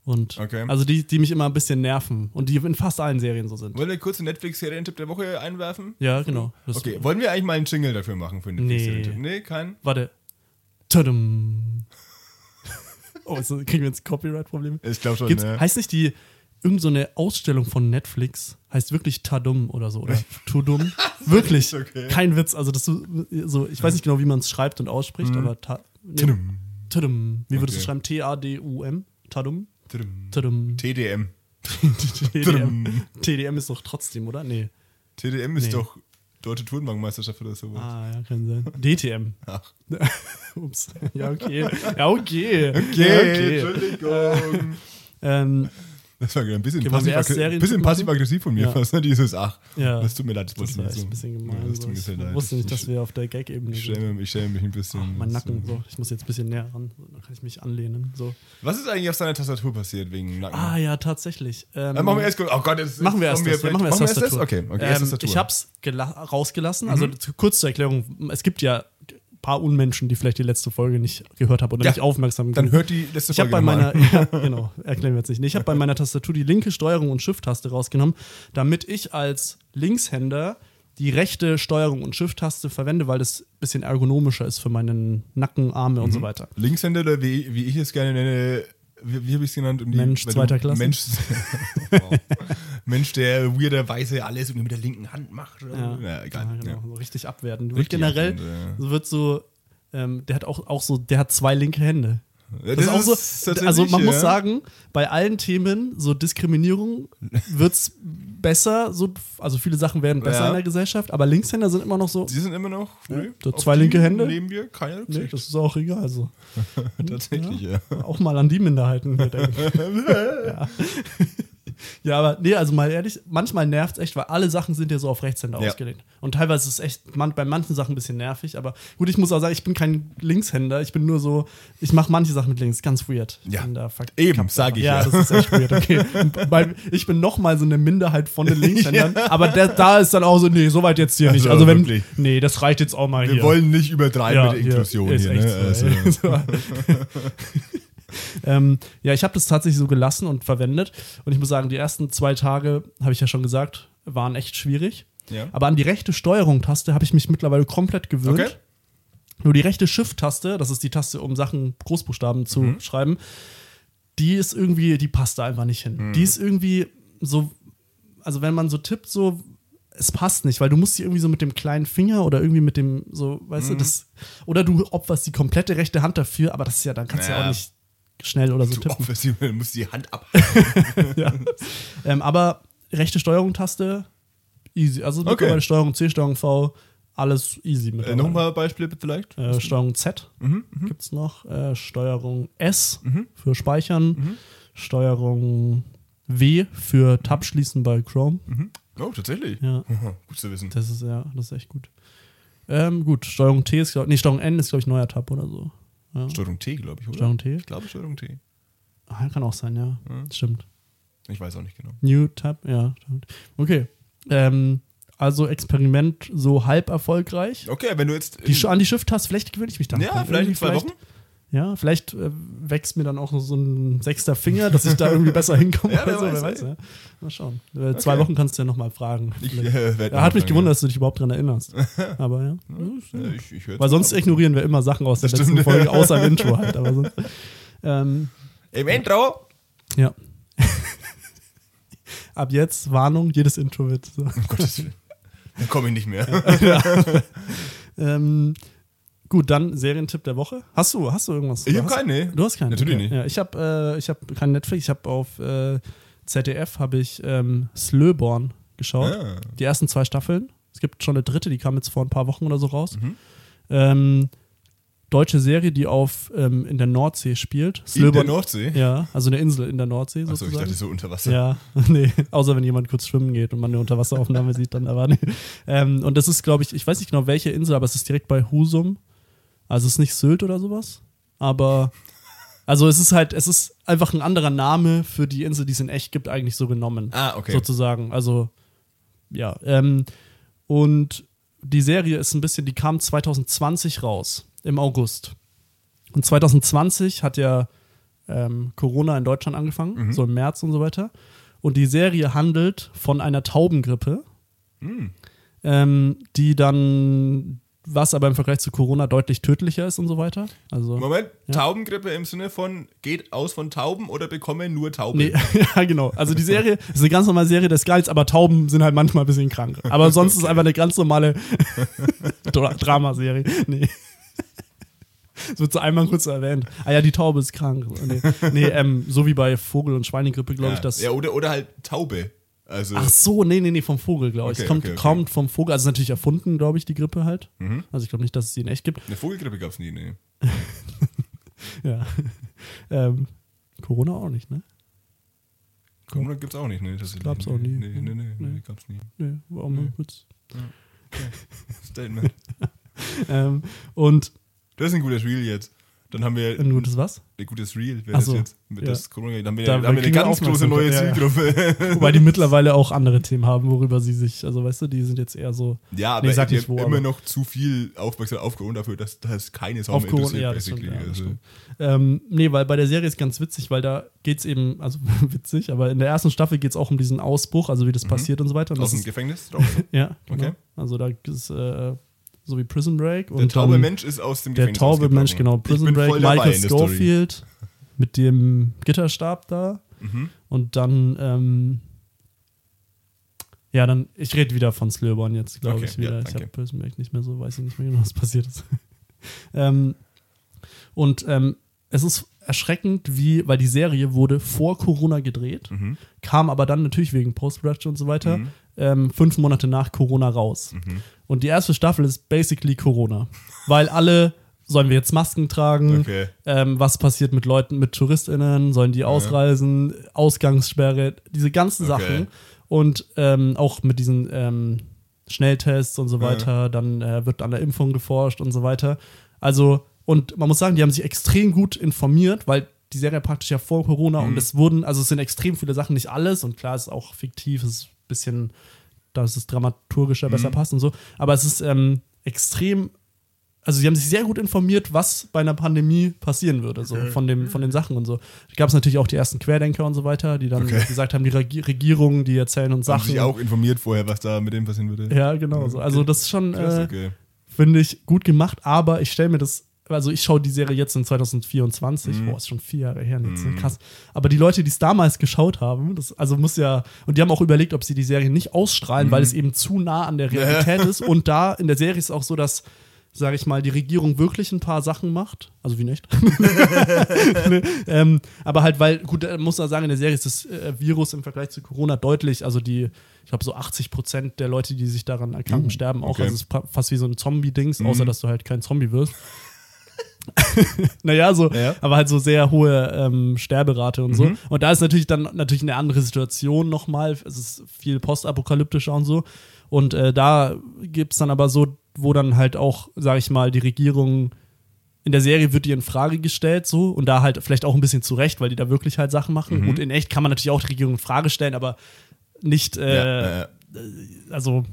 Speaker 4: Und
Speaker 5: Okay.
Speaker 4: also die, die mich immer ein bisschen nerven und die in fast allen Serien so sind.
Speaker 5: Wollen wir kurz einen Netflix-Serientipp der Woche einwerfen?
Speaker 4: Ja, genau. Das-
Speaker 5: Okay, wollen wir eigentlich mal einen Jingle dafür machen für einen
Speaker 4: Nee.
Speaker 5: Netflix-Serientipp? Nee, kein?
Speaker 4: Warte. Tadam. Oh, so, kriegen wir jetzt Copyright-Probleme?
Speaker 5: Ich glaube schon,
Speaker 4: Gibt's,
Speaker 5: ne?
Speaker 4: Heißt nicht die irgend so eine Ausstellung von Netflix, heißt wirklich Tadum oder so, oder Tudum? wirklich.
Speaker 5: okay.
Speaker 4: Kein Witz. Also das so, so ich weiß nicht genau, wie man es schreibt und ausspricht, aber ta, nee,
Speaker 5: Tudum.
Speaker 4: Tadum. Wie würdest du
Speaker 5: Okay.
Speaker 4: schreiben? T-A-D-U-M? Tadum?
Speaker 5: Tudum.
Speaker 4: Tadum.
Speaker 5: TDM.
Speaker 4: TDM. TDM ist doch trotzdem, oder? Nee.
Speaker 5: TDM ist
Speaker 4: Nee.
Speaker 5: doch Deutsche Turnbankmeisterschaft oder sowas.
Speaker 4: Ah, ja, kann sein. DTM.
Speaker 5: Ach.
Speaker 4: Ups. Ja, okay. Ja, okay.
Speaker 5: Okay,
Speaker 4: Ja,
Speaker 5: Entschuldigung.
Speaker 4: Ähm,
Speaker 5: Das war ein bisschen
Speaker 4: wir erst
Speaker 5: passiv- passiv-aggressiv von mir
Speaker 4: Ja.
Speaker 5: fast, ne? Dieses Ach.
Speaker 4: Ja.
Speaker 5: Das tut mir leid, das
Speaker 4: das
Speaker 5: ich
Speaker 4: war
Speaker 5: nicht
Speaker 4: echt
Speaker 5: so.
Speaker 4: ein bisschen gemein.
Speaker 5: Ja, das tut mir
Speaker 4: ich
Speaker 5: leid.
Speaker 4: wusste nicht, dass wir auf der Gag-Ebene sind.
Speaker 5: schäme, ich schäme mich ein bisschen.
Speaker 4: Mein
Speaker 5: Das,
Speaker 4: Nacken,
Speaker 5: äh,
Speaker 4: so. Ich muss jetzt ein bisschen näher ran. Dann kann ich mich anlehnen. So.
Speaker 5: Was ist eigentlich auf seiner Tastatur passiert wegen Nacken?
Speaker 4: Ah, ja, tatsächlich. Ähm,
Speaker 5: Dann machen wir erst, oh Gott, jetzt
Speaker 4: machen wir erst
Speaker 5: kommen
Speaker 4: das. Ja, machen wir erst
Speaker 5: das?
Speaker 4: Tastatur.
Speaker 5: Okay, okay, erst
Speaker 4: ähm,
Speaker 5: Tastatur.
Speaker 4: ich hab's gela- rausgelassen.
Speaker 5: Mhm.
Speaker 4: Also zu- kurz zur Erklärung. Es gibt ja paar Unmenschen, die vielleicht die letzte Folge nicht gehört haben oder
Speaker 5: Ja,
Speaker 4: nicht aufmerksam
Speaker 5: Dann hört die letzte
Speaker 4: Ich habe
Speaker 5: Folge
Speaker 4: bei meiner, ja, genau, erklären wir jetzt nicht. Ich habe bei meiner Tastatur die linke Steuerung und Shift-Taste rausgenommen, damit ich als Linkshänder die rechte Steuerung und Shift-Taste verwende, weil das ein bisschen ergonomischer ist für meinen Nacken, Arme und so
Speaker 5: Mhm.
Speaker 4: weiter.
Speaker 5: Linkshänder oder wie, wie ich es gerne nenne, wie, wie habe ich es genannt? Um die,
Speaker 4: Mensch zweiter Klasse?
Speaker 5: Mensch, Wow. Mensch, der weirderweise alles irgendwie mit der linken Hand macht. Oder?
Speaker 4: Ja,
Speaker 5: so. ja egal.
Speaker 4: Ja, genau,
Speaker 5: Ja.
Speaker 4: richtig abwerten. Wird
Speaker 5: Richtig
Speaker 4: generell,
Speaker 5: abwertend,
Speaker 4: wird so, ähm, der hat auch, auch so, der hat zwei linke Hände.
Speaker 5: Ja,
Speaker 4: Das, ist auch so, also man
Speaker 5: ja.
Speaker 4: muss sagen, bei allen Themen, so Diskriminierung, wird's besser, so, also viele Sachen werden besser
Speaker 5: Ja.
Speaker 4: in der Gesellschaft, aber Linkshänder sind immer noch so,
Speaker 5: Sie sind immer noch. nö,
Speaker 4: so zwei linke Hände?
Speaker 5: Nehmen wir keine
Speaker 4: nee, das ist auch egal, so.
Speaker 5: Tatsächlich, ja.
Speaker 4: Auch mal an die Minderheiten hier denken. ja. Ja, aber nee, also mal ehrlich, manchmal nervt es echt, weil alle Sachen sind ja so auf Rechtshänder
Speaker 5: Ja.
Speaker 4: ausgelegt. Und teilweise ist es echt man, bei manchen Sachen ein bisschen nervig, aber gut, ich muss auch sagen, ich bin kein Linkshänder, ich bin nur so, ich mache manche Sachen mit links, ganz weird. Ich
Speaker 5: Ja. Eben,
Speaker 4: verkappt
Speaker 5: sag
Speaker 4: einfach.
Speaker 5: ich
Speaker 4: ja.
Speaker 5: ja.
Speaker 4: das ist echt weird, okay. Bei, ich bin noch mal so eine Minderheit von den Linkshändern, aber der, da ist dann auch so, nee, so weit jetzt hier nicht.
Speaker 5: Also
Speaker 4: Also wenn,
Speaker 5: wirklich.
Speaker 4: nee, das reicht jetzt auch mal
Speaker 5: Wir
Speaker 4: hier.
Speaker 5: wollen nicht übertreiben mit der Inklusion hier.
Speaker 4: echt
Speaker 5: Ne?
Speaker 4: so,
Speaker 5: Also.
Speaker 4: ähm, ja, ich habe das tatsächlich so gelassen und verwendet. Und ich muss sagen, die ersten zwei Tage, habe ich ja schon gesagt, waren echt schwierig.
Speaker 5: Ja.
Speaker 4: Aber an die rechte Steuerung-Taste habe ich mich mittlerweile komplett gewöhnt.
Speaker 5: Okay.
Speaker 4: Nur die rechte Shift-Taste, das ist die Taste, um Sachen Großbuchstaben zu
Speaker 5: Mhm.
Speaker 4: schreiben, die ist irgendwie, die passt da einfach nicht hin.
Speaker 5: Mhm.
Speaker 4: Die ist irgendwie so, also wenn man so tippt, so, es passt nicht, weil du musst die irgendwie so mit dem kleinen Finger oder irgendwie mit dem, so, weißt
Speaker 5: Mhm.
Speaker 4: du, das, oder du opferst die komplette rechte Hand dafür, aber das ist ja, dann kannst du ja
Speaker 5: Ja.
Speaker 4: auch nicht schnell oder so
Speaker 5: du
Speaker 4: tippen.
Speaker 5: offensiv, du musst die Hand ab.
Speaker 4: ja. ähm, aber rechte Steuerung-Taste, easy. Also
Speaker 5: Okay.
Speaker 4: Steuerung C, Steuerung V, alles easy
Speaker 5: Äh. Nochmal Beispiele bitte vielleicht?
Speaker 4: Äh, Steuerung Z
Speaker 5: Mhm,
Speaker 4: gibt es noch. Äh, Steuerung S für Speichern. Steuerung W für Tab schließen bei Chrome.
Speaker 5: Oh, tatsächlich.
Speaker 4: Ja,
Speaker 5: Gut zu wissen.
Speaker 4: das ist ja, das ist echt gut. Ähm, gut, Steuerung T ist, glaub, nee, Steuerung N ist, glaube ich, neuer Tab oder so. Ja.
Speaker 5: Steuerung T, glaube ich, oder?
Speaker 4: Steuerung T?
Speaker 5: Ich glaube Steuerung T.
Speaker 4: Ah, kann auch sein, ja. Stimmt.
Speaker 5: Ich weiß auch nicht genau.
Speaker 4: New Tab, ja. Okay. Ähm, also Experiment so halb erfolgreich.
Speaker 5: Okay, wenn du jetzt.
Speaker 4: Die, an die Shift-Taste, vielleicht gewöhne ich mich dann.
Speaker 5: ja, vielleicht in zwei Wochen.
Speaker 4: Ja, vielleicht äh, wächst mir dann auch so ein sechster Finger, dass ich da irgendwie besser hinkomme.
Speaker 5: Ja,
Speaker 4: oder
Speaker 5: wer
Speaker 4: so,
Speaker 5: weiß,
Speaker 4: wer weiß, ja. Mal schauen. Äh, Zwei Wochen kannst du ja nochmal fragen.
Speaker 5: Ich äh,
Speaker 4: hat mich gewundert, dass du dich überhaupt dran erinnerst. Aber ja.
Speaker 5: Ja, ich, ich
Speaker 4: Weil sonst ignorieren wir immer Sachen aus der
Speaker 5: Das
Speaker 4: letzten
Speaker 5: stimmt.
Speaker 4: Folge, außer im Intro halt. Aber sonst, ähm,
Speaker 5: Im Intro.
Speaker 4: ja. Ab jetzt, Warnung, jedes Intro wird so.
Speaker 5: Um Gottes Willen. Dann komme ich nicht mehr.
Speaker 4: Ähm, gut, dann Serientipp der Woche. Hast du, hast du irgendwas?
Speaker 5: Ich hab
Speaker 4: Hast-
Speaker 5: keinen, nee.
Speaker 4: Du hast keinen?
Speaker 5: Natürlich
Speaker 4: okay.
Speaker 5: nicht.
Speaker 4: Ja, ich habe äh, ich hab kein Netflix, ich habe auf äh, ZDF habe ich ähm, Slöborn geschaut.
Speaker 5: Ah.
Speaker 4: Die ersten zwei Staffeln. Es gibt schon eine dritte, die kam jetzt vor ein paar Wochen oder so raus.
Speaker 5: Mhm.
Speaker 4: Ähm, deutsche Serie, die auf ähm, in der Nordsee spielt.
Speaker 5: In der
Speaker 4: Slöborn.
Speaker 5: Nordsee?
Speaker 4: Ja, also eine Insel in der Nordsee
Speaker 5: Achso, ich dachte so unter Wasser.
Speaker 4: Ja, nee, außer wenn jemand kurz schwimmen geht und man eine Unterwasseraufnahme sieht, dann aber nee. Ähm, und das ist, glaube ich, ich weiß nicht genau welche Insel, aber es ist direkt bei Husum. Also es ist nicht Sylt oder sowas. Aber, also es ist halt, es ist einfach ein anderer Name für die Insel, die es in echt gibt, eigentlich so genommen.
Speaker 5: Ah, okay.
Speaker 4: Sozusagen. Also, ja. Ähm, und die Serie ist ein bisschen, die kam 2020 raus, im August. Und 2020 hat ja ähm, Corona in Deutschland angefangen, so im März und so weiter. Und die Serie handelt von einer Taubengrippe, ähm, die dann, was aber im Vergleich zu Corona deutlich tödlicher ist und so weiter. Also,
Speaker 5: Moment, Taubengrippe im Sinne von geht aus von Tauben oder bekommen nur Tauben?
Speaker 4: Nee, ja, genau. Also die Serie ist eine ganz normale Serie des Geils, aber Tauben sind halt manchmal ein bisschen krank. Aber sonst ist es einfach eine ganz normale Dra Dramaserie. Nee. Das wird so einmal kurz erwähnt. Ah ja, die Taube ist krank. Nee, nee ähm, so wie bei Vogel- und Schweinegrippe, glaube
Speaker 5: ja.
Speaker 4: ich, das.
Speaker 5: ja, oder, oder halt Taube. Also,
Speaker 4: Ach so, nee, nee, nee, vom Vogel, glaube ich.
Speaker 5: Okay,
Speaker 4: Es kommt,
Speaker 5: okay, okay.
Speaker 4: kommt vom Vogel. Also ist natürlich erfunden, glaube ich, die Grippe halt. Also ich glaube nicht, dass es die in echt gibt.
Speaker 5: eine Vogelgrippe gab es nie, nee.
Speaker 4: Ja. ähm, Corona auch nicht, ne?
Speaker 5: Corona gibt's auch nicht, ne? Das
Speaker 4: Gab's auch nie.
Speaker 5: Nee, nee, nee, nee,
Speaker 4: Nee.
Speaker 5: gab's nie.
Speaker 4: Nee, war auch mal kurz.
Speaker 5: Statement.
Speaker 4: Ähm, und
Speaker 5: Das ist ein gutes Reel jetzt. Dann haben wir
Speaker 4: ein gutes was?
Speaker 5: ein gutes Reel, wäre
Speaker 4: Ach
Speaker 5: das
Speaker 4: so,
Speaker 5: jetzt. Mit
Speaker 4: ja.
Speaker 5: das Corona, dann haben wir,
Speaker 4: Da
Speaker 5: dann haben wir eine ganz große neue
Speaker 4: Aufmerksamkeit, ja, ja.
Speaker 5: Zielgruppe.
Speaker 4: Wobei die mittlerweile auch andere Themen haben, worüber sie sich, also weißt du, die sind jetzt eher so
Speaker 5: Ja, aber
Speaker 4: Nee, sag
Speaker 5: die
Speaker 4: nicht wo,
Speaker 5: immer
Speaker 4: aber-
Speaker 5: noch zu viel Aufmerksamkeit auf Corona dafür, dass das keine Sau mehr interessiert,
Speaker 4: Ja, das
Speaker 5: basically. also,
Speaker 4: stimmt. Ähm, nee, weil bei der Serie ist ganz witzig, weil da geht's eben, also witzig, aber in der ersten Staffel geht's auch um diesen Ausbruch, also wie das passiert und so weiter. Und
Speaker 5: Mhm. aus dem Gefängnis
Speaker 4: ja, genau.
Speaker 5: Okay.
Speaker 4: Also da ist äh, so wie Prison Break und
Speaker 5: Der taube
Speaker 4: dann
Speaker 5: Mensch ist aus dem
Speaker 4: der
Speaker 5: Gefängnis
Speaker 4: taube Mensch, genau, Prison Break, Michael
Speaker 5: der.
Speaker 4: Schofield mit dem Gitterstab da
Speaker 5: Mhm.
Speaker 4: und dann ähm, ja, dann, ich rede wieder von Slöborn jetzt, glaube
Speaker 5: Okay,
Speaker 4: ich, wieder.
Speaker 5: ja,
Speaker 4: ich habe Prison Break nicht mehr so, weiß ich nicht mehr genau, was passiert ist. ähm, und ähm, es ist erschreckend, wie, weil die Serie wurde vor Corona gedreht,
Speaker 5: Mhm.
Speaker 4: kam aber dann natürlich wegen Post-Production und so weiter ähm, fünf Monate nach Corona raus.
Speaker 5: Mhm.
Speaker 4: Und die erste Staffel ist basically Corona, weil alle sollen wir jetzt Masken tragen?
Speaker 5: Okay.
Speaker 4: Ähm, was passiert mit Leuten, mit TouristInnen? Sollen die ausreisen? Ausgangssperre? Diese ganzen
Speaker 5: Okay.
Speaker 4: Sachen. Und ähm, auch mit diesen ähm, Schnelltests und so weiter. Dann äh, wird an der Impfung geforscht und so weiter. Also, und man muss sagen, die haben sich extrem gut informiert, weil die Serie praktisch ja vor Corona und es wurden, also es sind extrem viele Sachen, nicht alles. Und klar, es ist auch fiktiv, es ist ein bisschen, da ist es dramaturgischer besser passt und so. Aber es ist ähm, extrem also sie haben sich sehr gut informiert, was bei einer Pandemie passieren würde, so von, dem, von den Sachen und so. Da gab es natürlich auch die ersten Querdenker und so weiter, die dann
Speaker 5: Okay.
Speaker 4: gesagt haben, die Regi Regierungen, die erzählen uns
Speaker 5: Haben
Speaker 4: Sachen.
Speaker 5: sich auch informiert vorher, was da mit dem passieren würde.
Speaker 4: ja, genau. So. Also das ist schon, äh,
Speaker 5: okay.
Speaker 4: finde ich, gut gemacht, aber ich stelle mir das, also ich schaue die Serie jetzt in 2024,
Speaker 5: Mhm.
Speaker 4: boah, ist schon vier Jahre her, jetzt, ne? krass. Aber die Leute, die es damals geschaut haben, das, also muss ja, und die haben auch überlegt, ob sie die Serie nicht ausstrahlen,
Speaker 5: Mhm.
Speaker 4: weil es eben zu nah an der Realität ist. Und da in der Serie ist auch so, dass sage ich mal, die Regierung wirklich ein paar Sachen macht. Also wie nicht. ne? ähm, aber halt, weil, gut, muss man sagen, in der Serie ist das äh, Virus im Vergleich zu Corona deutlich, also die, ich glaube, so 80 Prozent der Leute, die sich daran erkranken, sterben auch.
Speaker 5: okay.
Speaker 4: Also es ist fa- fast wie so ein Zombie-Dings, außer dass du halt kein Zombie wirst. naja, so,
Speaker 5: Ja.
Speaker 4: aber halt so sehr hohe ähm, Sterberate und so. Und da ist natürlich dann natürlich eine andere Situation nochmal. Es ist viel postapokalyptischer und so. Und äh, da gibt's dann aber so, wo dann halt auch, sag ich mal, die Regierung in der Serie wird die in Frage gestellt, so, und da halt vielleicht auch ein bisschen zurecht, weil die da wirklich halt Sachen machen. Und in echt kann man natürlich auch die Regierung in Frage stellen, aber nicht, äh,
Speaker 5: ja, ja.
Speaker 4: also,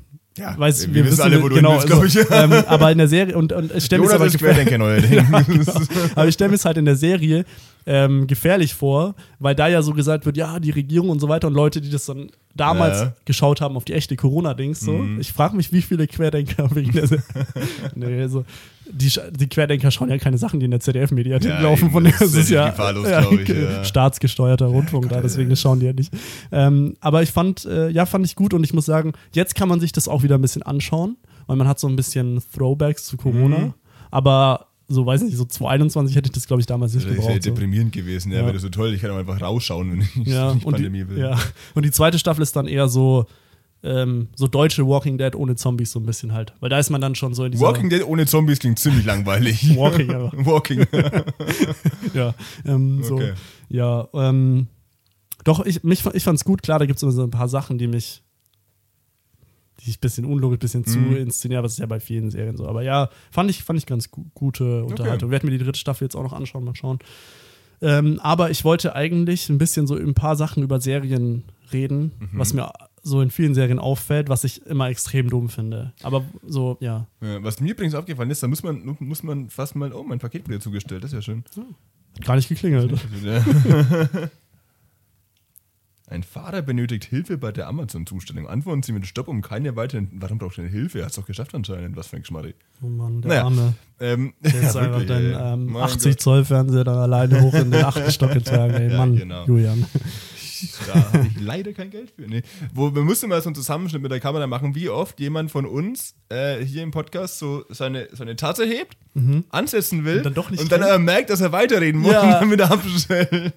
Speaker 5: Ja,
Speaker 4: weiß,
Speaker 5: wir wissen alle, wo du hin willst, glaub ich.
Speaker 4: ähm, aber in der Serie, und, und ich stelle mir
Speaker 5: Jonas
Speaker 4: aber
Speaker 5: Querdenker neuerdings.
Speaker 4: aber ich stelle mir es halt in der Serie ähm, gefährlich vor, weil da ja so gesagt wird, ja, die Regierung und so weiter und Leute, die das dann damals
Speaker 5: Ja. Mhm.
Speaker 4: geschaut haben auf die echte Corona-Dings, so. Ich frage mich, wie viele Querdenker wegen der nee, so. Die, die Querdenker schauen ja keine Sachen, die in der ZDF-Mediathek
Speaker 5: Ja,
Speaker 4: laufen.
Speaker 5: eben,
Speaker 4: Von
Speaker 5: das ist
Speaker 4: ja
Speaker 5: gefahrlos, ich, ja.
Speaker 4: staatsgesteuerter Rundfunk da, deswegen schauen die ja nicht. Ähm, aber ich fand, äh, ja, fand ich gut und ich muss sagen, jetzt kann man sich das auch wieder ein bisschen anschauen, weil man hat so ein bisschen Throwbacks zu Corona.
Speaker 5: Mhm.
Speaker 4: Aber so, weiß nicht, so 2021 hätte ich das, glaube ich, damals nicht
Speaker 5: Das ja
Speaker 4: gebraucht. So.
Speaker 5: deprimierend gewesen. Ja,
Speaker 4: Ja.
Speaker 5: wäre das so toll. Ich kann einfach rausschauen, wenn ich
Speaker 4: Ja,
Speaker 5: nicht
Speaker 4: und
Speaker 5: Pandemie
Speaker 4: die,
Speaker 5: will.
Speaker 4: ja, und die zweite Staffel ist dann eher so, ähm, so deutsche Walking Dead ohne Zombies, so ein bisschen halt. Weil da ist man dann schon so in dieser.
Speaker 5: Walking Dead ohne Zombies klingt ziemlich langweilig.
Speaker 4: Walking, aber.
Speaker 5: Walking.
Speaker 4: ja, ähm, so.
Speaker 5: Okay.
Speaker 4: Ja, ähm, doch, ich, mich, ich fand's gut, klar, da gibt's immer so ein paar Sachen, die mich, die ich ein bisschen unlogisch, ein bisschen zu
Speaker 5: Mhm.
Speaker 4: inszenieren, aber das ist ja bei vielen Serien so. Aber ja, fand ich, fand ich ganz gu gute Unterhaltung. Werde mir die dritte Staffel jetzt auch noch anschauen, mal schauen. Ähm, aber ich wollte eigentlich ein bisschen so ein paar Sachen über Serien reden,
Speaker 5: Mhm.
Speaker 4: was mir so in vielen Serien auffällt, was ich immer extrem dumm finde. Aber so, ja.
Speaker 5: Ja, was mir übrigens aufgefallen ist, da muss man, muss man fast mal, oh, mein Paket wurde zugestellt, das ist ja schön.
Speaker 4: Hat gar nicht geklingelt.
Speaker 5: Ein Fahrer benötigt Hilfe bei der Amazon-Zustellung. Antworten Sie mit Stopp um keine weiteren. Warum braucht er Hilfe? Er hat es doch geschafft anscheinend. Was für ein Geschmarri.
Speaker 4: Oh Mann, der
Speaker 5: Naja.
Speaker 4: Arme.
Speaker 5: Ähm,
Speaker 4: Der ist
Speaker 5: ja,
Speaker 4: einfach den ähm,
Speaker 5: Mein
Speaker 4: 80
Speaker 5: Gott.
Speaker 4: Zoll Fernseher da alleine hoch in den achten Stock getragen. Ey,
Speaker 5: Ja,
Speaker 4: Mann,
Speaker 5: genau.
Speaker 4: Julian.
Speaker 5: Da habe ich leider kein Geld für. Nee. Wo, wir mussten mal so einen Zusammenschnitt mit der Kamera machen, wie oft jemand von uns äh, hier im Podcast so seine, seine Tasse hebt, ansetzen will
Speaker 4: Und dann doch nicht
Speaker 5: und dann aber merkt, dass er weiterreden muss
Speaker 4: Ja.
Speaker 5: und dann wieder abstellen.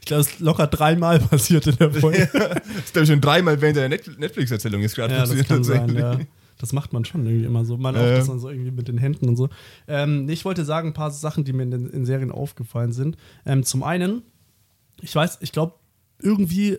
Speaker 4: Ich glaube, es ist locker dreimal passiert in der Folge.
Speaker 5: Das ist, glaube ich, schon dreimal während der Net Netflix-Erzählung ist gerade
Speaker 4: Ja, das
Speaker 5: passiert.
Speaker 4: kann sein, ja. Das macht man schon irgendwie immer so. Man
Speaker 5: Ja,
Speaker 4: auch das dann so irgendwie mit den Händen und so. Ähm, ich wollte sagen, ein paar Sachen, die mir in, den, in Serien aufgefallen sind. Ähm, zum einen, ich weiß, ich glaube, irgendwie,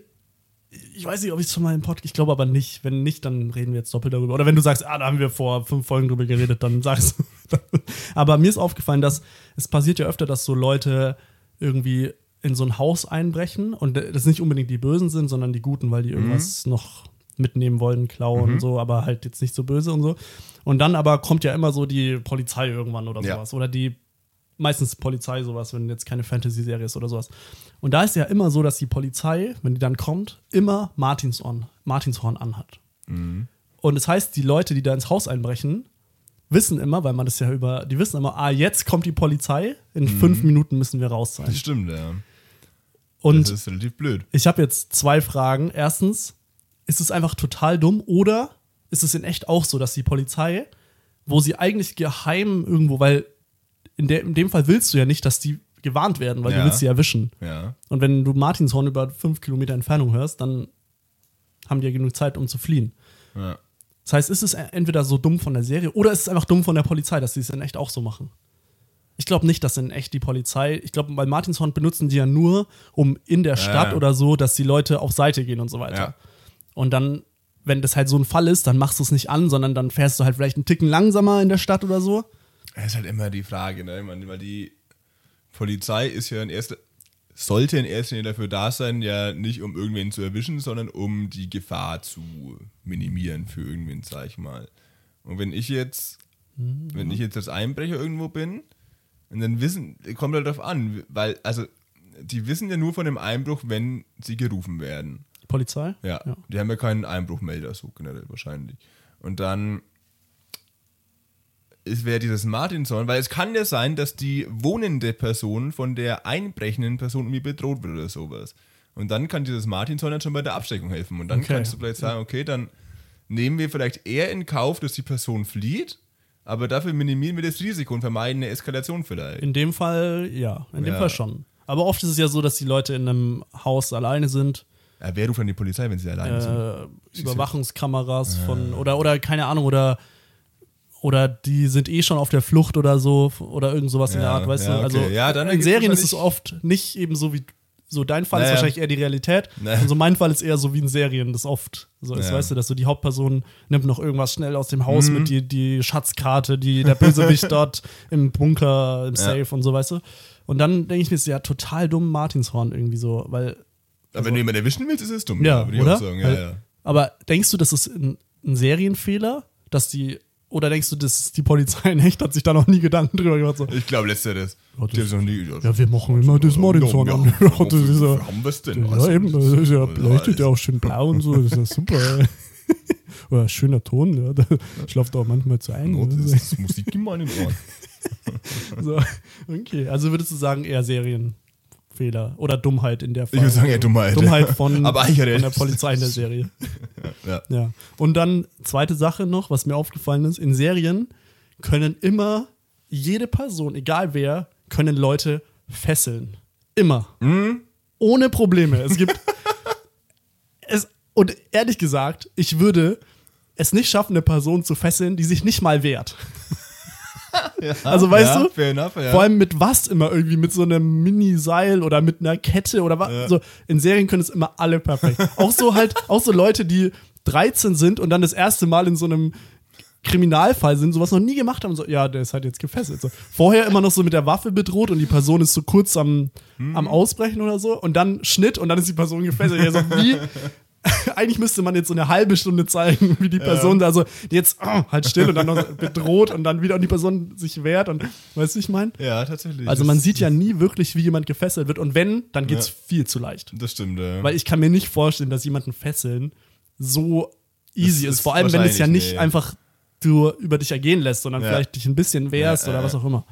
Speaker 4: ich weiß nicht, ob ich es schon mal im Podcast, ich glaube aber nicht. Wenn nicht, dann reden wir jetzt doppelt darüber. Oder wenn du sagst, ah, da haben wir vor fünf Folgen drüber geredet, dann sagst du. aber mir ist aufgefallen, dass es passiert ja öfter, dass so Leute irgendwie in so ein Haus einbrechen und das nicht unbedingt die Bösen sind, sondern die Guten, weil die irgendwas noch mitnehmen wollen, klauen und so, aber halt jetzt nicht so böse und so. Und dann aber kommt ja immer so die Polizei irgendwann oder
Speaker 5: Ja.
Speaker 4: sowas. Oder die meistens Polizei sowas, wenn jetzt keine Fantasy-Serie ist oder sowas. Und da ist ja immer so, dass die Polizei, wenn die dann kommt, immer Martinshorn, Martinshorn anhat. Und das heißt, die Leute, die da ins Haus einbrechen, wissen immer, weil man das ja über, die wissen immer, ah, jetzt kommt die Polizei, in fünf Minuten müssen wir raus sein.
Speaker 5: Das stimmt, ja.
Speaker 4: Und
Speaker 5: das ist relativ blöd.
Speaker 4: ich habe jetzt zwei Fragen. Erstens, ist es einfach total dumm oder ist es in echt auch so, dass die Polizei, wo sie eigentlich geheim irgendwo, weil in, der, in dem Fall willst du ja nicht, dass die gewarnt werden, weil
Speaker 5: Ja.
Speaker 4: du willst sie erwischen.
Speaker 5: Ja.
Speaker 4: Und wenn du Martinshorn über fünf Kilometer Entfernung hörst, dann haben die ja genug Zeit, um zu fliehen.
Speaker 5: ja.
Speaker 4: Das heißt, ist es entweder so dumm von der Serie oder ist es einfach dumm von der Polizei, dass sie es in echt auch so machen? Ich glaube nicht, dass in echt die Polizei, ich glaube, bei Martinshorn benutzen die ja nur, um in der Stadt
Speaker 5: ja.
Speaker 4: oder so, dass die Leute auf Seite gehen und so weiter.
Speaker 5: Ja.
Speaker 4: Und dann, wenn das halt so ein Fall ist, dann machst du es nicht an, sondern dann fährst du halt vielleicht einen Ticken langsamer in der Stadt oder so.
Speaker 5: Das ist halt immer die Frage, ne? Meine, weil die Polizei ist ja in erster, sollte in erster Linie dafür da sein, ja nicht um irgendwen zu erwischen, sondern um die Gefahr zu minimieren für irgendwen, sag ich mal. Und wenn ich jetzt, wenn ich jetzt als Einbrecher irgendwo bin, und dann wissen, kommt halt darauf an, weil, also, die wissen ja nur von dem Einbruch, wenn sie gerufen werden.
Speaker 4: Die Polizei?
Speaker 5: Ja, die haben ja keinen Einbruchmelder, so generell wahrscheinlich. Und dann es wäre dieses Martinshorn, weil es kann ja sein, dass die wohnende Person von der einbrechenden Person irgendwie bedroht wird oder sowas. Und dann kann dieses Martinshorn dann schon bei der Absteckung helfen. Und dann
Speaker 4: Okay.
Speaker 5: kannst du vielleicht sagen, okay, dann nehmen wir vielleicht eher in Kauf, dass die Person flieht, aber dafür minimieren wir das Risiko und vermeiden eine Eskalation vielleicht.
Speaker 4: In dem Fall, ja, in dem
Speaker 5: Ja.
Speaker 4: Fall schon. Aber oft ist es ja so, dass die Leute in einem Haus alleine sind
Speaker 5: Ja, wer ruft dann die Polizei, wenn sie alleine sind?
Speaker 4: äh, Überwachungskameras von oder oder keine Ahnung oder oder die sind eh schon auf der Flucht oder so oder irgend sowas in der
Speaker 5: Ja,
Speaker 4: Art, weißt
Speaker 5: ja,
Speaker 4: du? Also
Speaker 5: okay. Ja, dann
Speaker 4: in Serien ist es oft nicht eben so wie so dein Fall ist
Speaker 5: Naja.
Speaker 4: wahrscheinlich eher die Realität.
Speaker 5: Naja.
Speaker 4: Und so mein Fall ist eher so wie in Serien, das oft so ist,
Speaker 5: Ja.
Speaker 4: weißt du, dass so die Hauptperson nimmt noch irgendwas schnell aus dem
Speaker 5: Mhm.
Speaker 4: Haus mit, die, die Schatzkarte, die der Bösewicht dort im Bunker, im Safe und so, weißt du? Und dann denke ich mir, es ist ja total dumm, Martinshorn irgendwie so, weil
Speaker 5: aber wenn du jemanden erwischen willst, ist es dumm.
Speaker 4: ja,
Speaker 5: würde ich
Speaker 4: oder?
Speaker 5: auch sagen. Ja,
Speaker 4: Weil-
Speaker 5: ja.
Speaker 4: Aber denkst du, das ist ein, ein Serienfehler, dass die oder denkst du, dass die Polizei in echt hat sich da noch nie Gedanken drüber gemacht? So,
Speaker 5: Ich glaube, letzteres.
Speaker 4: Ja, das-
Speaker 5: noch nie.
Speaker 4: ja, wir machen immer das Martinshorn an. Ja, das ist ja,
Speaker 5: haben wir es denn?
Speaker 4: ja,
Speaker 5: Also,
Speaker 4: eben, das ist ja, leuchtet ja auch schön blau und so, das ist ja super. Oder schöner Ton, ja, da schlaft auch manchmal zu ein.
Speaker 5: Oh, das ist Musik in meinen Ohren.
Speaker 4: So, okay, also würdest du sagen, eher Serienfehler oder Dummheit in der Fall?
Speaker 5: Ich würde sagen, eher Dummheit.
Speaker 4: Dummheit von,
Speaker 5: Aber er
Speaker 4: von der. Polizei in der Serie.
Speaker 5: Ja.
Speaker 4: Ja. Und dann zweite Sache noch, was mir aufgefallen ist, in Serien können immer jede Person, egal wer, können Leute fesseln. Immer.
Speaker 5: Hm?
Speaker 4: Ohne Probleme. Es gibt es und ehrlich gesagt, ich würde es nicht schaffen, eine Person zu fesseln, die sich nicht mal wehrt. also weißt
Speaker 5: ja,
Speaker 4: du,
Speaker 5: enough, ja.
Speaker 4: vor allem mit was immer irgendwie, mit so einem Mini-Seil oder mit einer Kette oder was. So, in Serien können es immer alle perfekt. auch so halt, auch so Leute, die 13 sind und dann das erste Mal in so einem Kriminalfall sind, sowas noch nie gemacht haben, so, ja, der ist halt jetzt gefesselt. So. Vorher immer noch so mit der Waffe bedroht und die Person ist so kurz am,
Speaker 5: Hm.
Speaker 4: am Ausbrechen oder so und dann Schnitt und dann ist die Person gefesselt. Ja, so, wie, eigentlich müsste man jetzt so eine halbe Stunde zeigen, wie die Person da so jetzt oh, halt still und dann noch bedroht und dann wieder und die Person sich wehrt und weißt du, ich meine?
Speaker 5: Ja, tatsächlich.
Speaker 4: Also man sieht ja nie wirklich, wie jemand gefesselt wird und wenn, dann geht's
Speaker 5: Ja.
Speaker 4: viel zu leicht.
Speaker 5: Das stimmt, ja.
Speaker 4: Weil ich kann mir nicht vorstellen, dass jemanden fesseln so easy
Speaker 5: Das
Speaker 4: ist. Vor allem, wenn es ja nicht
Speaker 5: nee.
Speaker 4: einfach du über dich ergehen lässt, sondern
Speaker 5: Ja.
Speaker 4: vielleicht dich ein bisschen wehrst
Speaker 5: Ja,
Speaker 4: oder was auch immer.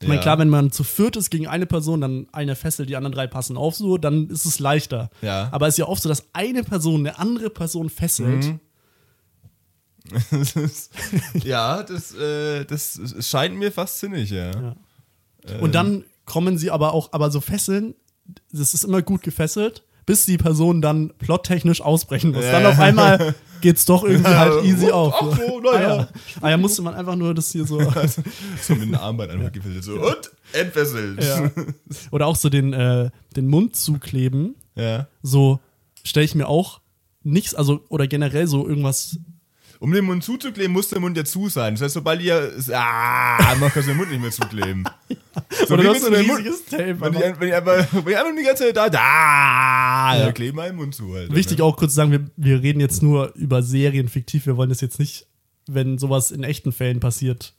Speaker 4: Ich meine, klar, wenn man zu viert ist gegen eine Person, dann eine fesselt, die anderen drei passen auf so, dann ist es leichter. Aber es ist ja oft so, dass eine Person eine andere Person fesselt.
Speaker 5: Mhm. Ja, das, äh, das scheint mir fast sinnig, ja.
Speaker 4: Ja. Und dann kommen sie aber auch, aber so fesseln, das ist immer gut gefesselt, bis die Person dann plottechnisch ausbrechen muss. Dann auf einmal geht's doch irgendwie halt easy auf.
Speaker 5: Ach so, na
Speaker 4: ah, ah, ja, musste man einfach nur das hier so.
Speaker 5: So mit dem Armband einfach gefesselt. So, und entfesselt.
Speaker 4: Oder auch so den, äh, den Mund zukleben.
Speaker 5: ja.
Speaker 4: So stelle ich mir auch nichts, also oder generell so irgendwas.
Speaker 5: Um den Mund zuzukleben, muss der Mund ja zu sein. Das heißt, sobald ihr. Ah, man kann den Mund nicht mehr zukleben. So,
Speaker 4: oder du hast so ein
Speaker 5: den Mund-
Speaker 4: riesiges Tape.
Speaker 5: Wenn ich,
Speaker 4: einfach.
Speaker 5: wenn ich einfach, wenn ich einfach die ganze Zeit da, da,
Speaker 4: Ja.
Speaker 5: ja. kleben meinen Mund zu. Halt,
Speaker 4: Wichtig auch kurz zu sagen, wir, wir reden jetzt nur über Serien fiktiv. Wir wollen das jetzt nicht, wenn sowas in echten Fällen passiert,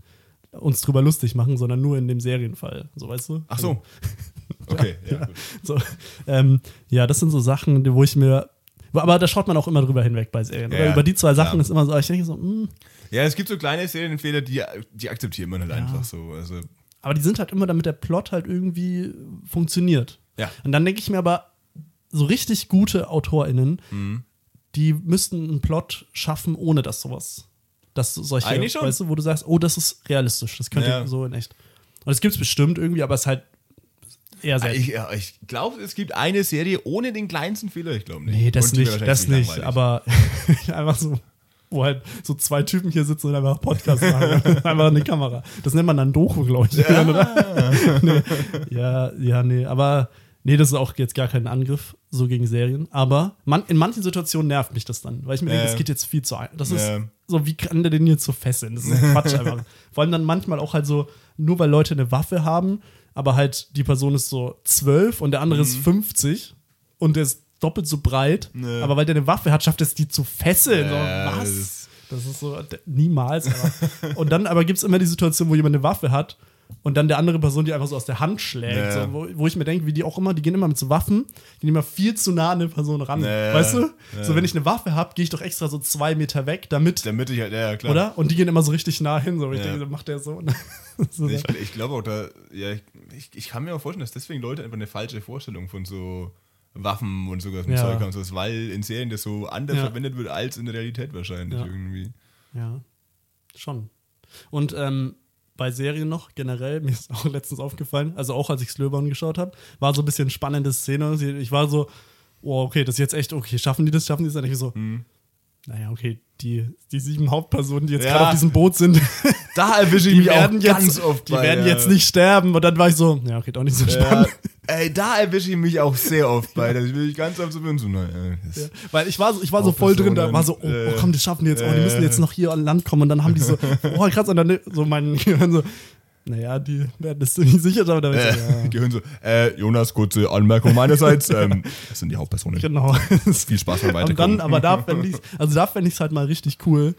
Speaker 4: uns drüber lustig machen, sondern nur in dem Serienfall. So weißt du?
Speaker 5: Ach so. Okay, ja, gut.
Speaker 4: So, ähm, ja, das sind so Sachen, wo ich mir. Aber da schaut man auch immer drüber hinweg bei Serien.
Speaker 5: Ja,
Speaker 4: über die zwei Sachen
Speaker 5: klar.
Speaker 4: ist immer so, ich denke so, hm,
Speaker 5: Ja, es gibt so kleine Serienfehler, die, die akzeptiert man halt einfach so. Also,
Speaker 4: aber die sind halt immer, damit der Plot halt irgendwie funktioniert.
Speaker 5: ja.
Speaker 4: Und dann denke ich mir aber, so richtig gute AutorInnen,
Speaker 5: Mhm.
Speaker 4: die müssten einen Plot schaffen, ohne dass sowas. Dass solche,
Speaker 5: Eigentlich schon.
Speaker 4: weißt du, wo du sagst, oh, das ist realistisch, das könnte
Speaker 5: Ja.
Speaker 4: so in echt. Und es gibt es bestimmt irgendwie, aber es ist halt eher selten.
Speaker 5: Ich, ja, ich glaube, es gibt eine Serie ohne den kleinsten Fehler. Ich glaube nicht.
Speaker 4: Nee, das
Speaker 5: Und
Speaker 4: nicht, das nicht.
Speaker 5: langweilig.
Speaker 4: Aber einfach so, wo halt so zwei Typen hier sitzen und einfach Podcast machen. einfach eine Kamera. Das nennt man dann Doku, glaube ich. Oder? nee. Ja, ja, nee. Aber nee, das ist auch jetzt gar kein Angriff so gegen Serien. Aber man, in manchen Situationen nervt mich das dann, weil ich mir denke,
Speaker 5: Ja.
Speaker 4: das geht jetzt viel zu ein. Das ist
Speaker 5: Ja.
Speaker 4: so, wie kann der denn jetzt so fesseln? Das ist Quatsch einfach. Vor allem dann manchmal auch halt so, nur weil Leute eine Waffe haben, aber halt die Person ist so zwölf und der andere ist 50 und der ist doppelt so breit,
Speaker 5: Mhm. Ja.
Speaker 4: aber weil der eine Waffe hat, schafft es die zu fesseln.
Speaker 5: Ja,
Speaker 4: so,
Speaker 5: das
Speaker 4: was?
Speaker 5: ist-
Speaker 4: Das ist so, niemals. Und dann aber gibt es immer die Situation, wo jemand eine Waffe hat und dann der andere Person die einfach so aus der Hand schlägt.
Speaker 5: Ja.
Speaker 4: So, wo, wo ich mir denke, wie die auch immer, die gehen immer mit so Waffen, die gehen immer viel zu nah an eine Person ran.
Speaker 5: Ja.
Speaker 4: Weißt du?
Speaker 5: Ja.
Speaker 4: So, wenn ich eine Waffe habe, gehe ich doch extra so zwei Meter weg, damit
Speaker 5: Damit ich halt, ja, klar.
Speaker 4: oder? Und die gehen immer so richtig nah hin, so. Ich denke, macht der so. so
Speaker 5: Ich, ich glaube auch, da, ja, ich, ich, kann mir auch vorstellen, dass deswegen Leute einfach eine falsche Vorstellung von so Waffen und sogar so
Speaker 4: Ja.
Speaker 5: Zeug haben, weil in Serien das so anders
Speaker 4: Ja.
Speaker 5: verwendet wird als in der Realität wahrscheinlich
Speaker 4: Ja.
Speaker 5: irgendwie.
Speaker 4: ja, schon. Und ähm, bei Serien noch generell, mir ist auch letztens aufgefallen, also auch als ich Slöbern geschaut habe, war so ein bisschen spannende Szene. Ich war so, oh, okay, das ist jetzt echt, okay, schaffen die das, schaffen die das? Denk ich so, naja, okay, die, die sieben Hauptpersonen, die jetzt
Speaker 5: Ja.
Speaker 4: gerade auf diesem Boot sind,
Speaker 5: Da erwische ich
Speaker 4: die
Speaker 5: mich auch
Speaker 4: werden
Speaker 5: ganz
Speaker 4: jetzt,
Speaker 5: oft
Speaker 4: die
Speaker 5: bei,
Speaker 4: werden
Speaker 5: ja.
Speaker 4: jetzt nicht sterben. Und dann war ich so, ja, okay, doch nicht so
Speaker 5: Ja,
Speaker 4: spannend.
Speaker 5: Ey, da erwische ich mich auch sehr oft bei. Da will ich ganz oft so bin, so, naja, das-
Speaker 4: Weil ich war so, ich war so voll drin, da war so, oh, oh komm, das schaffen die jetzt, oh, die müssen jetzt noch hier an Land kommen und dann haben die so, oh krass, und dann so mein Gehirn so, naja, die werden das nicht sicher, so,
Speaker 5: Äh,
Speaker 4: ja,
Speaker 5: die hören so, äh, Jonas, kurze Anmerkung meinerseits. ähm, das sind die Hauptpersonen.
Speaker 4: genau.
Speaker 5: Viel Spaß beim
Speaker 4: und
Speaker 5: Weiterkommen.
Speaker 4: dann, aber da fände ich, also da fände ich es halt mal richtig cool,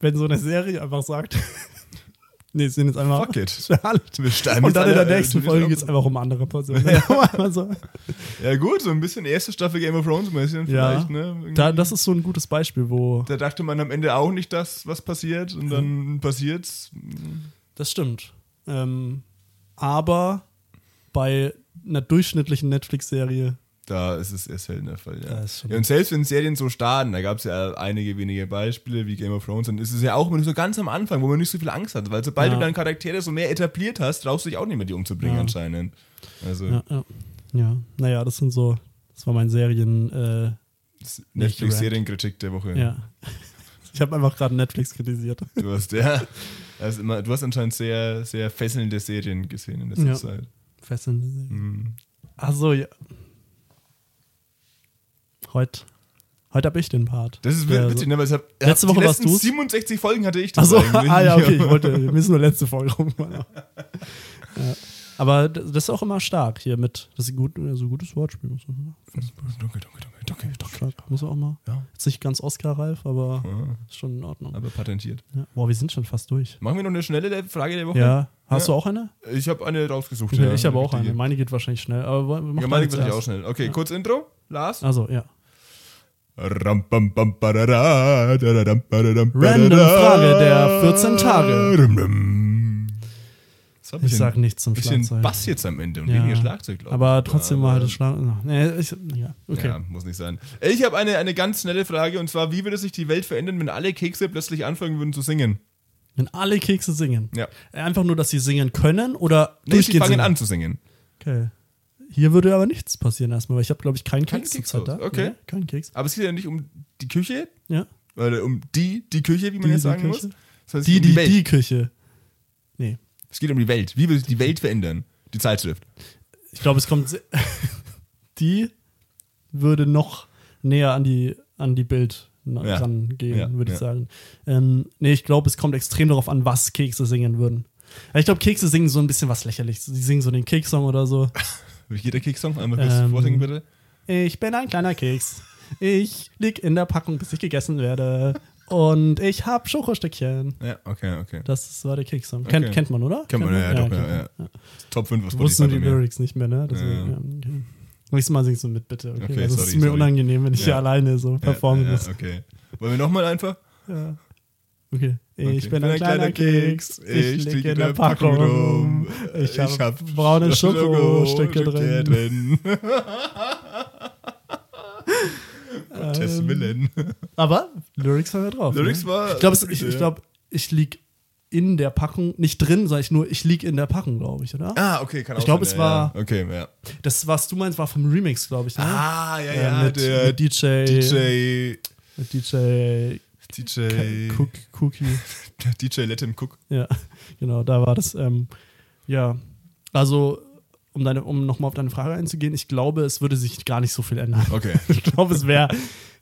Speaker 4: wenn so eine Serie einfach sagt, nee, es sind jetzt einfach,
Speaker 5: Fuck it.
Speaker 4: Schade.
Speaker 5: Wir
Speaker 4: Und dann in der nächsten Folge geht es einfach um andere Personen. Ja. So.
Speaker 5: Ja gut, so ein bisschen erste Staffel Game of Thrones mäßig
Speaker 4: ja.
Speaker 5: vielleicht, ne?
Speaker 4: Da, das ist so ein gutes Beispiel, wo,
Speaker 5: Da dachte man am Ende auch nicht, dass was passiert und dann passiert's.
Speaker 4: Das stimmt. Ähm, aber bei einer durchschnittlichen Netflix-Serie,
Speaker 5: Da ist es eher selten der Fall, ja. Ja und selbst wenn Serien so starten, da gab es ja einige wenige Beispiele wie Game of Thrones, dann ist es ja auch immer nur so ganz am Anfang, wo man nicht so viel Angst hat, weil sobald
Speaker 4: Ja.
Speaker 5: du deine Charaktere so mehr etabliert hast, traust du dich auch nicht mehr, die umzubringen
Speaker 4: Ja.
Speaker 5: anscheinend. Also
Speaker 4: ja, ja. ja, naja, das sind so, das war mein Serien, äh,
Speaker 5: Netflix-Serienkritik der Woche.
Speaker 4: ja. Ich habe einfach gerade Netflix kritisiert.
Speaker 5: Du hast ja, also immer, du hast anscheinend sehr, sehr fesselnde Serien gesehen in letzter
Speaker 4: Ja.
Speaker 5: Zeit.
Speaker 4: Fesselnde Serien.
Speaker 5: Mhm.
Speaker 4: Ach so, ja. Heute, heute habe ich den Part.
Speaker 5: Das ist
Speaker 4: Ja,
Speaker 5: witzig,
Speaker 4: so.
Speaker 5: ne? Weil ich hab,
Speaker 4: Letzte Woche warst du's?
Speaker 5: 67 Folgen hatte ich das
Speaker 4: so,
Speaker 5: eigentlich.
Speaker 4: ah ja, okay, ich wollte, wir müssen nur letzte Folge rum. Aber d- das ist auch immer stark hier mit. Das ist ein, gut, so ein gutes Wortspiel. Muss man,
Speaker 5: Dunkel, dunkel, dunkel, dunkel, dunkel.
Speaker 4: stark. muss auch mal.
Speaker 5: Ja.
Speaker 4: Jetzt nicht ganz Oscar-reif, aber ist schon in Ordnung.
Speaker 5: Aber patentiert.
Speaker 4: Ja. Boah, wir sind schon fast durch.
Speaker 5: Machen wir noch eine schnelle Le- Frage der Woche?
Speaker 4: Ja. Hast
Speaker 5: Ja.
Speaker 4: du auch eine?
Speaker 5: Ich habe eine rausgesucht. Ja.
Speaker 4: ich habe auch eine. Meine geht wahrscheinlich schnell. Aber wir machen
Speaker 5: Ja, meine geht auch
Speaker 4: erst.
Speaker 5: schnell. Okay, kurz Intro. Lars.
Speaker 4: Also, ja. Random. Frage der 14 Tage.
Speaker 5: War
Speaker 4: Ich sag nichts zum
Speaker 5: bisschen
Speaker 4: Schlagzeug.
Speaker 5: Bass jetzt am Ende und
Speaker 4: Ja.
Speaker 5: weniger Schlagzeug, glaube ich.
Speaker 4: Aber trotzdem mal
Speaker 5: Aber-
Speaker 4: das Schlag. Nee, ich, ja, okay.
Speaker 5: Ja, muss nicht sein. Ich habe eine, eine ganz schnelle Frage und zwar: Wie würde sich die Welt verändern, wenn alle Kekse plötzlich anfangen würden zu singen?
Speaker 4: Wenn alle Kekse singen.
Speaker 5: Ja.
Speaker 4: Einfach nur, dass sie singen können oder
Speaker 5: Nee, sie
Speaker 4: durchgehend
Speaker 5: fangen
Speaker 4: singen?
Speaker 5: an zu singen.
Speaker 4: Okay. Hier würde aber nichts passieren erstmal, weil ich habe, glaube ich, keinen
Speaker 5: Kein
Speaker 4: Keks
Speaker 5: Keks
Speaker 4: zurzeit da.
Speaker 5: okay.
Speaker 4: Nee, keinen Keks.
Speaker 5: Aber es geht ja nicht um die Küche,
Speaker 4: Ja.
Speaker 5: oder um die, die Küche, wie man
Speaker 4: Die,
Speaker 5: jetzt
Speaker 4: die
Speaker 5: sagen muss. Das heißt,
Speaker 4: Die,
Speaker 5: um
Speaker 4: die,
Speaker 5: Welt.
Speaker 4: die Küche. Nee.
Speaker 5: Es geht um die Welt. Wie würde sich die Welt verändern? Die Zeitschrift.
Speaker 4: Ich glaube, es kommt. die würde noch näher an die, an die Bild
Speaker 5: Ja.
Speaker 4: rangehen,
Speaker 5: Ja,
Speaker 4: würde ich
Speaker 5: ja.
Speaker 4: sagen. Ähm, nee, ich glaube, es kommt extrem darauf an, was Kekse singen würden. Ich glaube, Kekse singen so ein bisschen was lächerliches. Sie singen so den Kekssong oder so.
Speaker 5: Wie geht der Kekssong? Einmal kurz
Speaker 4: Ähm,
Speaker 5: vorsingen, bitte.
Speaker 4: Ich bin ein kleiner Keks. Ich lieg in der Packung, bis ich gegessen werde. Und ich hab Schokostückchen.
Speaker 5: Ja, okay, okay.
Speaker 4: Das war der Kekssong. Kennt,
Speaker 5: Okay.
Speaker 4: kennt man, oder?
Speaker 5: Kennt man, ja, ja, doch, ja,
Speaker 4: man.
Speaker 5: ja. Top 5 aus
Speaker 4: Wussten die. Lyrics nicht mehr, ne? Deswegen,
Speaker 5: Ja, ja.
Speaker 4: ja. okay. Nächstes Mal singst du mit, bitte. Okay,
Speaker 5: Okay,
Speaker 4: also es
Speaker 5: sorry,
Speaker 4: ist mir
Speaker 5: sorry.
Speaker 4: unangenehm, wenn ich
Speaker 5: Ja.
Speaker 4: hier alleine so
Speaker 5: Ja,
Speaker 4: performen
Speaker 5: ja,
Speaker 4: muss.
Speaker 5: okay. Wollen wir nochmal einfach?
Speaker 4: Ja. Okay. Ich
Speaker 5: Okay.
Speaker 4: bin ein kleiner Keks. Ich lieg in der Packung rum. Ich hab braune Schokostücke drin.
Speaker 5: Gottes
Speaker 4: Ähm,
Speaker 5: Willen.
Speaker 4: Aber Lyrics waren da drauf.
Speaker 5: Lyrics
Speaker 4: ne?
Speaker 5: war-
Speaker 4: Ich glaube, ich,
Speaker 5: ja.
Speaker 4: ich, glaub, ich lieg in der Packung, nicht drin, sag ich nur, ich lieg in der Packung, glaube ich, oder?
Speaker 5: Ah, okay, kann auch
Speaker 4: Ich glaub,
Speaker 5: sein,
Speaker 4: es
Speaker 5: ja,
Speaker 4: war-
Speaker 5: Ja. Okay, ja.
Speaker 4: Das, was du meinst, war vom Remix, glaube ich, ne?
Speaker 5: Ah, ja,
Speaker 4: Äh,
Speaker 5: ja,
Speaker 4: mit,
Speaker 5: der
Speaker 4: mit DJ,
Speaker 5: DJ.
Speaker 4: mit DJ
Speaker 5: DJ.
Speaker 4: Cook, Cookie.
Speaker 5: DJ Let him cook.
Speaker 4: Ja, genau, da war das. Ähm, ja, also, um, deine, um nochmal auf deine Frage einzugehen, ich glaube, es würde sich gar nicht so viel ändern.
Speaker 5: Okay.
Speaker 4: Ich glaube, es wäre,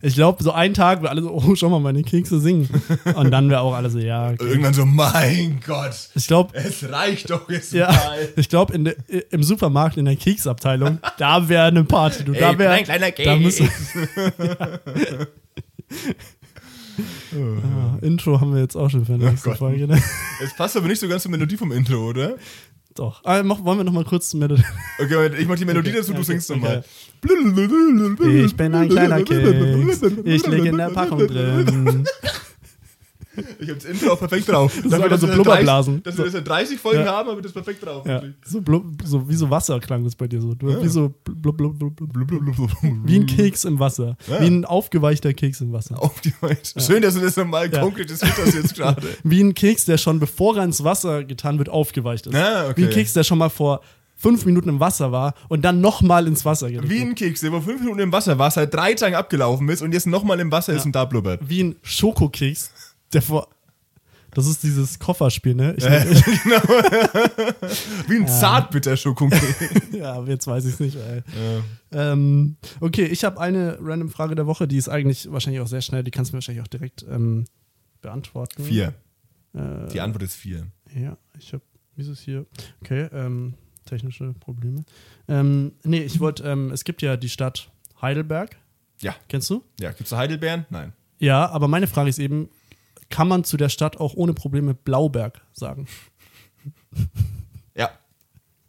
Speaker 4: ich glaube, so ein Tag, wir alle so, oh, schau mal, meine Kekse singen. Und dann wäre auch alle so, ja. Okay.
Speaker 5: Irgendwann so, mein Gott,
Speaker 4: Ich glaube,
Speaker 5: es reicht doch jetzt
Speaker 4: ja,
Speaker 5: mal.
Speaker 4: ich glaube, im Supermarkt, in der Keksabteilung, da wäre eine Party. Du, da
Speaker 5: Ey,
Speaker 4: wäre,
Speaker 5: mein kleiner
Speaker 4: da
Speaker 5: Keks.
Speaker 4: müsste, ah, Intro haben wir jetzt auch schon für die nächste
Speaker 5: Gott.
Speaker 4: Folge. Ne?
Speaker 5: Es passt aber nicht so ganz zur Melodie vom Intro, oder?
Speaker 4: Doch. Ah, mach, wollen wir noch mal kurz Melodie?
Speaker 5: Okay, ich mach die Melodie
Speaker 4: Okay,
Speaker 5: dazu, du
Speaker 4: okay,
Speaker 5: singst
Speaker 4: okay.
Speaker 5: nochmal.
Speaker 4: Ich bin ein kleiner Keks. Ich lieg in der Packung drin.
Speaker 5: Ich hab das Intro auch perfekt drauf. Das
Speaker 4: aber so Blubberblasen.
Speaker 5: Dass wir das in 30 Folgen
Speaker 4: Ja.
Speaker 5: haben, aber das perfekt drauf.
Speaker 4: Ja, so, blub, so wie so Wasser klang das bei dir so. Du, Wie so blub, blub, blub, blub.
Speaker 5: Blub, blub, blub, blub.
Speaker 4: Wie ein Keks im Wasser.
Speaker 5: Ja.
Speaker 4: Wie ein aufgeweichter Keks im Wasser.
Speaker 5: Auf die Weise. Schön, dass du das nochmal
Speaker 4: Ja.
Speaker 5: konkretisiert hast jetzt gerade.
Speaker 4: Wie ein Keks, der schon bevor er ins Wasser getan wird, aufgeweicht ist.
Speaker 5: Okay.
Speaker 4: Wie ein Keks, der schon mal vor fünf Minuten im Wasser war und dann nochmal ins Wasser geht.
Speaker 5: Wie ein Keks, der vor fünf Minuten im Wasser war, seit drei Tagen abgelaufen ist und jetzt nochmal im Wasser ist und da blubbert.
Speaker 4: Wie ein Schokokeks, der vor. Das ist dieses Kofferspiel, ne? Ich,
Speaker 5: Wie ein
Speaker 4: ja, aber jetzt weiß ich es nicht, ey. Ähm, okay, ich habe eine random Frage der Woche, die ist eigentlich wahrscheinlich auch sehr schnell, die kannst du mir wahrscheinlich auch direkt ähm, beantworten.
Speaker 5: Vier.
Speaker 4: Äh,
Speaker 5: Die Antwort ist vier.
Speaker 4: Ja, ich habe, wie ist es hier? Okay, ähm, technische Probleme. Ähm, nee, ich wollte, ähm, es gibt ja die Stadt Heidelberg.
Speaker 5: Ja.
Speaker 4: Kennst du?
Speaker 5: Ja, gibt's da Heidelbeeren? Nein.
Speaker 4: Ja, aber meine Frage ist eben, kann man zu der Stadt auch ohne Probleme Blauberg sagen?
Speaker 5: Ja.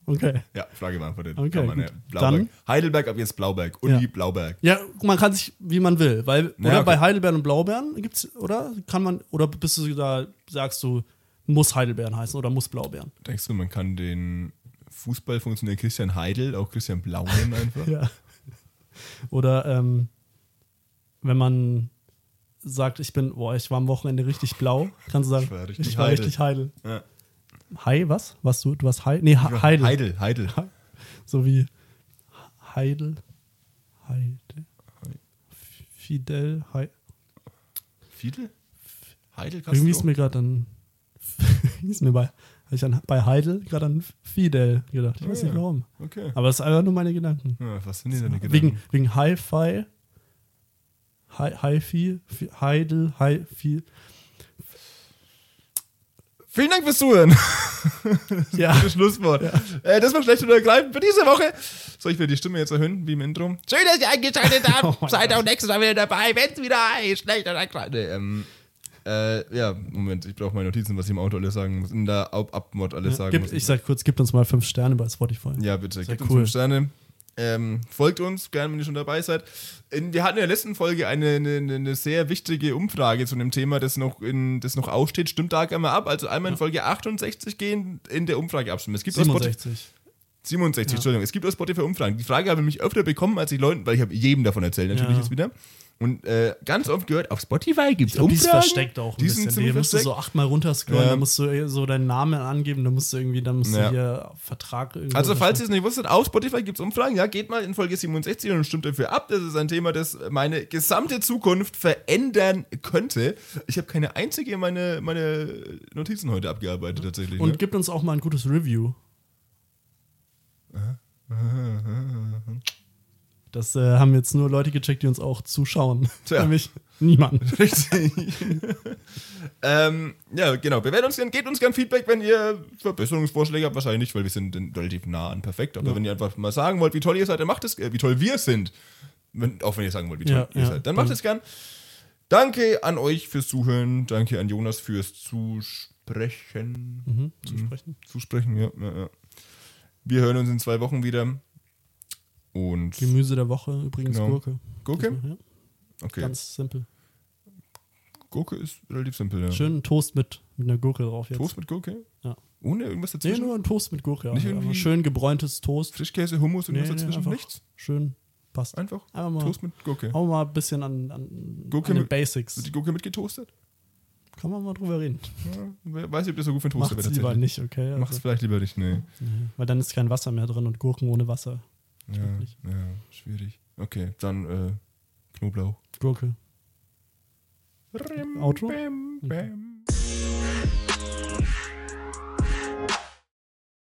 Speaker 4: Okay.
Speaker 5: Ja, Frage beantwortet.
Speaker 4: Okay,
Speaker 5: Kann man, ja. Blauberg.
Speaker 4: Dann-
Speaker 5: Heidelberg, ab jetzt Blauberg. Uni
Speaker 4: Ja.
Speaker 5: Blauberg.
Speaker 4: Ja, man kann sich, wie man will, weil,
Speaker 5: Ja,
Speaker 4: oder
Speaker 5: okay.
Speaker 4: bei Heidelbeeren und Blaubeeren gibt's, oder? Kann man, oder bist du da, sagst du, muss Heidelbeeren heißen oder muss Blaubeeren?
Speaker 5: Denkst du, man kann den Fußballfunktionär Christian Heidel auch Christian Blau nennen einfach?
Speaker 4: Ja. Oder ähm, wenn man sagt, ich bin, boah, ich war am Wochenende richtig blau, kannst du sagen,
Speaker 5: Ich war richtig
Speaker 4: ich war
Speaker 5: Heidel.
Speaker 4: richtig Heidel.
Speaker 5: Ja.
Speaker 4: Hai, was? Was du? Du hast Hai? Nee, ha Heidel.
Speaker 5: Heidel, Heidel.
Speaker 4: So wie Heidel. Heidel. Fidel. Hei
Speaker 5: Fidel? Heidel kannst
Speaker 4: Irgendwie
Speaker 5: du
Speaker 4: ist mir gerade dann. ist mir bei, hab ich an, bei Heidel gerade an Fidel gedacht. Ich weiß
Speaker 5: Ah,
Speaker 4: nicht warum.
Speaker 5: Okay.
Speaker 4: Aber es ist einfach nur meine Gedanken.
Speaker 5: Ja, was sind die deine Gedanken?
Speaker 4: Wegen, wegen Hi-Fi. Hi- Hi-Fi. Fi- Heidel. Hi-Fi.
Speaker 5: Vielen Dank fürs Zuhören.
Speaker 4: Ja.
Speaker 5: Gutes Schlusswort. Äh, das war schlecht oder ergreifend für diese Woche. Soll ich wieder die Stimme jetzt erhöhen, wie im Intro? Schön, dass ihr eingeschaltet
Speaker 4: Oh
Speaker 5: habt. Seid auch nächstes Mal wieder dabei, wenn es wieder heißt, schlecht oder ergreifend. Nee, ähm, äh, ja, Moment, ich brauche meine Notizen, was ich im Auto alles sagen muss. In der Ab-Mod alles sagen
Speaker 4: Gib,
Speaker 5: muss.
Speaker 4: ich sag kurz, gib uns mal fünf Sterne bei Spotify.
Speaker 5: Ja, bitte.
Speaker 4: Sehr
Speaker 5: Gebt uns
Speaker 4: cool.
Speaker 5: fünf Sterne. Ähm, folgt uns, gerne, wenn ihr schon dabei seid. Wir hatten in der letzten Folge eine, eine, eine sehr wichtige Umfrage zu einem Thema, das noch, in, das noch aussteht. Stimmt da einmal ab. Also einmal in Folge 68 gehen, in der Umfrage abstimmen. Es gibt auf Spotify,
Speaker 4: 67.
Speaker 5: 67, Entschuldigung. Es gibt auf Spotify Umfragen. Die Frage habe ich mich öfter bekommen, als ich Leuten, weil ich habe jedem davon erzählt, natürlich
Speaker 4: Ja.
Speaker 5: jetzt wieder. Und äh, ganz oft gehört, auf Spotify gibt es
Speaker 4: glaube, die ist
Speaker 5: Umfragen.
Speaker 4: versteckt auch ein
Speaker 5: Die
Speaker 4: bisschen. Die musst du so achtmal runterscrollen,
Speaker 5: Ja.
Speaker 4: dann musst du so deinen Namen angeben, dann musst du irgendwie, dann musst
Speaker 5: Ja.
Speaker 4: du hier Vertrag irgendwie.
Speaker 5: Also, falls ihr es nicht wusstet, auf Spotify gibt es Umfragen. Ja, geht mal in Folge 67 und stimmt dafür ab. Das ist ein Thema, das meine gesamte Zukunft verändern könnte. Ich habe keine einzige meine, meine Notizen heute abgearbeitet, tatsächlich.
Speaker 4: Und
Speaker 5: ne?
Speaker 4: gibt uns auch mal ein gutes Review. Das äh, haben jetzt nur Leute gecheckt, die uns auch zuschauen.
Speaker 5: Tja.
Speaker 4: Nämlich niemand.
Speaker 5: Richtig. ähm, ja, genau. Bewertet uns gern, gebt uns gern Feedback, wenn ihr Verbesserungsvorschläge habt. Wahrscheinlich nicht, weil wir sind in- relativ nah an perfekt. Aber wenn ihr einfach mal sagen wollt, wie toll ihr seid, dann macht es, äh, wie toll wir sind. Wenn, auch wenn ihr sagen wollt, wie toll
Speaker 4: Ja,
Speaker 5: ihr
Speaker 4: ja.
Speaker 5: seid, dann macht es gern. Danke an euch fürs Zuhören. Danke an Jonas fürs Zusprechen.
Speaker 4: Mhm, zu sprechen.
Speaker 5: Zusprechen, ja, ja, ja. Wir hören uns in zwei Wochen wieder. Und
Speaker 4: Gemüse der Woche, übrigens
Speaker 5: Genau.
Speaker 4: Gurke.
Speaker 5: Gurke?
Speaker 4: Ja,
Speaker 5: Okay.
Speaker 4: Ganz simpel.
Speaker 5: Gurke ist relativ simpel, ja.
Speaker 4: Schön Toast mit, mit einer Gurke drauf jetzt.
Speaker 5: Toast mit Gurke?
Speaker 4: Ja.
Speaker 5: Ohne irgendwas
Speaker 4: Nee,
Speaker 5: dazwischen?
Speaker 4: nur ein Toast mit Gurke.
Speaker 5: Nicht irgendwie-
Speaker 4: schön gebräuntes Toast.
Speaker 5: Frischkäse, Hummus und
Speaker 4: Nee, nee,
Speaker 5: dazwischen? Nichts?
Speaker 4: Schön. Passt.
Speaker 5: Einfach?
Speaker 4: Mal,
Speaker 5: Toast mit Gurke.
Speaker 4: auch mal ein bisschen an, an,
Speaker 5: Gurke
Speaker 4: an den
Speaker 5: mit-
Speaker 4: Basics.
Speaker 5: Wird die Gurke mitgetoastet?
Speaker 4: Kann man mal drüber reden.
Speaker 5: Ja, weiß, ob das so gut für einen Toaster wäre
Speaker 4: lieber
Speaker 5: tatsächlich.
Speaker 4: nicht, okay? Also,
Speaker 5: vielleicht lieber nicht, nee.
Speaker 4: weil dann ist kein Wasser mehr drin und Gurken ohne Wasser.
Speaker 5: Ja, ja, schwierig. Okay, dann äh, Knoblauch.
Speaker 4: Gurke.
Speaker 5: Rim,
Speaker 4: Outro?
Speaker 5: Bam, bam.